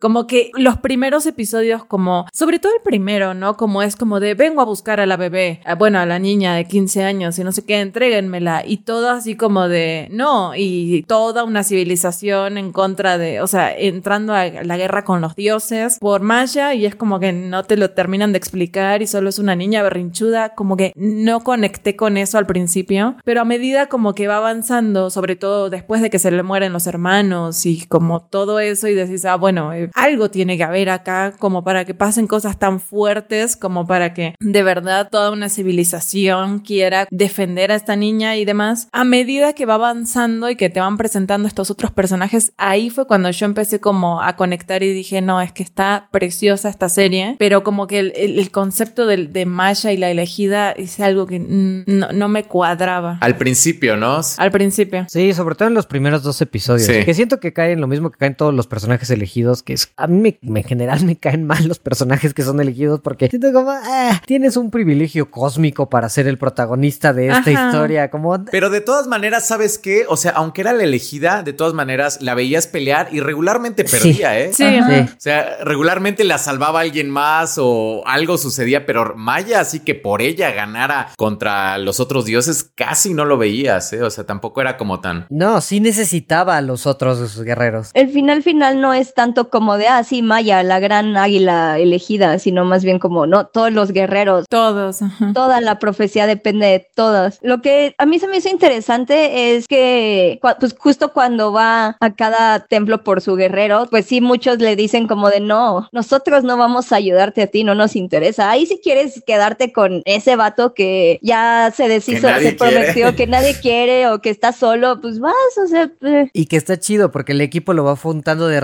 Como que los primeros episodios como, sobre todo el primero, ¿no? Como es como de vengo a buscar a la bebé, a- bueno, a la niña de 15 años y no sé qué, entréguenmela. Y todo así como de no, y toda una civilización en contra de, o sea, entrando a la guerra con los dioses por Maya y es como que no te lo terminan de explicar y solo es una niña berrinchuda, como que no conecté con eso al principio, pero a medida como que va avanzando, sobre todo después de que se le mueren los hermanos y como todo eso y decís, ah, bueno, eh, algo tiene que haber acá como para que pasen cosas tan fuertes como para que de verdad toda una civilización quiera defender a esta niña y demás. A medida que va avanzando y que te van presentando estos otros personajes, ahí fue cuando yo empecé como a conectar y dije, no, es que está preciosa esta serie, pero como que el, el- el concepto del- de, Maya y la elegida es algo que no, no me cuadraba Al principio, ¿no? al principio. Sí, sobre todo en los primeros dos episodios. Sí. Que siento que caen lo mismo que caen todos los personajes elegidos, que es, a mí me, me- en general me caen mal los personajes que son elegidos porque siento como, ah, tienes un privilegio cósmico para ser el protagonista de esta Ajá. historia, como... Pero de todas maneras, ¿sabes qué? O sea, aunque era la elegida, de todas maneras la veías pelear y regularmente Sí. perdía, ¿eh? Sí. Sí. O sea, regularmente la salvaba alguien más o algo sucedía, pero Maya, así que por ella ganara contra los otros dioses, casi no lo veías, ¿eh? O sea, tampoco era como tan. No, sí necesitaba a los otros guerreros. El final final no es tanto como de, ah, sí, Maya, la gran águila elegida, sino más bien como, no, todos los guerreros. Todos. ajá. Toda la profecía depende de todas. Lo que a mí se me hizo interesante es que, pues justo cuando va a cada templo por su guerrero, pues sí, muchos le dicen como de, no, nosotros no vamos a ayudarte a ti, no nos interesa. Ahí si quieres quedarte con ese vato que ya se deshizo, se prometió que nadie quiere o que está solo, pues vas, o sea, eh, Y que está chido porque el equipo lo va juntando de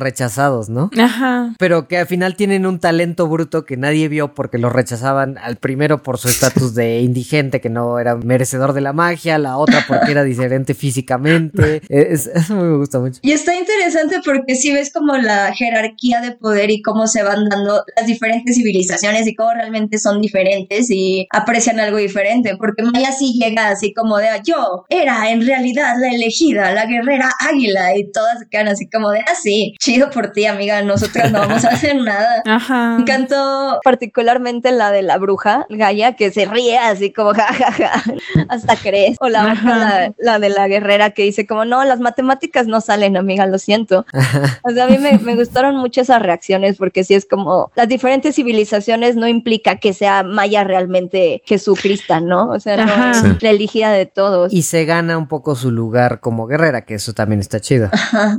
rechazados, ¿no? Ajá. Pero que al final tienen un talento bruto que nadie vio porque lo rechazaban al primero por su estatus de indigente, que no era merecedor de la magia, la otra porque era diferente físicamente. Es- eso me gusta mucho. Y está interesante porque si ves como la jerarquía de poder y cómo se van dando las diferentes civilizaciones y cómo realmente son diferentes y aprecian algo diferente. Porque Maya sí llega así como de, "Ah, yo era en realidad la elegida, la guerrera águila y todas se quedan así como de, ah, sí, chido por ti amiga, nosotras no vamos a hacer nada. Ajá. Me encantó particularmente la de la bruja, Gaia, que se ríe así como jajaja, hasta crees. O la, Ajá. la, la de la guerrera que dice como, no, las matemáticas no salen, amiga, lo siento. O sea, a mí me, me gustaron mucho esas reacciones porque sí es como, las diferentes civilizaciones no implica que sea Maya realmente Jesucrista, ¿no? O sea, no es Sí. la elegida de todos. Y se gana un poco su lugar como guerrera, que eso también está chido.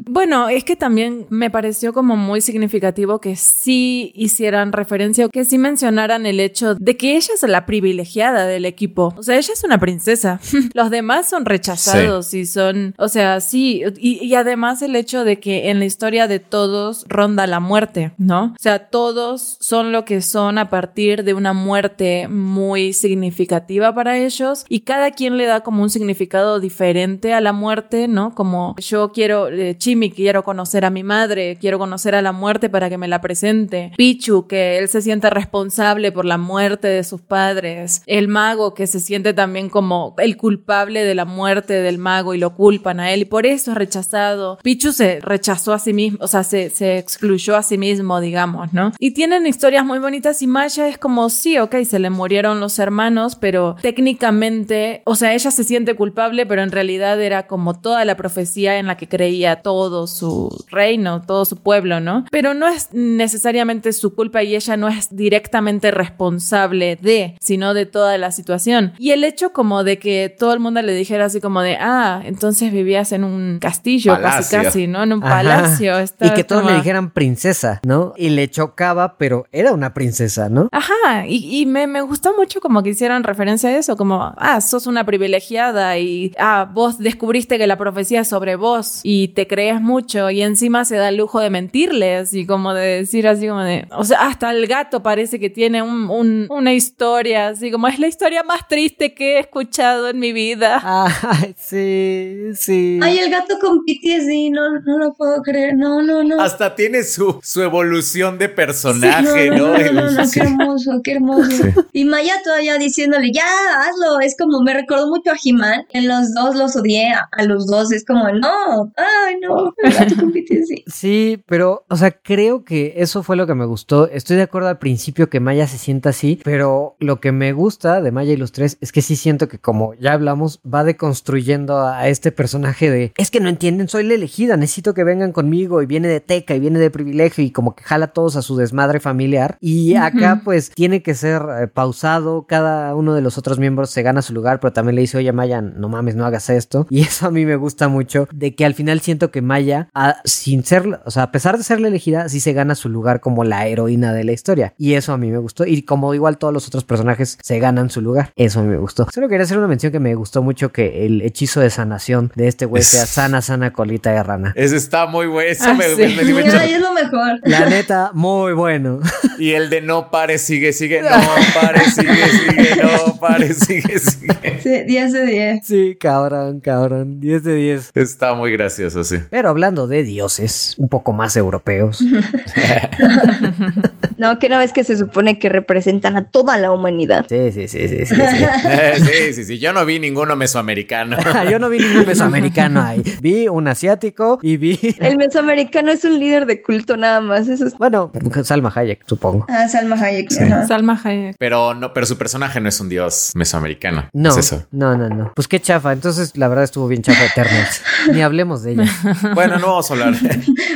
Bueno, es que también me pareció como muy significativo que sí hicieran referencia o que sí mencionaran el hecho de que ella es la privilegiada del equipo. O sea, ella es una princesa. Los demás son rechazados y son, o sea, sí. Y, y además el hecho de que en la historia de todos ronda la muerte, ¿no? O sea, todos son lo que son a partir de una muerte muy significativa para ellos y cada quien le da como un significado diferente a la muerte, ¿no? Como yo quiero, eh, Chimi, quiero conocer a mi madre, quiero conocer a la muerte para que me la presente. Pichu, que él se siente responsable por la muerte de sus padres. El mago, que se siente también como el culpable de la muerte del mago y lo culpan a él y por eso es rechazado. Pichu se rechazó a sí mismo, o sea, se, se excluyó a sí mismo, digamos, ¿no? Y tienen historias muy bonitas y Maya es como, sí, ok, se le murieron los hermanos, pero técnicamente, o sea, ella se siente culpable, pero en realidad era como toda la profecía en la que creía todo su reino, todo su pueblo, ¿no? Pero no es necesariamente su culpa y ella no es directamente responsable de, sino de toda la situación. Y el hecho como de que todo el mundo le dijera así como de, ah, entonces vivías en un castillo, casi Palacio. casi, ¿no? En un Ajá. palacio. Y que todos como- le dijeran princesa, ¿no? Y le chocaba, pero era una princesa, ¿no? Ajá, y, y me, me gustó mucho como que hicieran referencia a eso, como, ah, sos una privilegiada y, ah, vos descubriste que la profecía es sobre vos y te crees mucho y encima se da el lujo de mentirles y como de decir así como de, o sea, hasta el gato parece que tiene un, un- una historia, así como es la historia más triste que he escuchado en mi vida. Ay, sí, sí. Ay, el gato con PTSD, no, no lo puedo creer. No, no, no. Hasta tiene su, su evolución de Sí, personaje, no, ¿no? no, no, no, no, El- qué hermoso, qué hermoso. Y Maya todavía diciéndole, ya, hazlo. Es como, me recordó mucho a He-Man. En los dos los odié, a, a los dos. Es como, no, ay, no, el gato con PTSD. Sí, pero, o sea, creo que eso fue lo que me gustó. Estoy de acuerdo al principio que Maya se sienta así, pero lo que me gusta de Maya y los tres es que sí siento que, como ya hablamos, va deconstruyendo a este personaje de es que no entienden, soy la elegida, necesito que vengan conmigo y viene de teca y viene de privilegio y como que jala a todos a su desmadre familiar. Y acá, pues, tiene que ser eh, pausado. Cada uno de los otros miembros se gana su lugar, pero también le dice, oye, Maya, no mames, no hagas esto. Y eso a mí me gusta mucho, de que al final siento que Maya, a- sin ser, o sea, pesar de ser la elegida, sí se gana su lugar como la heroína de la historia. Y eso a mí me gustó. Y como igual todos los otros personajes se ganan su lugar. Eso a mí me gustó. Solo quería hacer una mención que me gustó mucho que el hechizo de sanación de este güey sea sana, sana colita de rana. Ese está muy bueno. Eso Ah, me, sí. me- me Ay, es lo mejor. La neta, muy bueno. Y el de no pare, sigue, sigue, no pare, sigue, sigue, no pare, sigue, sigue. Sí, 10 de 10. Sí, cabrón, cabrón. 10 de 10. Está muy gracioso, sí. Pero hablando de dioses un poco más europeos. No, que no ves que se supone que representan a toda la humanidad. Sí, sí, sí, sí, sí. sí. Sí, sí, sí. Yo no vi ninguno mesoamericano. Yo no vi ningún mesoamericano ahí. Vi un asiático y vi. El mesoamericano es un líder de culto nada más. Eso es Bueno, Salma Hayek, supongo. Ah, Salma Hayek. ajá. Salma Hayek. Pero no, pero su personaje no es un dios mesoamericano. No, Es eso. no, no, no. Pues qué chafa. Entonces, la verdad estuvo bien chafa Eternals. Ni hablemos de ella. Bueno, no vamos a hablar.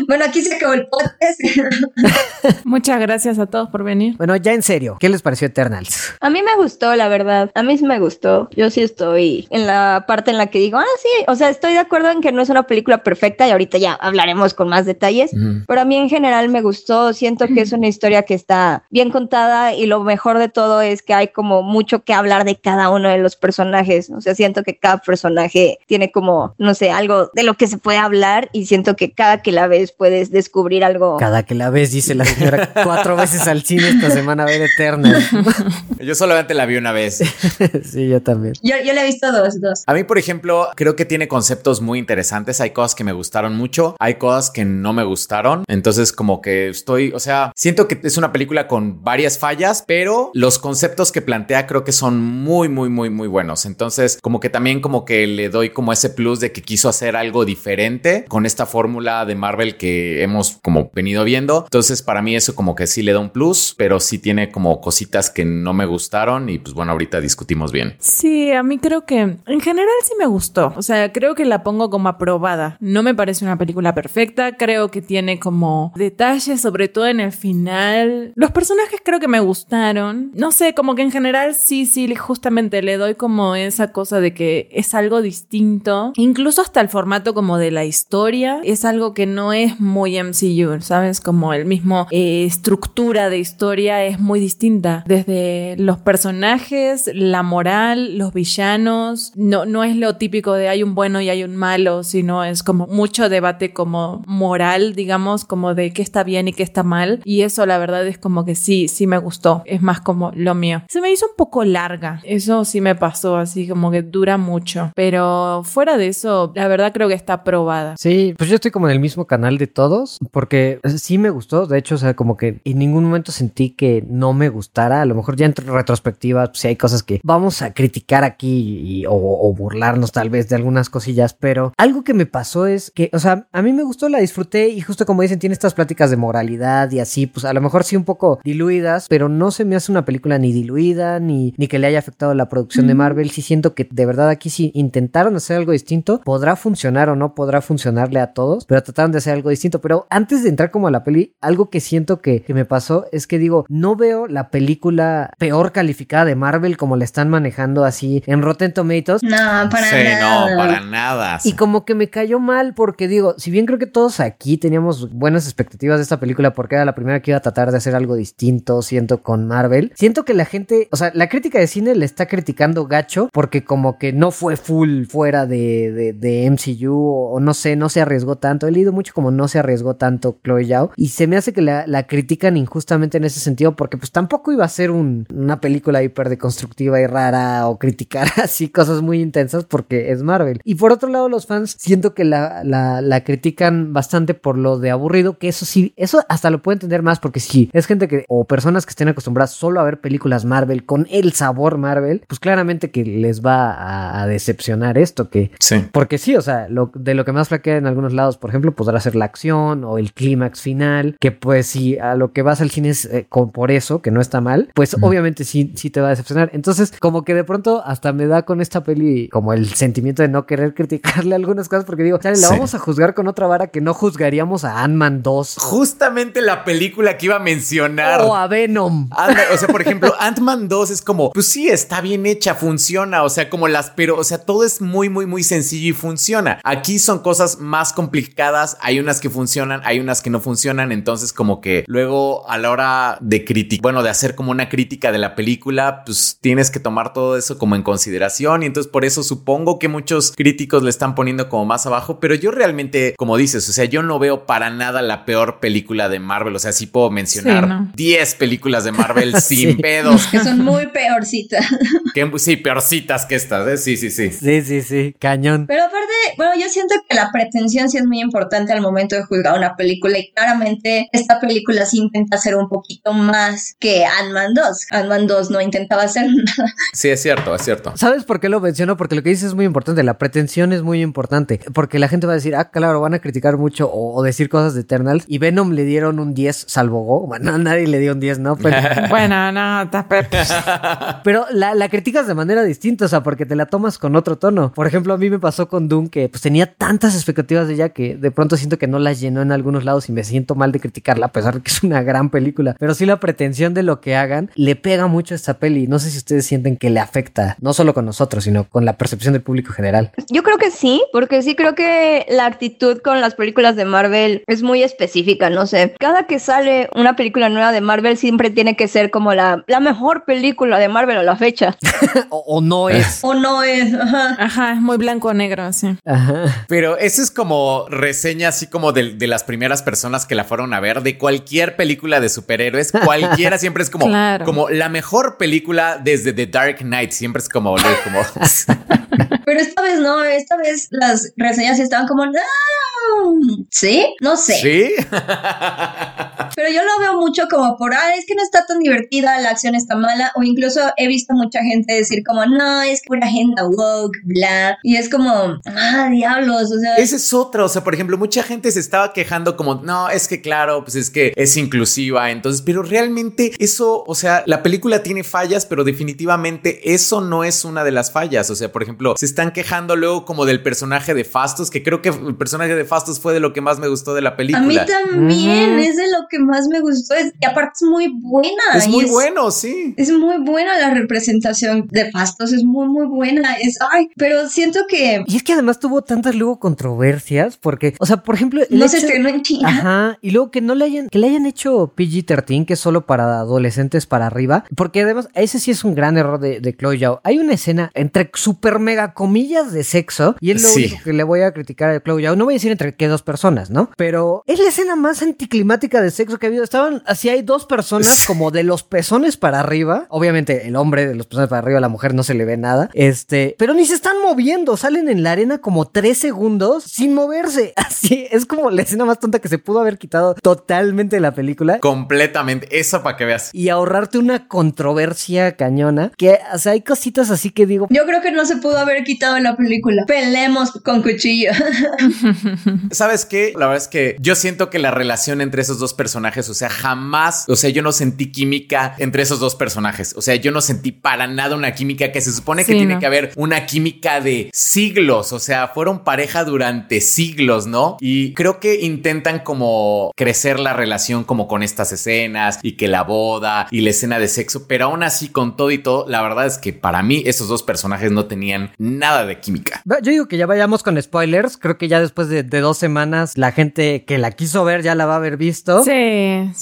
Bueno, aquí se acabó el podcast. Muchas gracias a todos por venir. Bueno, ya en serio, ¿qué les pareció Eternals? A mí me gustó, la verdad. A mí sí me gustó. Yo sí estoy en la parte en la que digo, ah, sí. O sea, estoy de acuerdo en que no es una película perfecta y ahorita ya hablaremos con más detalles. Ujú. Pero a mí en general me gustó. Siento que es una historia que está bien contada y lo mejor de todo es que hay como mucho que hablar de cada uno de los personajes. O sea, siento que cada personaje tiene como, no sé, algo de lo que se puede hablar y siento que cada que la ves puedes descubrir algo. Cada que la ves, dice la señora, cuatro veces al cine esta semana a ver Eternals. Yo solamente la vi una vez. sí, yo también. Yo, yo le he visto dos, dos. A mí, por ejemplo, creo que tiene conceptos muy interesantes. Hay cosas que me gustaron mucho, hay cosas que no me gustaron. Entonces, como que estoy, o sea, siento que es una película con varias fallas, pero los conceptos que plantea creo que son muy, muy, muy, muy buenos. Entonces, como que también como que le doy como ese plus de que quiso hacer algo diferente con esta fórmula de Marvel que hemos como venido viendo. Entonces, para mí eso como que sí le da un plus, pero sí tiene como cositas que no me gustaron y pues bueno, ahorita discutimos bien. Sí, a mí creo que en general sí me gustó. O sea, creo que la pongo como aprobada. No me parece una película perfecta, creo que tiene como detalles, sobre todo en el final. Los personajes creo que me gustaron. No sé, como que en general sí, sí, justamente le doy como esa cosa de que es algo distinto. Incluso hasta el formato como de la historia es algo que no es muy MCU, ¿sabes? Como el mismo eh, estructura de historia es muy distinta. Desde los personajes, la moral, los villanos. No, no es lo típico de hay un bueno y hay un malo, sino es como mucho debate como moral, digamos, como de qué está bien y qué está mal. Y eso la verdad es como que sí, sí me gustó. Es más como lo mío. Se me hizo un poco larga. Eso sí me pasó, así como que dura mucho. Pero fuera de eso, la verdad creo que está probada. Sí, pues yo estoy como en el mismo canal de todos, porque sí me gustó. De hecho, o sea, como que en ningún momento sentí que no me gustara. A lo mejor ya en retrospectiva, si pues, hay cosas que vamos a criticar aquí o, o burlarnos tal vez de algunas cosillas, pero algo que me pasó es que, o sea, a mí me gustó, la disfruté y justo como dicen, tiene estas pláticas de moralidad y así, pues a lo mejor sí un poco diluidas, pero no se me hace una película ni diluida, ni, ni que le haya afectado la producción de Marvel. Sí siento que de verdad aquí si intentaron hacer algo distinto, podrá funcionar o no podrá funcionarle a todos, pero trataron de hacer algo distinto. Pero antes de entrar como a la peli, algo que siento que, que me pasó es que digo, no veo la película peor calificada de Marvel como la están manejando así en Rotten Tomatoes. No, para Sí, nada. no, para nada. Y como que me cayó mal porque digo, si bien creo que todos aquí teníamos buenas expectativas de esta película porque era la primera que iba a tratar de hacer algo distinto, siento, con Marvel, siento que la gente, o sea, la crítica de cine le está criticando gacho porque como que no fue full fuera de, de, de MCU o, o no sé, no se arriesgó tanto. He leído mucho como no se arriesgó tanto Chloe Zhao y se me hace que la, la critican injustamente en ese sentido porque pues tampoco iba a ser un- una película hiper deconstructiva y rara o criticar así cosas muy intensas porque es Marvel. Y por otro lado los fans siento que la, la, la critican bastante por lo de aburrido, que eso sí, eso hasta lo puedo entender más porque si es gente que o personas que estén acostumbradas solo a ver películas Marvel con el sabor Marvel, pues claramente que les va a, a decepcionar esto que Sí. porque sí, o sea, lo, de lo que más flaquea en algunos lados, por ejemplo, podrá ser la acción o el clímax final, que pues si a lo que vas al cine es eh, con, por eso, que no está mal, pues obviamente sí, sí te va a decepcionar. Entonces, como que de pronto hasta me da con esta peli como el sentimiento de no querer criticarle algunas cosas, porque digo, chale, la Sí. vamos a juzgar con otra vara que no juzgaríamos a Ant-Man 2 Justamente la película que iba a mencionar. o a Venom. Anda, o sea, por ejemplo, Ant-Man 2 es como, pues sí, está bien hecha, funciona, o sea, como las, pero, o sea, todo es muy, muy, muy sencillo y funciona. Aquí son cosas más complicadas, hay unas que funcionan, hay unas que no funcionan, entonces como que luego a la hora de criticar, bueno, de hacer como una crítica de la película, pues tienes que tomar todo eso como en consideración y entonces por eso supongo que muchos críticos le están poniendo como más abajo, pero yo realmente, como dices, o sea, yo no veo para nada la peor película de Marvel, o sea, sí puedo mencionar Sí, ¿no? 10 películas de Marvel Sí. sin pedos. Que son muy peorcitas. Que, sí, peorcitas que estas, ¿eh? Sí, sí, sí. Sí, sí, sí, cañón. Pero aparte, bueno, yo siento que la pretensión sí es muy importante al momento de juzgar una película y claramente esta película sí intenta hacer un poquito más que Ant-Man 2. Ant-Man 2 no intentaba hacer nada. Sí, es cierto, es cierto. ¿Sabes por qué lo menciono? Porque lo que dices es muy importante, la pretensión es muy importante, porque la gente va a decir, ah, claro, van a criticar mucho o, o decir cosas de Eternals, y Venom le dieron un 10, salvo Go, bueno, a nadie le dio un 10, ¿no? Pero, Bueno, no, pero la, la criticas de manera distinta, o sea, porque te la tomas con otro tono. Por ejemplo, a mí me pasó con Doom que pues tenía tantas expectativas de ella que de pronto siento que no las llenó en algunos lados y me siento mal de criticarla, a pesar de que es una gran película, pero sí la pretensión de lo que hagan le pega mucho a esta peli, no sé si ustedes sienten que le afecta, no solo con nosotros, sino con la percepción del público general. Yo creo que sí, porque sí creo que la actitud con las películas de Marvel es muy específica, no sé. Cada que sale una película nueva de Marvel siempre tiene que ser como la, la mejor película de Marvel a la fecha. o, o no es. O no es. Ajá. Ajá, es muy blanco o negro, sí. Ajá. Pero eso es como reseña así como de, de las primeras personas que la fueron a ver de cualquier película de superhéroes. Cualquiera siempre es como, Claro. como la mejor película desde The Dark Knight. Siempre es como, como Pero esta vez no, esta vez las reseñas estaban como, no, ¿sí? No sé. ¿Sí? Pero yo lo veo mucho como por, ah, es que no está tan divertida, la acción está mala, o incluso he visto mucha gente decir como, no, es que pura agenda woke, bla, y es como, ah, diablos, o sea. Esa es otra, o sea, por ejemplo, mucha gente se estaba quejando como, no, es que claro, pues es que es inclusiva, entonces, pero realmente eso, o sea, la película tiene fallas, pero definitivamente eso no es una de las fallas, o sea, por ejemplo, se están quejando luego como del personaje de Fastos, que creo que el personaje de Fastos fue de lo que más me gustó de la película. A mí también, es de lo que más me gustó, y aparte es muy buena. Es muy bueno, sí. Es muy buena la representación de Fastos, es muy, muy buena, es, ay, pero siento que... Y es que además tuvo tantas luego controversias, porque, o sea, por ejemplo... No se estrenó en China. Ajá, y luego que no le hayan, que le hayan hecho PG-13, que es solo para adolescentes para arriba, porque además ese sí es un gran error de, de Chloe Zhao. Hay una escena entre super mega comillas de sexo, y es lo único que le voy a criticar a Chloe Zhao. No voy a decir entre qué dos personas, ¿no? Pero es la escena más anticlimática de sexo que ha habido. Estaban, así hay dos personas como de los pezones para arriba. Obviamente el hombre de los pezones para arriba, la mujer no se le ve nada. Este, pero ni se están moviendo, salen en la arena como tres segundos sin moverse. Así es como la escena más tonta que se pudo haber quitado totalmente de la película. Completamente, eso para que veas. Y ahorrarte una controversia cañona. Que, o sea, hay cositas así que digo. Yo creo que no se pudo haber quitado en la película. Pelemos con cuchillo. ¿Sabes qué? La verdad es que yo siento que la relación entre esos dos personajes, o sea, jamás, o sea, yo no sentí química entre esos dos personajes. O sea, yo no sentí para nada una química que se supone que Sí, tiene no. que haber una química de siglos. O sea, fueron pareja durante siglos, ¿no? Y creo que intentan como crecer la relación como con estas escenas y que la boda y la escena de sexo, pero aún así con todo y todo, la verdad es que para mí esos dos personajes no tenían nada de química. Yo digo que ya vayamos con spoilers. Creo que ya después de, de dos semanas, la gente que la quiso ver ya la va a haber visto. Sí,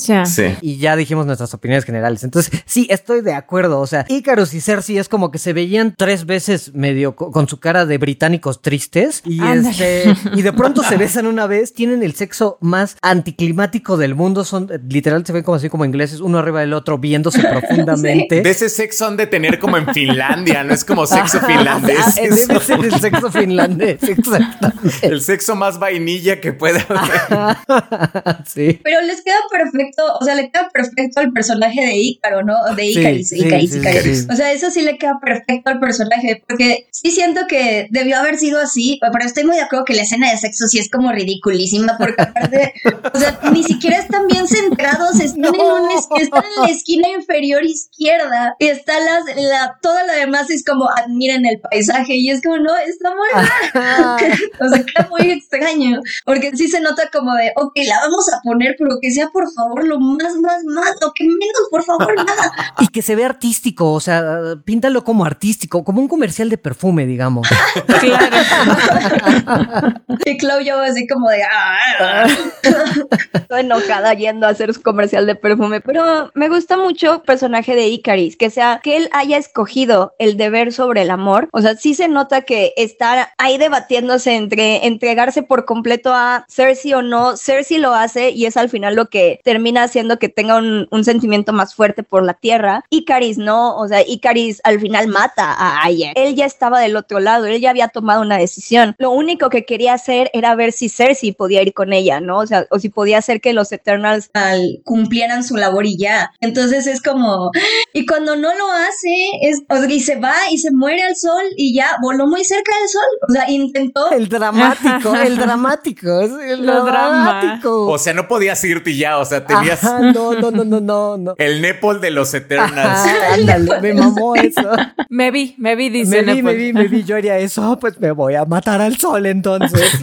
ya. Sí. Y ya dijimos nuestras opiniones generales. Entonces, sí, estoy de acuerdo. O sea, Icarus y Cersei es como que se veían tres veces medio co- con su cara de británicos tristes. Y este, y de pronto se besan una vez, tienen el sexo más anticlimático del mundo. Son literal, se ven como así como ingleses, uno arriba del otro, viéndose profundamente. De ese sexo han de tener como en Finlandia, no es como sexo finlandés. debe ser el sexo finlandés, exactamente. El sexo más vainilla que pueda haber. sí. Pero les queda perfecto, o sea, le queda perfecto al personaje de Ícaro, ¿no? De Icaris, sí, Icaris, sí, Icaris. sí. O sea, eso sí le queda perfecto al personaje, porque sí siento que debió haber sido así, pero estoy muy de acuerdo que la escena de sexo sí es como ridiculísima, porque aparte, o sea, ni siquiera están bien centrados, están, en, un es- están en la esquina inferior izquierda, y está las, la, toda la demás es como admiren el paisaje, y es como, no, está muy Ah. o sea, queda muy extraño. Porque sí se nota como de, ok, la vamos a poner, pero que sea por favor lo más, más, más, lo que menos, por favor, nada. Y que se ve artístico, o sea, píntalo como artístico, como un comercial de perfume, digamos. Claro. Y yo así como de, ah. Estoy enojada yendo a hacer su comercial de perfume, pero me gusta mucho el personaje de Icaris, que sea que él haya escogido el deber sobre el amor. O sea, sí se nota que está ahí debatiéndose entre entregarse por completo a Cersei o no. Cersei lo hace y es al final lo que termina haciendo que tenga un, un sentimiento más fuerte por la tierra. Icaris no, o sea, Icaris al final mata a Aya. Él ya estaba del otro lado, él ya había tomado una decisión. Lo único que quería hacer era ver si Cersei podía ir con ella, ¿no? O sea, o si podía hacer que los Eternals Al cumplieran su labor y ya. Entonces es como, y cuando no lo hace, es, o sea, y se va y se muere al sol y ya voló muy cerca del sol. O sea, intentó. El dramático, el dramático, es Lo dramático. O sea, no podías irte y ya, o sea, tenías Ajá, no, no, no, no, no, no. el Nepal de los Eternals. Ajá, ándale, me mamó eso. Me vi, me vi, dice Me vi, me vi, me vi, yo haría eso, "Oh, pues me voy a matar al sol entonces.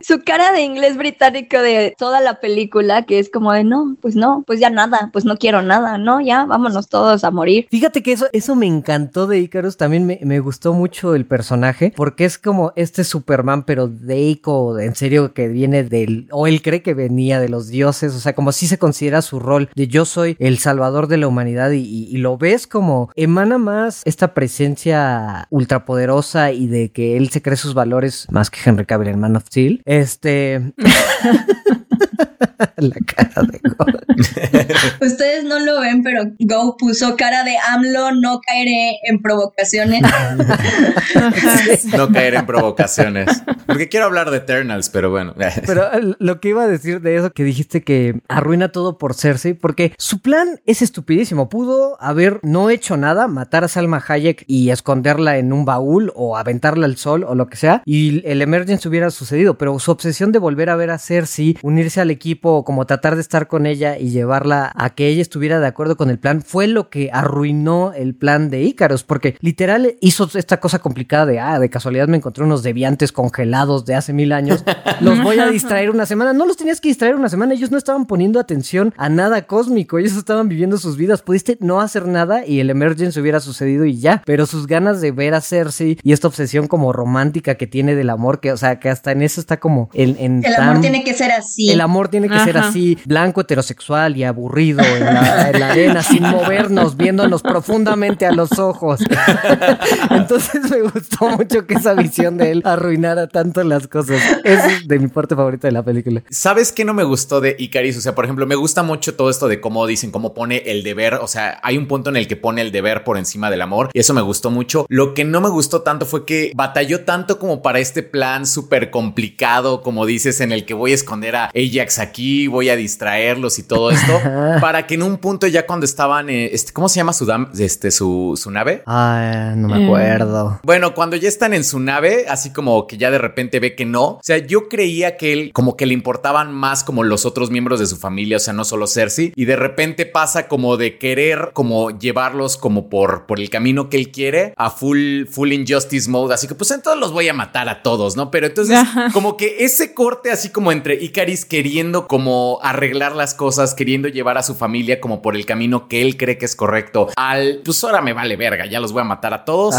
su cara de inglés británico de toda la película, que es como de no, pues no, pues ya nada, pues no quiero nada, no, ya vámonos todos a morir. Fíjate que eso, eso me encantó de Icarus, también me, me gustó mucho el personaje, porque es como este Superman, pero de Ico, en serio, que viene del, o él cree que venía de los dioses, o sea, como si se considera su rol de yo soy el salvador de la humanidad y, y- y lo ves como emana más esta presencia ultrapoderosa y de que él se cree sus valores más que Henry Cavill en Man of Steel. Este... la cara de Go. Ustedes no lo ven, pero Go puso cara de AMLO, no caeré en provocaciones. no caer en provocaciones. Porque quiero hablar de Eternals, pero bueno. pero lo que iba a decir de eso que dijiste que arruina todo por Cersei, porque su plan es estupidísimo. Pudo haber no hecho nada, matar a Salma Hayek y esconderla en un baúl o aventarla al sol o lo que sea, y el emergence hubiera sucedido, pero su obsesión de volver a ver a Cersei, unirse al equipo, como tratar de estar con ella y llevarla a que ella estuviera de acuerdo con el plan, fue lo que arruinó el plan de Ícaros, porque literal hizo esta cosa complicada de, ah, de casualidad me encontré unos deviantes congelados de hace mil años, los voy a distraer una semana. No los tenías que distraer una semana, ellos no estaban poniendo atención a nada cósmico, ellos estaban viviendo sus vidas. Pudiste no hacer nada y el emergence hubiera sucedido y ya, pero sus ganas de ver a Cersei y esta obsesión como romántica que tiene del amor, que, o sea, que hasta en eso está como en... el amor tiene que ser así. El amor tiene que ser así, blanco, heterosexual y aburrido en la, en la arena, sin movernos, viéndonos profundamente a los ojos. Entonces me gustó mucho que esa visión de él arruinara tanto las cosas. Es de mi parte favorita de la película. ¿Sabes qué no me gustó de Icaris? O sea, por ejemplo, me gusta mucho todo esto de cómo dicen, cómo pone el deber. O sea, hay un punto en el que pone el deber por encima del amor y eso me gustó mucho. Lo que no me gustó tanto fue que batalló tanto como para este plan súper complicado, como dices, en el que voy a esconder a Ajax aquí, voy a distraerlos y todo esto, para que en un punto ya cuando estaban, eh, este, ¿cómo se llama su, este, su, su nave? Ah, no me acuerdo. Bueno, cuando ya están en su nave, así como que ya de repente ve que no, o sea, yo creía que él como que le importaban más como los otros miembros de su familia, o sea, no solo Cersei, y de repente pasa como de querer como llevarlos como por, por el camino que él quiere a full, full injustice mode, así que pues entonces los voy a matar a todos, ¿no? Pero entonces como que ese corte así como entre Icaris queriendo como arreglar las cosas, queriendo llevar a su familia como por el camino que él cree que es correcto, al pues ahora me vale verga, ya los voy a matar a todos.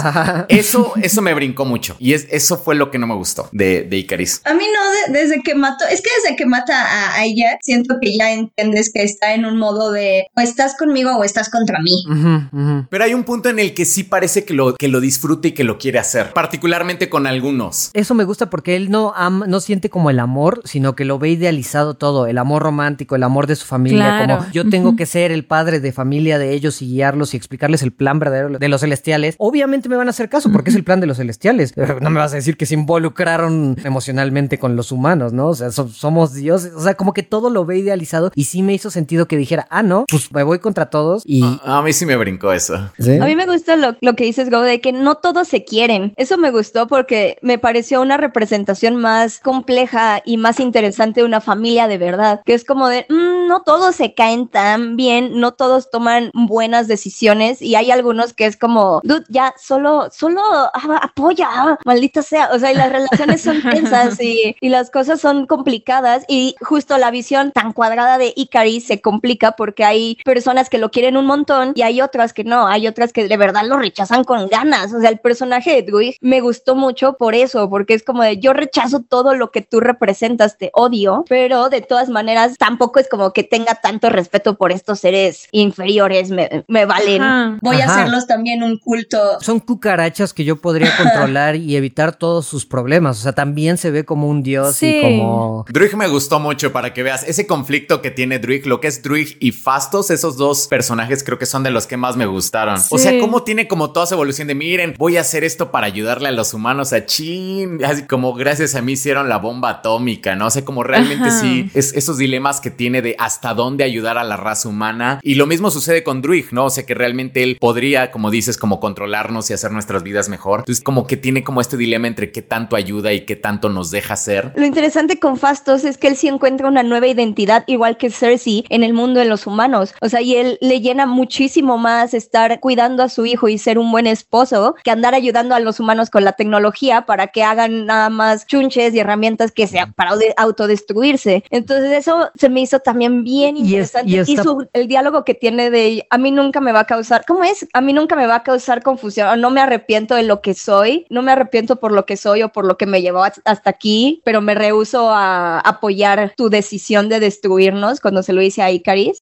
Eso, eso me brincó mucho y es, eso fue lo que no me gustó de, de Icaris. A mí no, desde que mató, es que desde que mata a, ella, siento que ya entiendes que está en un modo de o estás conmigo o estás contra mí. Pero hay un punto en el que sí parece que lo, que lo disfruta y que lo quiere hacer, particularmente con algunos. Eso me gusta porque él no, no siente como el amor, sino que lo ve idealizado todo, el amor romántico, el amor de su familia, como yo tengo que ser el padre de familia de ellos y guiarlos y explicarles el plan verdadero de los celestiales. Obviamente me van a hacer caso porque es el plan de los celestiales. No me vas a decir que se involucraron emocionalmente con los humanos, ¿no? O sea, somos dioses, o sea, como que todo lo ve idealizado y sí me hizo sentido que dijera, ah, no, pues me voy contra todos y... A, mí sí me brincó eso. A mí me gusta lo, lo que dices, Go, de que no todos se quieren. Eso me gustó porque me pareció una representación más compleja y más interesante de una familia de verdad, que es como de, mm, no todos se caen tan bien, no todos toman buenas decisiones y hay algunos que es como, dude, ya solo, solo ah, apoya, ah, maldita sea, o sea, y las relaciones son tensas y, y las cosas son complicadas y justo la visión tan cuadrada de Icaris se complica porque hay personas que lo quieren un montón y hay otras que no, hay otras que de verdad lo rechazan con ganas, o sea, el personaje de Druid me gustó mucho por eso, porque es como de yo rechazo todo lo que tú representas, te odio, pero de todas maneras tampoco es como que tenga tanto respeto por estos seres inferiores, me, me valen. Voy a hacerlos también un culto. Son cucarachas que yo podría controlar y evitar todos sus problemas, o sea, también se ve como un dios y como... Druig me gustó mucho para que veas ese conflicto que tiene Druig, lo que es Druig y Fastos, esos dos personajes creo que son de los que más me gustaron. O sea, cómo tiene como toda esa evolución de miren, voy a hacer esto para ayudarle a los humanos. A chin, así como gracias a mí hicieron la bomba atómica, ¿no? O sea, como realmente sí, es esos dilemas que tiene de hasta dónde ayudar a la raza humana. Y lo mismo sucede con Druig, ¿no? O sea, que realmente él podría, como dices, como controlarnos y hacer nuestras vidas mejor. Entonces, como que tiene como este dilema entre qué tanto ayuda y qué tanto nos deja hacer. Lo interesante con Fastos es que él sí encuentra una nueva identidad, igual que Cersei, en el mundo de los humanos. O sea, y él le llena muchísimo más estar cuidando a su hijo y ser un buen esposo que andar ayudando a los humanos con la tecnología para que hagan nada más chunches y herramientas que sean para autodestruirse. Entonces eso se me hizo también bien interesante. Y, el diálogo que tiene de a mí nunca me va a causar, ¿cómo es? A mí nunca me va a causar confusión, no me arrepiento de lo que soy, no me arrepiento por lo que soy o por lo que me llevó hasta aquí, pero me rehuso a apoyar tu decisión de destruirnos cuando se lo hice a Icaris.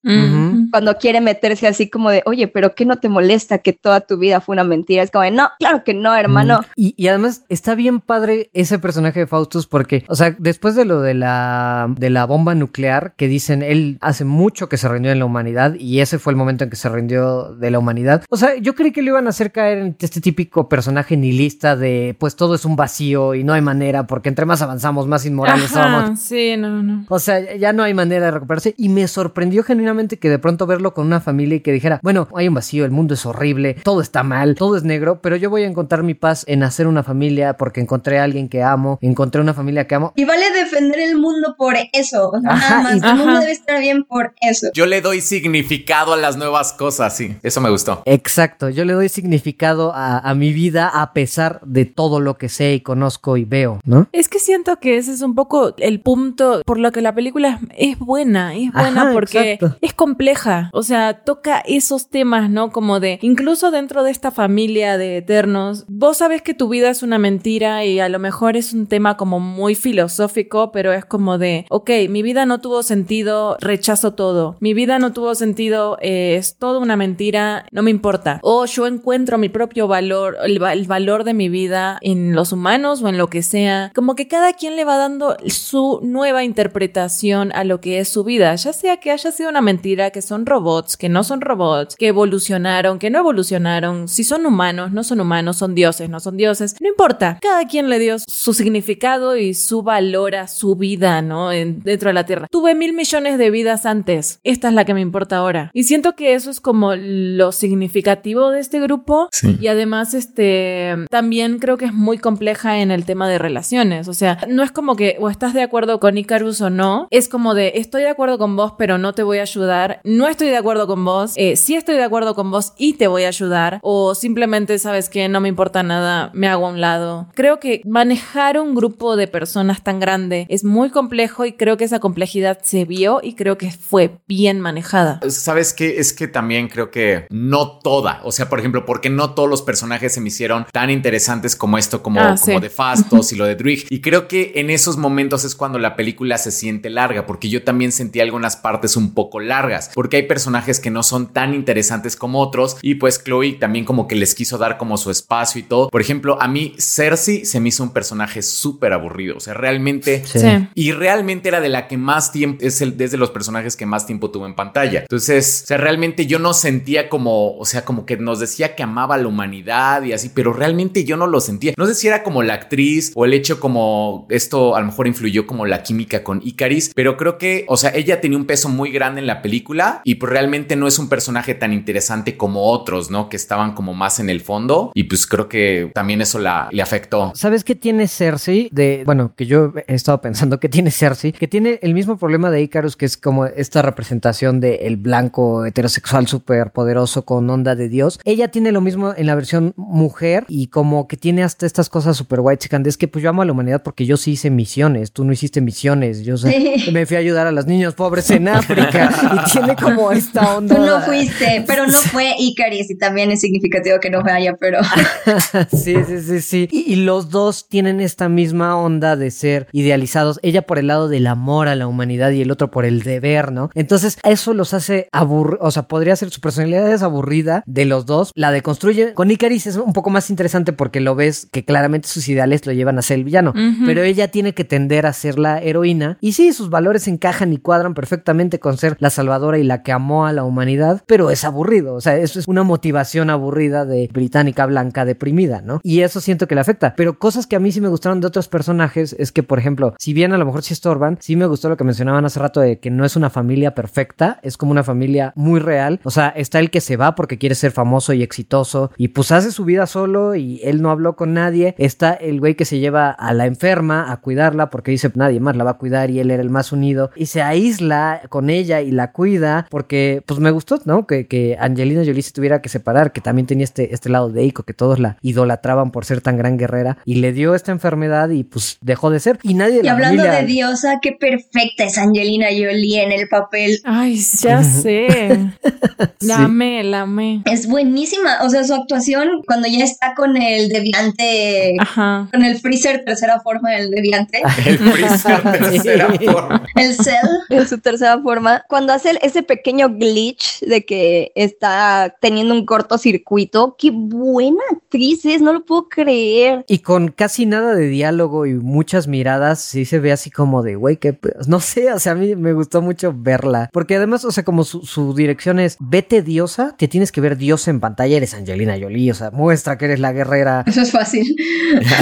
Cuando quiere meterse así como de, oye, pero ¿qué no te molesta que toda tu vida fue una mentira? Es como de, no, claro que no, hermano. Y, y, además está bien padre ese personaje de Faustus porque, o sea, después de lo de la, de la bomba bomba nuclear que dicen él hace mucho que se rindió en la humanidad y ese fue el momento en que se rindió de la humanidad. O sea, yo creí que le iban a hacer caer en este típico personaje nihilista de pues todo es un vacío y no hay manera porque entre más avanzamos más inmorales somos. Sí, no, no. O sea, ya no hay manera de recuperarse y me sorprendió genuinamente que de pronto verlo con una familia y que dijera, bueno, hay un vacío, el mundo es horrible, todo está mal, todo es negro, pero yo voy a encontrar mi paz en hacer una familia porque encontré a alguien que amo, encontré una familia que amo. Y vale defender el mundo por eso. Nada más. el mundo debe estar bien por eso. Yo le doy significado a las nuevas cosas, sí. Eso me gustó. Exacto. Yo le doy significado a, a mi vida a pesar de todo lo que sé y conozco y veo, ¿no? Es que siento que ese es un poco el punto por lo que la película es, buena. Es buena Ajá, porque exacto. es compleja. O sea, toca esos temas, ¿no? Como de, incluso dentro de esta familia de eternos, vos sabes que tu vida es una mentira y a lo mejor es un tema como muy filosófico, pero es como de, ok, mi vida no tuvo sentido, rechazo todo. Mi vida no tuvo sentido, eh, es toda una mentira, no me importa. O yo encuentro mi propio valor, el, va- el valor de mi vida en los humanos o en lo que sea. Como que cada quien le va dando su nueva interpretación a lo que es su vida, ya sea que haya sido una mentira, que son robots, que no son robots, que evolucionaron, que no evolucionaron, si son humanos, no son humanos, son dioses, no son dioses, no importa. Cada quien le dio su significado y su valor a su vida, ¿no? En- dentro de la Tierra. Tuve mil millones de vidas antes, esta es la que me importa ahora. Y siento que eso es como lo significativo de este grupo Sí. y además, este, también creo que es muy compleja en el tema de relaciones. O sea, no es como que o estás de acuerdo con Icarus o no. Es como de estoy de acuerdo con vos, pero no te voy a ayudar. No estoy de acuerdo con vos. Eh, sí estoy de acuerdo con vos y te voy a ayudar. O simplemente sabes que no me importa nada, me hago a un lado. Creo que manejar un grupo de personas tan grande es muy complejo y creo que esa complejidad se vio y creo que fue bien manejada. ¿Sabes qué? Es que también creo que no toda. O sea, por ejemplo, porque no todos los personajes se me hicieron tan interesantes como esto, como, Ah, como sí. de Fastos y lo de Druig. Y creo que en esos momentos es cuando la película se siente larga, porque yo también sentí algunas partes un poco largas, porque hay personajes que no son tan interesantes como otros. Y pues Chloe también como que les quiso dar como su espacio y todo. Por ejemplo, a mí Cersei se me hizo un personaje súper aburrido. O sea, realmente Sí. Sí. y realmente era de la que más tiempo es el desde los personajes que más tiempo tuvo en pantalla. Entonces, o sea, realmente yo no sentía como, o sea, como que nos decía que amaba a la humanidad y así, pero realmente yo no lo sentía. No sé si era como la actriz o el hecho como esto a lo mejor influyó como la química con Icaris, pero creo que, o sea, ella tenía un peso muy grande en la película y pues realmente no es un personaje tan interesante como otros, ¿no? Que estaban como más en el fondo y pues creo que también eso la le afectó. ¿Sabes qué tiene Cersei? De, bueno, que yo he estado pensando que tiene Cersei, que tiene el mismo problema de Icarus, que es como esta representación de el blanco heterosexual súper poderoso con onda de Dios. Ella tiene lo mismo en la versión mujer y como que tiene hasta estas cosas súper white chican, es que pues yo amo a la humanidad porque yo sí hice misiones, tú no hiciste misiones, yo sé, Sí. me fui a ayudar a los niños pobres en África y tiene como esta onda. Tú no fuiste, pero no fue Icaris y también es significativo que no vaya, pero sí, sí, sí, sí. Y, y los dos tienen esta misma onda de ser idealizados. Ella por el lado del amor a la humanidad y el otro por el deber, ¿no? Entonces, eso los hace aburridos. O sea, podría ser su personalidad es aburrida de los dos. La deconstruye. Con Icaris es un poco más interesante porque lo ves que claramente sus ideales lo llevan a ser el villano. Ujú. Pero ella tiene que tender a ser la heroína. Y sí, sus valores encajan y cuadran perfectamente con ser la salvadora y la que amó a la humanidad. Pero es aburrido. O sea, eso es una motivación aburrida de británica blanca deprimida, ¿no? Y eso siento que le afecta. Pero cosas que a mí sí me gustaron de otros personajes es que, por ejemplo, si bien a lo mejor sí estorban, sí me gustó lo que mencionaban hace rato de que no es una familia perfecta, es como una familia muy real. O sea, está el que se va porque quiere ser famoso y exitoso y pues hace su vida solo y él no habló con nadie. Está el güey que se lleva a la enferma a cuidarla porque dice nadie más la va a cuidar y él era el más unido y se aísla con ella y la cuida porque pues me gustó, ¿no? Que, que Angelina Jolie se tuviera que separar, que también tenía este, este lado de Ico, que todos la idolatraban por ser tan gran guerrera y le dio esta enfermedad y pues dejó de ser y nadie de y la hablando familia- de diosa, qué perfecta es Angelina Jolie en el papel. Ay, ya sé. La Sí. amé, la amé. Es buenísima, o sea, su actuación cuando ya está con el deviante, Ajá. con el freezer tercera forma del deviante, El freezer tercera forma. el cell, en su tercera forma, cuando hace ese pequeño glitch de que está teniendo un cortocircuito, qué buena actriz es, no lo puedo creer. Y con casi nada de diálogo y muchas miradas, sí se ve así como de, güey, que no sé, o sea, a mí me gustó mucho verla. Porque además, o sea, como su, su dirección es, vete diosa, te tienes que ver diosa en pantalla, eres Angelina Jolie, o sea, muestra que eres la guerrera. Eso es fácil.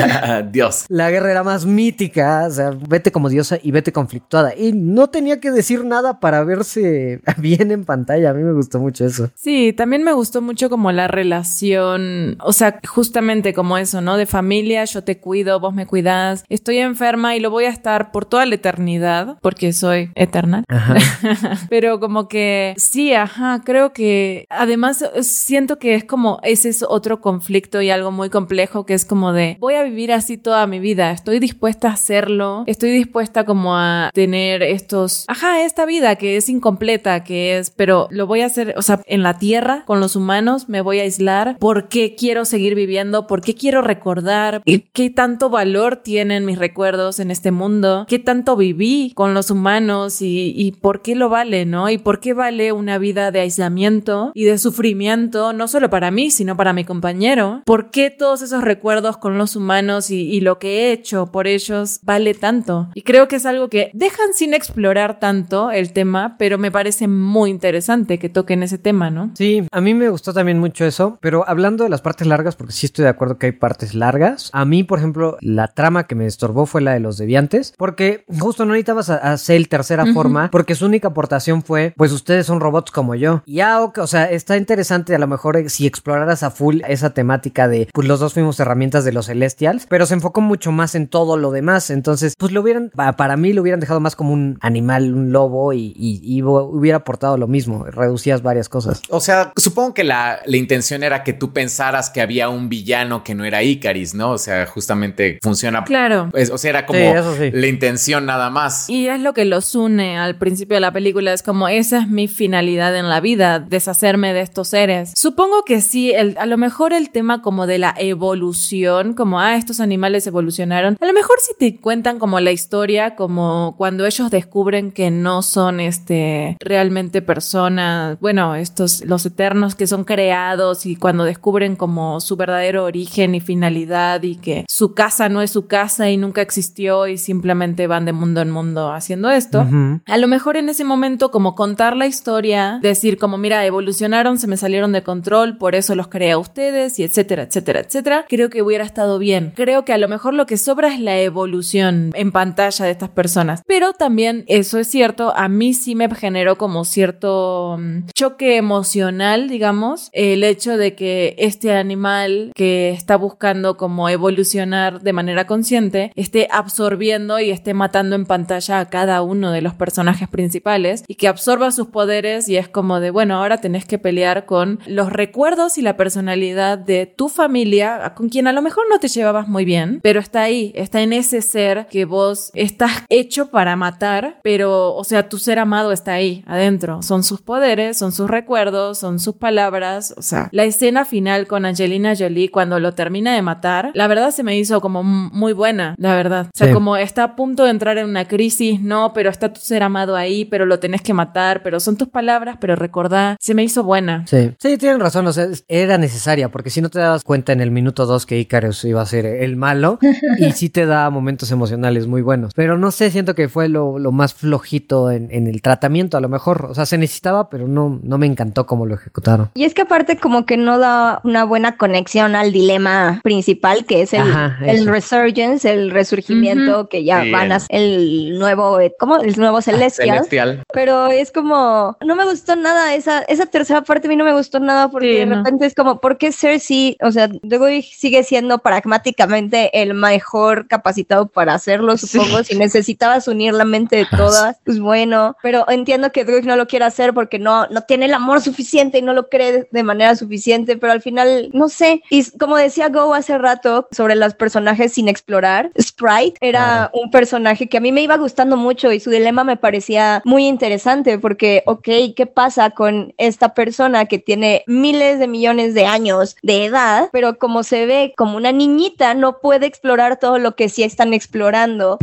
Dios. La guerrera más mítica, o sea, vete como diosa y vete conflictuada. Y no tenía que decir nada para verse bien en pantalla, a mí me gustó mucho eso. Sí, también me gustó mucho como la relación, o sea, justamente como eso, ¿no? De familia, yo te cuido, vos me cuidas, estoy enferma y lo voy a estar por toda la eternidad, porque soy eterna. Pero como que sí, ajá, creo que además siento que es como ese es otro conflicto y algo muy complejo que es como de voy a vivir así toda mi vida, estoy dispuesta a hacerlo, estoy dispuesta como a tener estos, ajá, esta vida que es incompleta, que es, pero lo voy a hacer, o sea, en la tierra con los humanos me voy a aislar, ¿por qué quiero seguir viviendo? ¿Por qué quiero recordar? ¿Qué tanto valor tienen mis recuerdos en este mundo? ¿Qué tanto viví con los humanos y, y por qué lo vale, no? ¿Y por qué vale una vida de aislamiento y de sufrimiento, no solo para mí, sino para mi compañero? ¿Por qué todos esos recuerdos con los humanos y, y lo que he hecho por ellos vale tanto? Y creo que es algo que dejan sin explorar tanto el tema, pero me parece muy interesante que toquen ese tema, ¿no? Sí, a mí me gustó también mucho eso, pero hablando de las partes largas, porque sí estoy de acuerdo que hay partes largas, a mí, por ejemplo, la trama que me estorbó fue la de los deviantes, porque justo no a, a Cell tercera forma, porque su única aportación fue, pues ustedes son robots como yo. Y ya, ok, o sea, está interesante a lo mejor eh, si exploraras a full esa temática de, pues los dos fuimos herramientas de los Celestials, pero se enfocó mucho más en todo lo demás, entonces, pues lo hubieran, pa- para mí lo hubieran dejado más como un animal, un lobo y, y- y hubiera aportado lo mismo, reducías varias cosas. O sea, supongo que la, la intención era que tú pensaras que había un villano que no era Icaris, ¿no? O sea, justamente funciona. Claro. Es- o sea, era como Sí, eso sí. la intención nada más. Y es lo que los une al principio de la película, es como esa es mi finalidad en la vida, deshacerme de estos seres. Supongo que sí, el, a lo mejor el tema como de la evolución, como, ah, estos animales evolucionaron, a lo mejor si te cuentan como la historia, como cuando ellos descubren que no son este realmente personas, bueno, estos, los eternos que son creados y cuando descubren como su verdadero origen y finalidad y que su casa no es su casa y nunca existió y simplemente van de mundo en mundo haciendo esto. A lo mejor en ese momento como contar la historia, decir como mira, evolucionaron, se me salieron de control, por eso los creé a ustedes y etcétera, etcétera, etcétera, creo que hubiera estado bien. Creo que a lo mejor lo que sobra es la evolución en pantalla de estas personas. Pero también, eso es cierto, a mí sí me generó como cierto mm, choque emocional, digamos, el hecho de que este animal que está buscando como evolucionar de manera consciente esté absorbiendo y esté matando en pantalla a cada uno de los personajes principales y que absorba sus poderes y es como de, bueno, ahora tenés que pelear con los recuerdos y la personalidad de tu familia, con quien a lo mejor no te llevabas muy bien, pero está ahí, está en ese ser que vos estás hecho para matar, pero, o sea, tu ser amado está ahí, adentro. Son sus poderes, son sus recuerdos, son sus palabras, o sea, la escena final con Angelina Jolie cuando lo termina de matar, la verdad se me hizo como muy buena, la verdad. O sea, Sí. como está a punto de entrar en una crisis, no, pero está tu ser amado ahí, pero lo tenés que matar, pero son tus palabras, pero recordá, se me hizo buena. Sí, sí, tienen razón, o sea, era necesaria, porque si no te dabas cuenta en el minuto 2 que Icarus iba a ser el malo, y sí te da momentos emocionales muy buenos. Pero no sé, siento que fue lo, lo más flojito en, en el tratamiento, a lo mejor. O sea, se necesitaba, pero no, no me encantó cómo lo ejecutaron. Y es que aparte como que no da una buena conexión al dilema principal que es el, Ajá, el resurgence, el resurgimiento que ya Sí, van a el nuevo, ¿cómo? El nuevo Celestial. Celestial. Pero es como, no me gustó nada esa, esa tercera parte a mí no me gustó nada porque Sí, de no. repente es como, ¿por qué Cersei? O sea, Dogoy sigue siendo pragmáticamente el mejor capacitado para hacerlo, supongo. Si necesitabas unir la mente de todas, pues bueno. Pero entiendo que Drogon no lo quiere hacer porque no, no tiene el amor suficiente y no lo cree de manera suficiente, pero al final, no sé. Y como decía Go hace rato sobre los personajes sin explorar, Sprite era un personaje que a mí me iba gustando mucho y su dilema me parecía muy interesante porque, ok, ¿qué pasa con esta persona que tiene miles de millones de años de edad, pero como se ve como una niñita, no puede explorar todo lo que sí están explorando?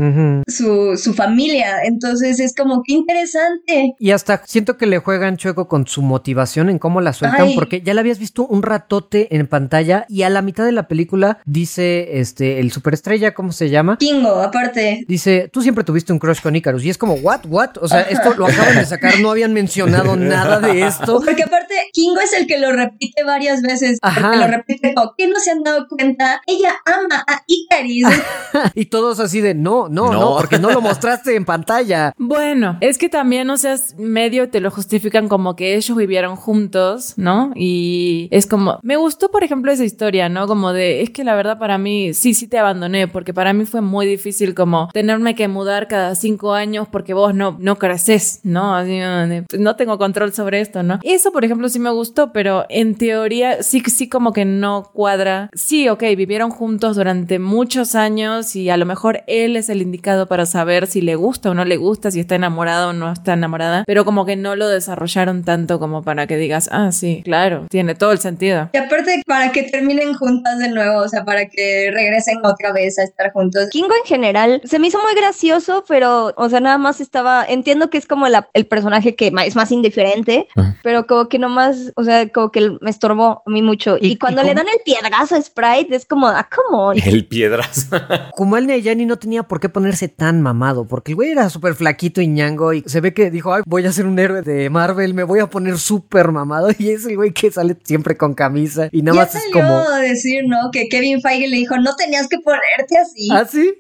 Su, su familia. Entonces es como que interesante. Y hasta siento que le juegan chueco con su motivación en cómo la sueltan, Ay. porque ya la habías visto un ratote en pantalla y a la mitad de la película dice este el superestrella, ¿cómo se llama? Kingo, aparte. Dice, tú siempre tuviste un crush con Icarus. Y es como, ¿what? ¿What? O sea, esto lo acaban de sacar, no habían mencionado nada de esto. Porque aparte, Kingo es el que lo repite varias veces. Ajá. Porque lo repite como, ¿qué no se han dado cuenta? Ella ama a Icaris. y todos así de, no, no, no, No. porque no lo mostraste en pantalla. Bueno, es que también, o sea, es medio te lo justifican como que ellos vivieron juntos, ¿no? Y es como, me gustó, por ejemplo, esa historia, ¿no? Como de, es que la verdad para mí, sí, sí te abandoné, porque para mí fue muy difícil como tenerme que mudar cada cinco años porque vos no, no creces, ¿no? Así, de, no tengo control sobre esto, ¿no? Eso, por ejemplo, sí me gustó, pero en teoría sí, sí como que no cuadra. Sí, ok, vivieron juntos durante muchos años y a lo mejor él es el indicado para saber si le gusta o no le gusta, si está enamorado o no está enamorada, pero como que no lo desarrollaron tanto como para que digas, ah, sí, claro, tiene todo el sentido. Y aparte, para que terminen juntas de nuevo, o sea, para que regresen otra vez a estar juntos. Kingo en general se me hizo muy gracioso, pero, o sea, nada más estaba, entiendo que es como la- el personaje que es más indiferente, Ajá. pero como que nomás, o sea, como que me estorbó a mí mucho. ¿Y- Y, cuando y le dan el piedrazo a Sprite, es como, ah, ¿cómo? El piedras. Kumail Nanjiani no tenía por qué ponerse tan mamado, porque el güey era súper flaquito y ñango y se ve que dijo, ay, voy a ser un héroe de Marvel, me voy a poner súper mamado y es el güey que sale siempre con camisa y nada ya más es salió como... a decir, ¿no? Que Kevin Feige le dijo, no tenías que ponerte así. ¿Ah, sí?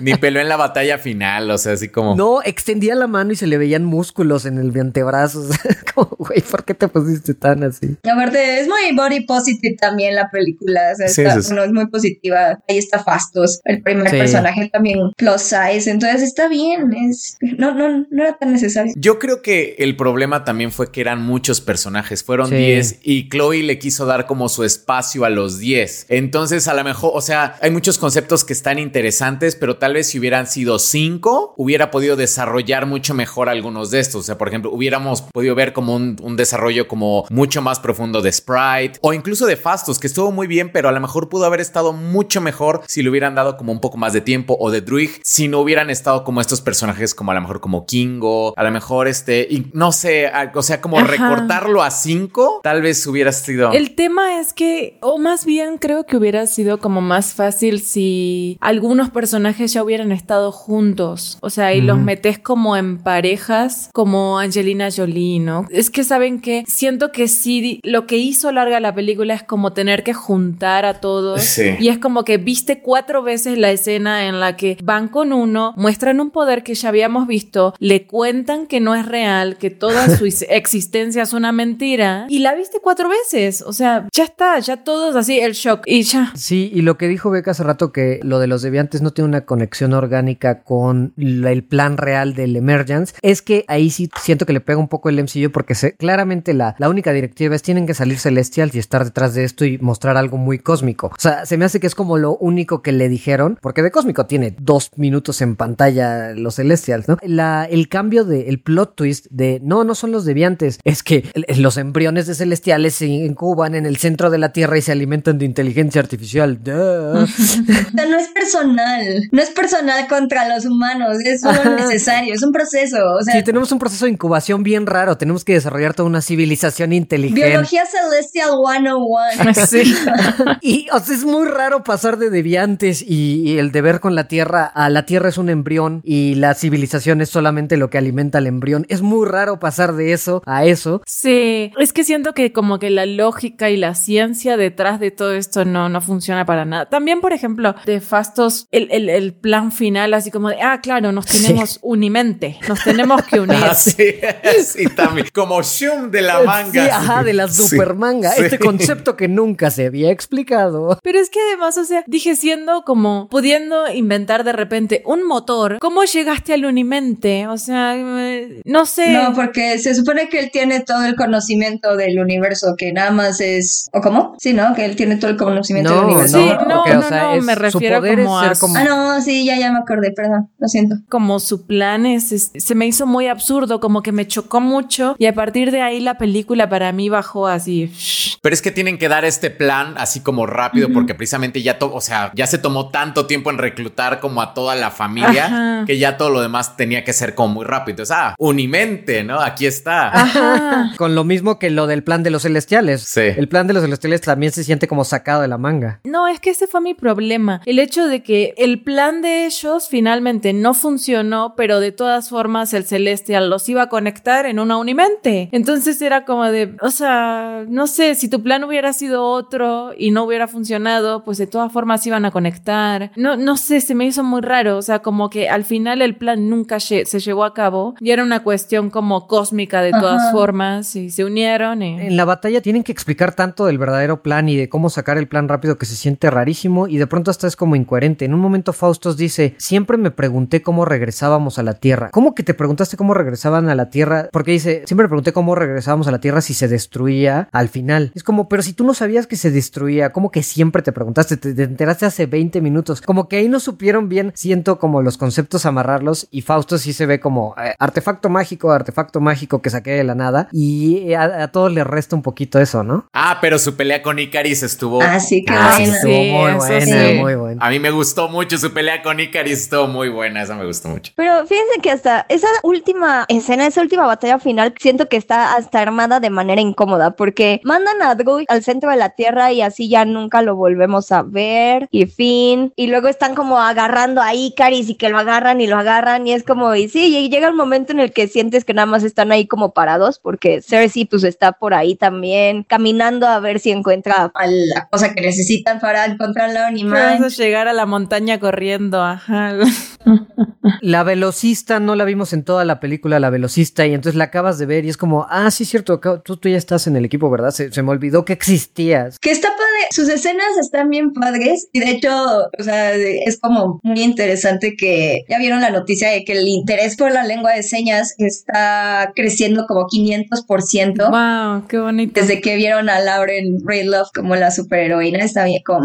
Ni peló en la batalla final, o sea, así como. No, extendía la mano y se le veían músculos en el antebrazo. o sea, como, güey, ¿por qué te pusiste tan así? Aparte, es muy body positive también la película. O sea, Sí, está- sí, sí. bueno, es muy positiva. Ahí está Fastos, el primer Sí. personaje también plus size. Entonces está bien. Es, no, no, no era tan necesario. Yo creo que el problema también fue que eran muchos personajes, fueron Sí. 10 y Chloe le quiso dar como su espacio a los 10. Entonces, a lo mejor, o sea, hay muchos conceptos que están interesantes, pero tal vez si hubieran sido 5, hubiera podido desarrollar mucho mejor algunos de estos. O sea, por ejemplo, hubiéramos podido ver como un, un desarrollo como mucho más profundo de Sprite o incluso de Fastos, que estuvo muy bien, pero a lo mejor pudo haber estado mucho mejor si le hubieran dado como un poco más de tiempo o de Druig, si no hubieran estado como estos personajes como a lo mejor como Kingo, a lo mejor este, y no sé, a- o sea, como Ajá. recortarlo a 5, tal vez hubiera sido... El tema es que, o más bien creo que hubiera sido como más fácil si algunos personajes ya hubieran estado juntos. O sea, y los metes como en parejas, como Angelina Jolie, ¿no? Es que saben que siento que sí, lo que hizo larga la película es como tener que juntar a todos. Sí. Y es como que viste cuatro veces la escena en la que van con uno, muestran un poder que ya habíamos visto, le cuentan que no es real, que toda su is- existencia es una mentira, y la viste cuatro veces. O sea, ya está, ya todos así, el shock, y ya. Sí, y lo que dijo Beca hace rato que lo de los deviantes no tiene una conexión orgánica con el plan real del Emergence, es que ahí sí siento que le pega un poco el MCU porque se- claramente la, la única directiva es tienen que salir Celestials y estar detrás de esto y mostrar algo muy cósmico. O sea, se me hace que es como lo único que le dijeron, porque de cósmico tiene dos minutos en pantalla los Celestials, ¿no? La, el cambio de, el plot twist de no, no son los deviantes, es que los embriones de Celestiales se incuban en el centro de la Tierra y se alimentan de inteligencia artificial. No es personal. No es personal contra los. Es solo Ajá. necesario. Es un proceso. O sea, Sí, tenemos un proceso de incubación bien raro. Tenemos que desarrollar toda una civilización inteligente. biología celestial 101. Sí. Y o sea, es muy raro pasar de deviantes y, y el deber con la Tierra a la Tierra es un embrión y la civilización es solamente lo que alimenta al embrión. Es muy raro pasar de eso a eso. Sí, es que siento que como que la lógica y la ciencia detrás de todo esto no, no funciona para nada. También, por ejemplo, de Fastos, el, el, el plan final, así como de, ah, claro, nos tenemos unimente, nos tenemos que unir. Ah, sí, sí, también. Como Shum de la manga. Sí, ajá, de la Sí, super manga. sí. Este concepto que nunca se había explicado. Pero es que además, o sea, dije siendo como pudiendo inventar de repente un motor, ¿cómo llegaste al unimente? O sea, eh, no sé. No, porque se supone que él tiene todo el conocimiento del universo, que nada más es. ¿O cómo? Sí, ¿no? Que él tiene todo el conocimiento del No, universo. Sí, no, porque, no, no, me refiero como es a como Ah, no, sí, ya, ya me acordé, perdón, lo siento. como su plan es, es- se me hizo muy absurdo, como que me chocó mucho y a partir de ahí la película para mí bajó así. Pero es que tienen que dar este plan así como rápido porque precisamente ya, to- o sea, ya se tomó tanto tiempo en reclutar como a toda la familia Ajá. que ya todo lo demás tenía que ser como muy rápido. Entonces, ah, unimente, ¿no? Aquí está. Ajá. Con lo mismo que lo del plan de los celestiales. Sí. El plan de los celestiales también se siente como sacado de la manga. No, es que ese fue mi problema. El hecho de que el plan de ellos finalmente no funcionó, pero de todas formas el Celestial los iba a conectar en una unimente. Entonces era como de, o sea, no sé, si tu plan hubiera sido otro y no hubiera funcionado, pues de todas formas iban a conectar. No, no sé, se me hizo muy raro, o sea, como que al final el plan nunca se llevó a cabo y era una cuestión como cósmica de todas formas y se unieron. En la batalla tienen que explicar tanto del verdadero plan y de cómo sacar el plan rápido que se siente rarísimo y de pronto hasta es como incoherente. En un momento Faustos dice, siempre me pregunté cómo regresábamos a la Tierra. ¿Cómo que te preguntaste cómo regresaban a la Tierra? Porque dice, siempre me pregunté cómo regresábamos a la Tierra si se destruía al final. Es como, pero si tú no sabías que se destruía, ¿cómo que siempre te preguntaste? Te, enteraste hace 20 minutos. Como que ahí no supieron bien, siento como los conceptos amarrarlos y Fausto sí se ve como eh, artefacto mágico, artefacto mágico que saqué de la nada y a, todos les resta un poquito eso, ¿no? Ah, pero su pelea con Icaris estuvo... Ah, sí, que ah, estuvo muy buena, muy buena. A mí me gustó mucho su pelea con Icaris, estuvo muy buena, esa me gustó mucho. Pero fíjense que hasta esa última escena, esa última batalla final, siento que está hasta armada de manera incómoda porque mandan a Drew al centro de la Tierra y así ya nunca lo volvemos a ver y fin. Y luego están como agarrando a Icaris y que lo agarran y lo agarran y es como, y sí, y llega el momento en el que sientes que nada más están ahí como parados porque Cersei pues está por ahí también caminando a ver si encuentra a la cosa que necesitan para encontrar la animal. llegar a la montaña corriendo, ajá. La velocista no la vimos en toda la película, la velocista, y entonces la acabas de ver y es como, ah, sí, cierto, tú, tú ya estás en el equipo, ¿verdad? Se, se me olvidó que existías. Que está padre, sus escenas están bien padres y de hecho, o sea, es como muy interesante que ya vieron la noticia de que el interés por la lengua de señas está creciendo como 500%. Wow, qué bonito. Desde que vieron a Lauren Love como la superheroína, está bien como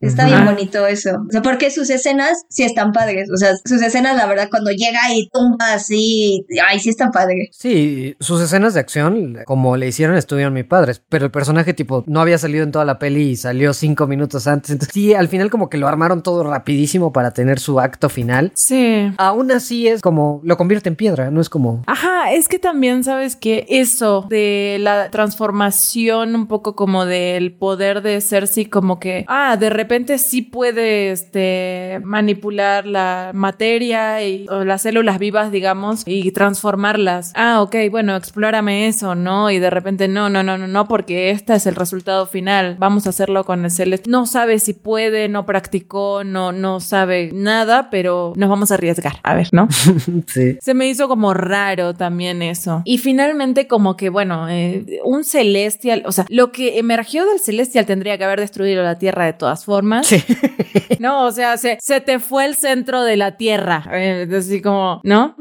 Está bien bonito eso. O sea, porque sus escenas sí están padres. O sea, sus escenas, la verdad, cuando llega y tumba así, ay, sí están padres. Sí, sus escenas de acción, como le hicieron, estuvieron muy padres. Pero el personaje, tipo, no había salido en toda la peli y salió cinco minutos antes. Entonces, sí, al final, como que lo armaron todo rapidísimo para tener su acto final. Sí. Aún así es como lo convierte en piedra, no es como. Ajá, es que también sabes que eso de la transformación, un poco como del poder de Cersei, como que, ah, de repente sí puede este, manipular la materia y, o las células vivas, digamos, y transformarlas. Ah, ok, bueno, explórame eso, ¿no? Y de repente, no, no, no, no, no, porque este es el resultado final. Vamos a hacerlo con el Celeste. No sabe si puede, no practicó, no, no sabe nada, pero nos vamos a arriesgar. A ver, ¿no? sí. Se me hizo como raro también eso. Y finalmente, como que, bueno, eh, un Celestial, o sea, lo que emergió del Celestial tendría que haber destruido la Tierra de todas formas. Sí. no, o sea, se, se te fue el centro de la Tierra. Eh, así como, ¿no?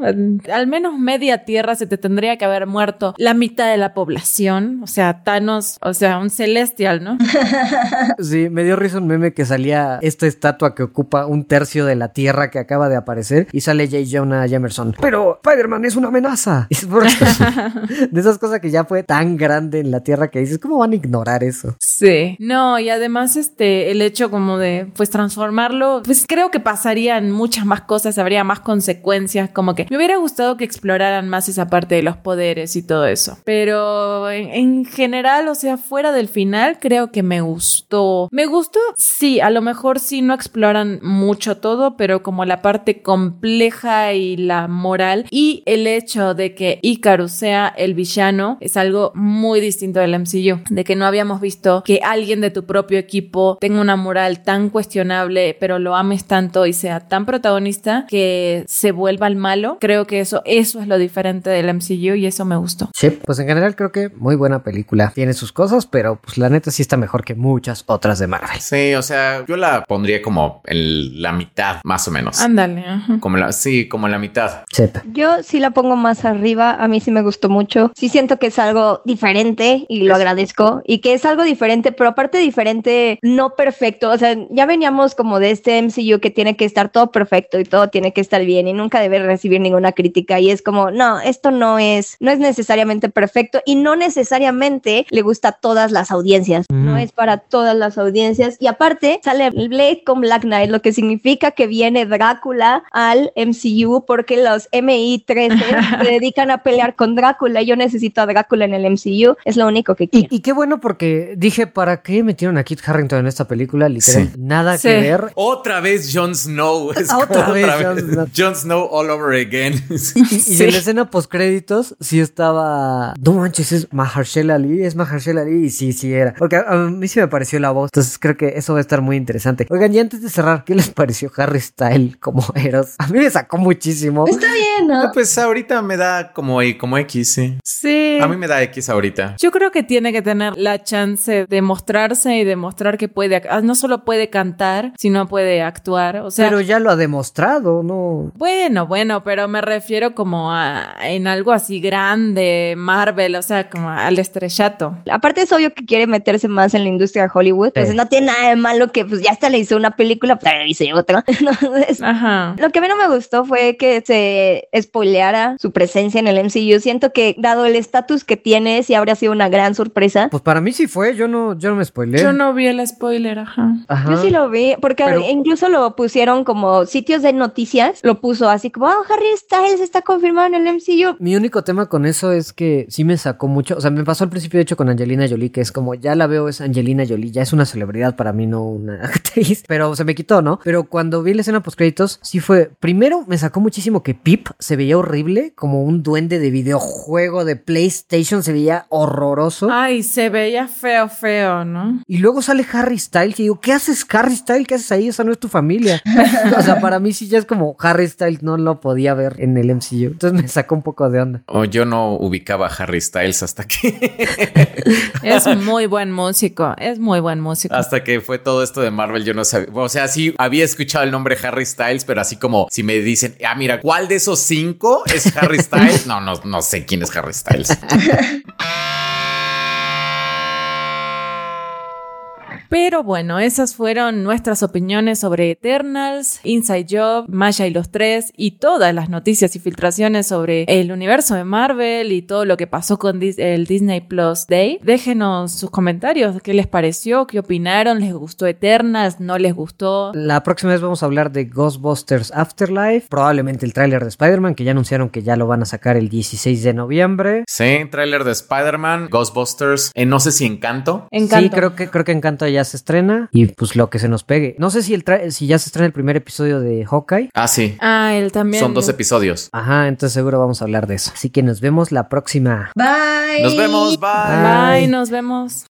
Al menos media Tierra se te tendría que haber muerto la mitad de la población. O sea, Thanos, o sea, un Celestial, ¿no? sí, me dio risa un meme que salía esta estatua que ocupa un tercio de la Tierra que acaba de aparecer y sale J. Jonah Jamerson. Pero Spider-Man es una amenaza. de esas cosas que ya fue tan grande en la Tierra que dices, ¿cómo van a ignorar eso? Sí. No, y además este, el hecho como de, pues, transformarlo, pues creo que pasarían muchas más cosas, habría más consecuencias, como que me hubiera gustado que exploraran más esa parte de los poderes y todo eso. Pero en, en general, o sea, fuera del final, creo que me gustó. Me gustó, sí, a lo mejor sí no exploran mucho todo, pero como la parte compleja y la moral y el hecho de que Icarus sea el villano es algo muy distinto del MCU, de que no habíamos visto que alguien de tu propio equipo tenga una moral tan cuestionable, pero lo ames tanto y sea tan protagonista que se vuelva el malo. Creo que eso, eso es lo diferente del MCU y eso me gustó. Sí, pues en general creo que muy buena película. Tiene sus cosas, pero pues la neta sí está mejor que muchas otras de Marvel. Sí, o sea, yo la pondría como en la mitad, más o menos. Ándale. Como la, sí, como en la mitad. Sí. Yo sí la pongo más arriba. A mí sí me gustó mucho. Sí siento que es algo diferente y lo agradezco. Y que es algo diferente, pero aparte diferente, no perfecto. O sea, ya veníamos como de este MCU que tiene que estar todo perfecto y todo tiene que estar bien y nunca debe recibir ninguna crítica. Y es como, no, esto no es, no es necesariamente perfecto y no necesariamente le gusta a todas las audiencias. No es para todas las audiencias. Y aparte, sale Blade con Black Knight, lo que significa que viene Drácula al MCU porque los MI13 se dedican a pelear con Drácula. Yo necesito a Drácula en el MCU. Es lo único que quiero. Y, qué bueno porque dije, ¿para qué metieron a Kit Harrington en esta película? Literal, nada que ver. Otra vez Jon Snow. Otra Otra vez, Otra Jon. Snow. Jon Snow all over again. Y en la escena post créditos sí estaba. No manches, es Mahershala Ali, es Mahershala Ali y sí, sí era. Porque a, a mí sí me pareció la voz. Entonces creo que eso va a estar muy interesante. Oigan, y antes de cerrar, ¿qué les pareció Harry Style como Eros? A mí me sacó muchísimo. Está bien, ¿no? pues ahorita me da como, como X, sí. Sí. A mí me da X ahorita. Yo creo que tiene que tener la chance de mostrarse y demostrar que puede, ah, no solo puede cantar, sino puede actuar. O sea, Pero ya lo ha demostrado, ¿no? bueno, bueno, pero me refiero como a en algo así grande, Marvel, o sea, como al estrellato. Aparte es obvio que quiere meterse más en la industria de Hollywood. Pues no tiene nada de malo que pues ya hasta le hizo una película, pues le hice otra. Entonces, Ajá. Lo que a mí no me gustó fue que se spoileara su presencia en el MCU. Siento que dado el estatus que tiene, sí habría sido una gran sorpresa. Pues para mí sí fue, yo no, yo no me spoilé. Yo no vi el spoiler, ajá. Ajá. Yo sí lo vi, porque Pero- incluso lo pusieron como sitios de noticias, lo puso así como, oh, Harry Styles está confirmado en el MCU. Mi único tema con eso es que sí me sacó mucho. O sea, me pasó al principio, de hecho, con Angelina Jolie, que es como ya la veo, es Angelina Jolie, ya es una celebridad para mí, no una actriz. Pero se me quitó, ¿no? Pero cuando vi la escena post créditos, sí fue. Primero me sacó muchísimo que Pip se veía horrible, como un duende de videojuego de PlayStation, se veía horroroso. Ay, se veía feo, feo, ¿no? Y luego sale Harry Styles, que digo, ¿qué haces Harry Styles? ¿Qué haces ahí? Esa no es tu familia. o sea, para mí sí ya es como Harry Styles no lo podía ver en el MCU. Entonces me sacó un poco de onda. O yo no ubicaba a Harry Styles hasta que Es muy buen músico, es muy buen músico. hasta que fue todo esto de Marvel. Yo no sabía. O sea, sí había escuchado el nombre Harry Styles, pero así como si me dicen, ah, mira, ¿cuál de esos cinco es Harry Styles? No, no, no sé quién es Harry Styles. Pero bueno, esas fueron nuestras opiniones sobre Eternals, Inside Job, Maya y los tres y todas las noticias y filtraciones sobre el universo de Marvel y todo lo que pasó con el Disney Plus Day. Déjenos sus comentarios, qué les pareció, qué opinaron, les gustó Eternals, no les gustó. La próxima vez vamos a hablar de Ghostbusters Afterlife, probablemente el tráiler de Spider-Man, que ya anunciaron que ya lo van a sacar el 16 de noviembre. Sí, tráiler de Spider-Man, Ghostbusters, eh, no sé si Encanto. Encanto. Sí, creo que, creo que Encanto ya se estrena y pues lo que se nos pegue. No sé si, el tra- si ya se estrena el primer episodio de Hawkeye. Ah, sí. Ah, él también. Son dos episodios. Ajá, entonces seguro vamos a hablar de eso. Así que nos vemos la próxima. Bye. Nos vemos. Bye. Bye, nos vemos.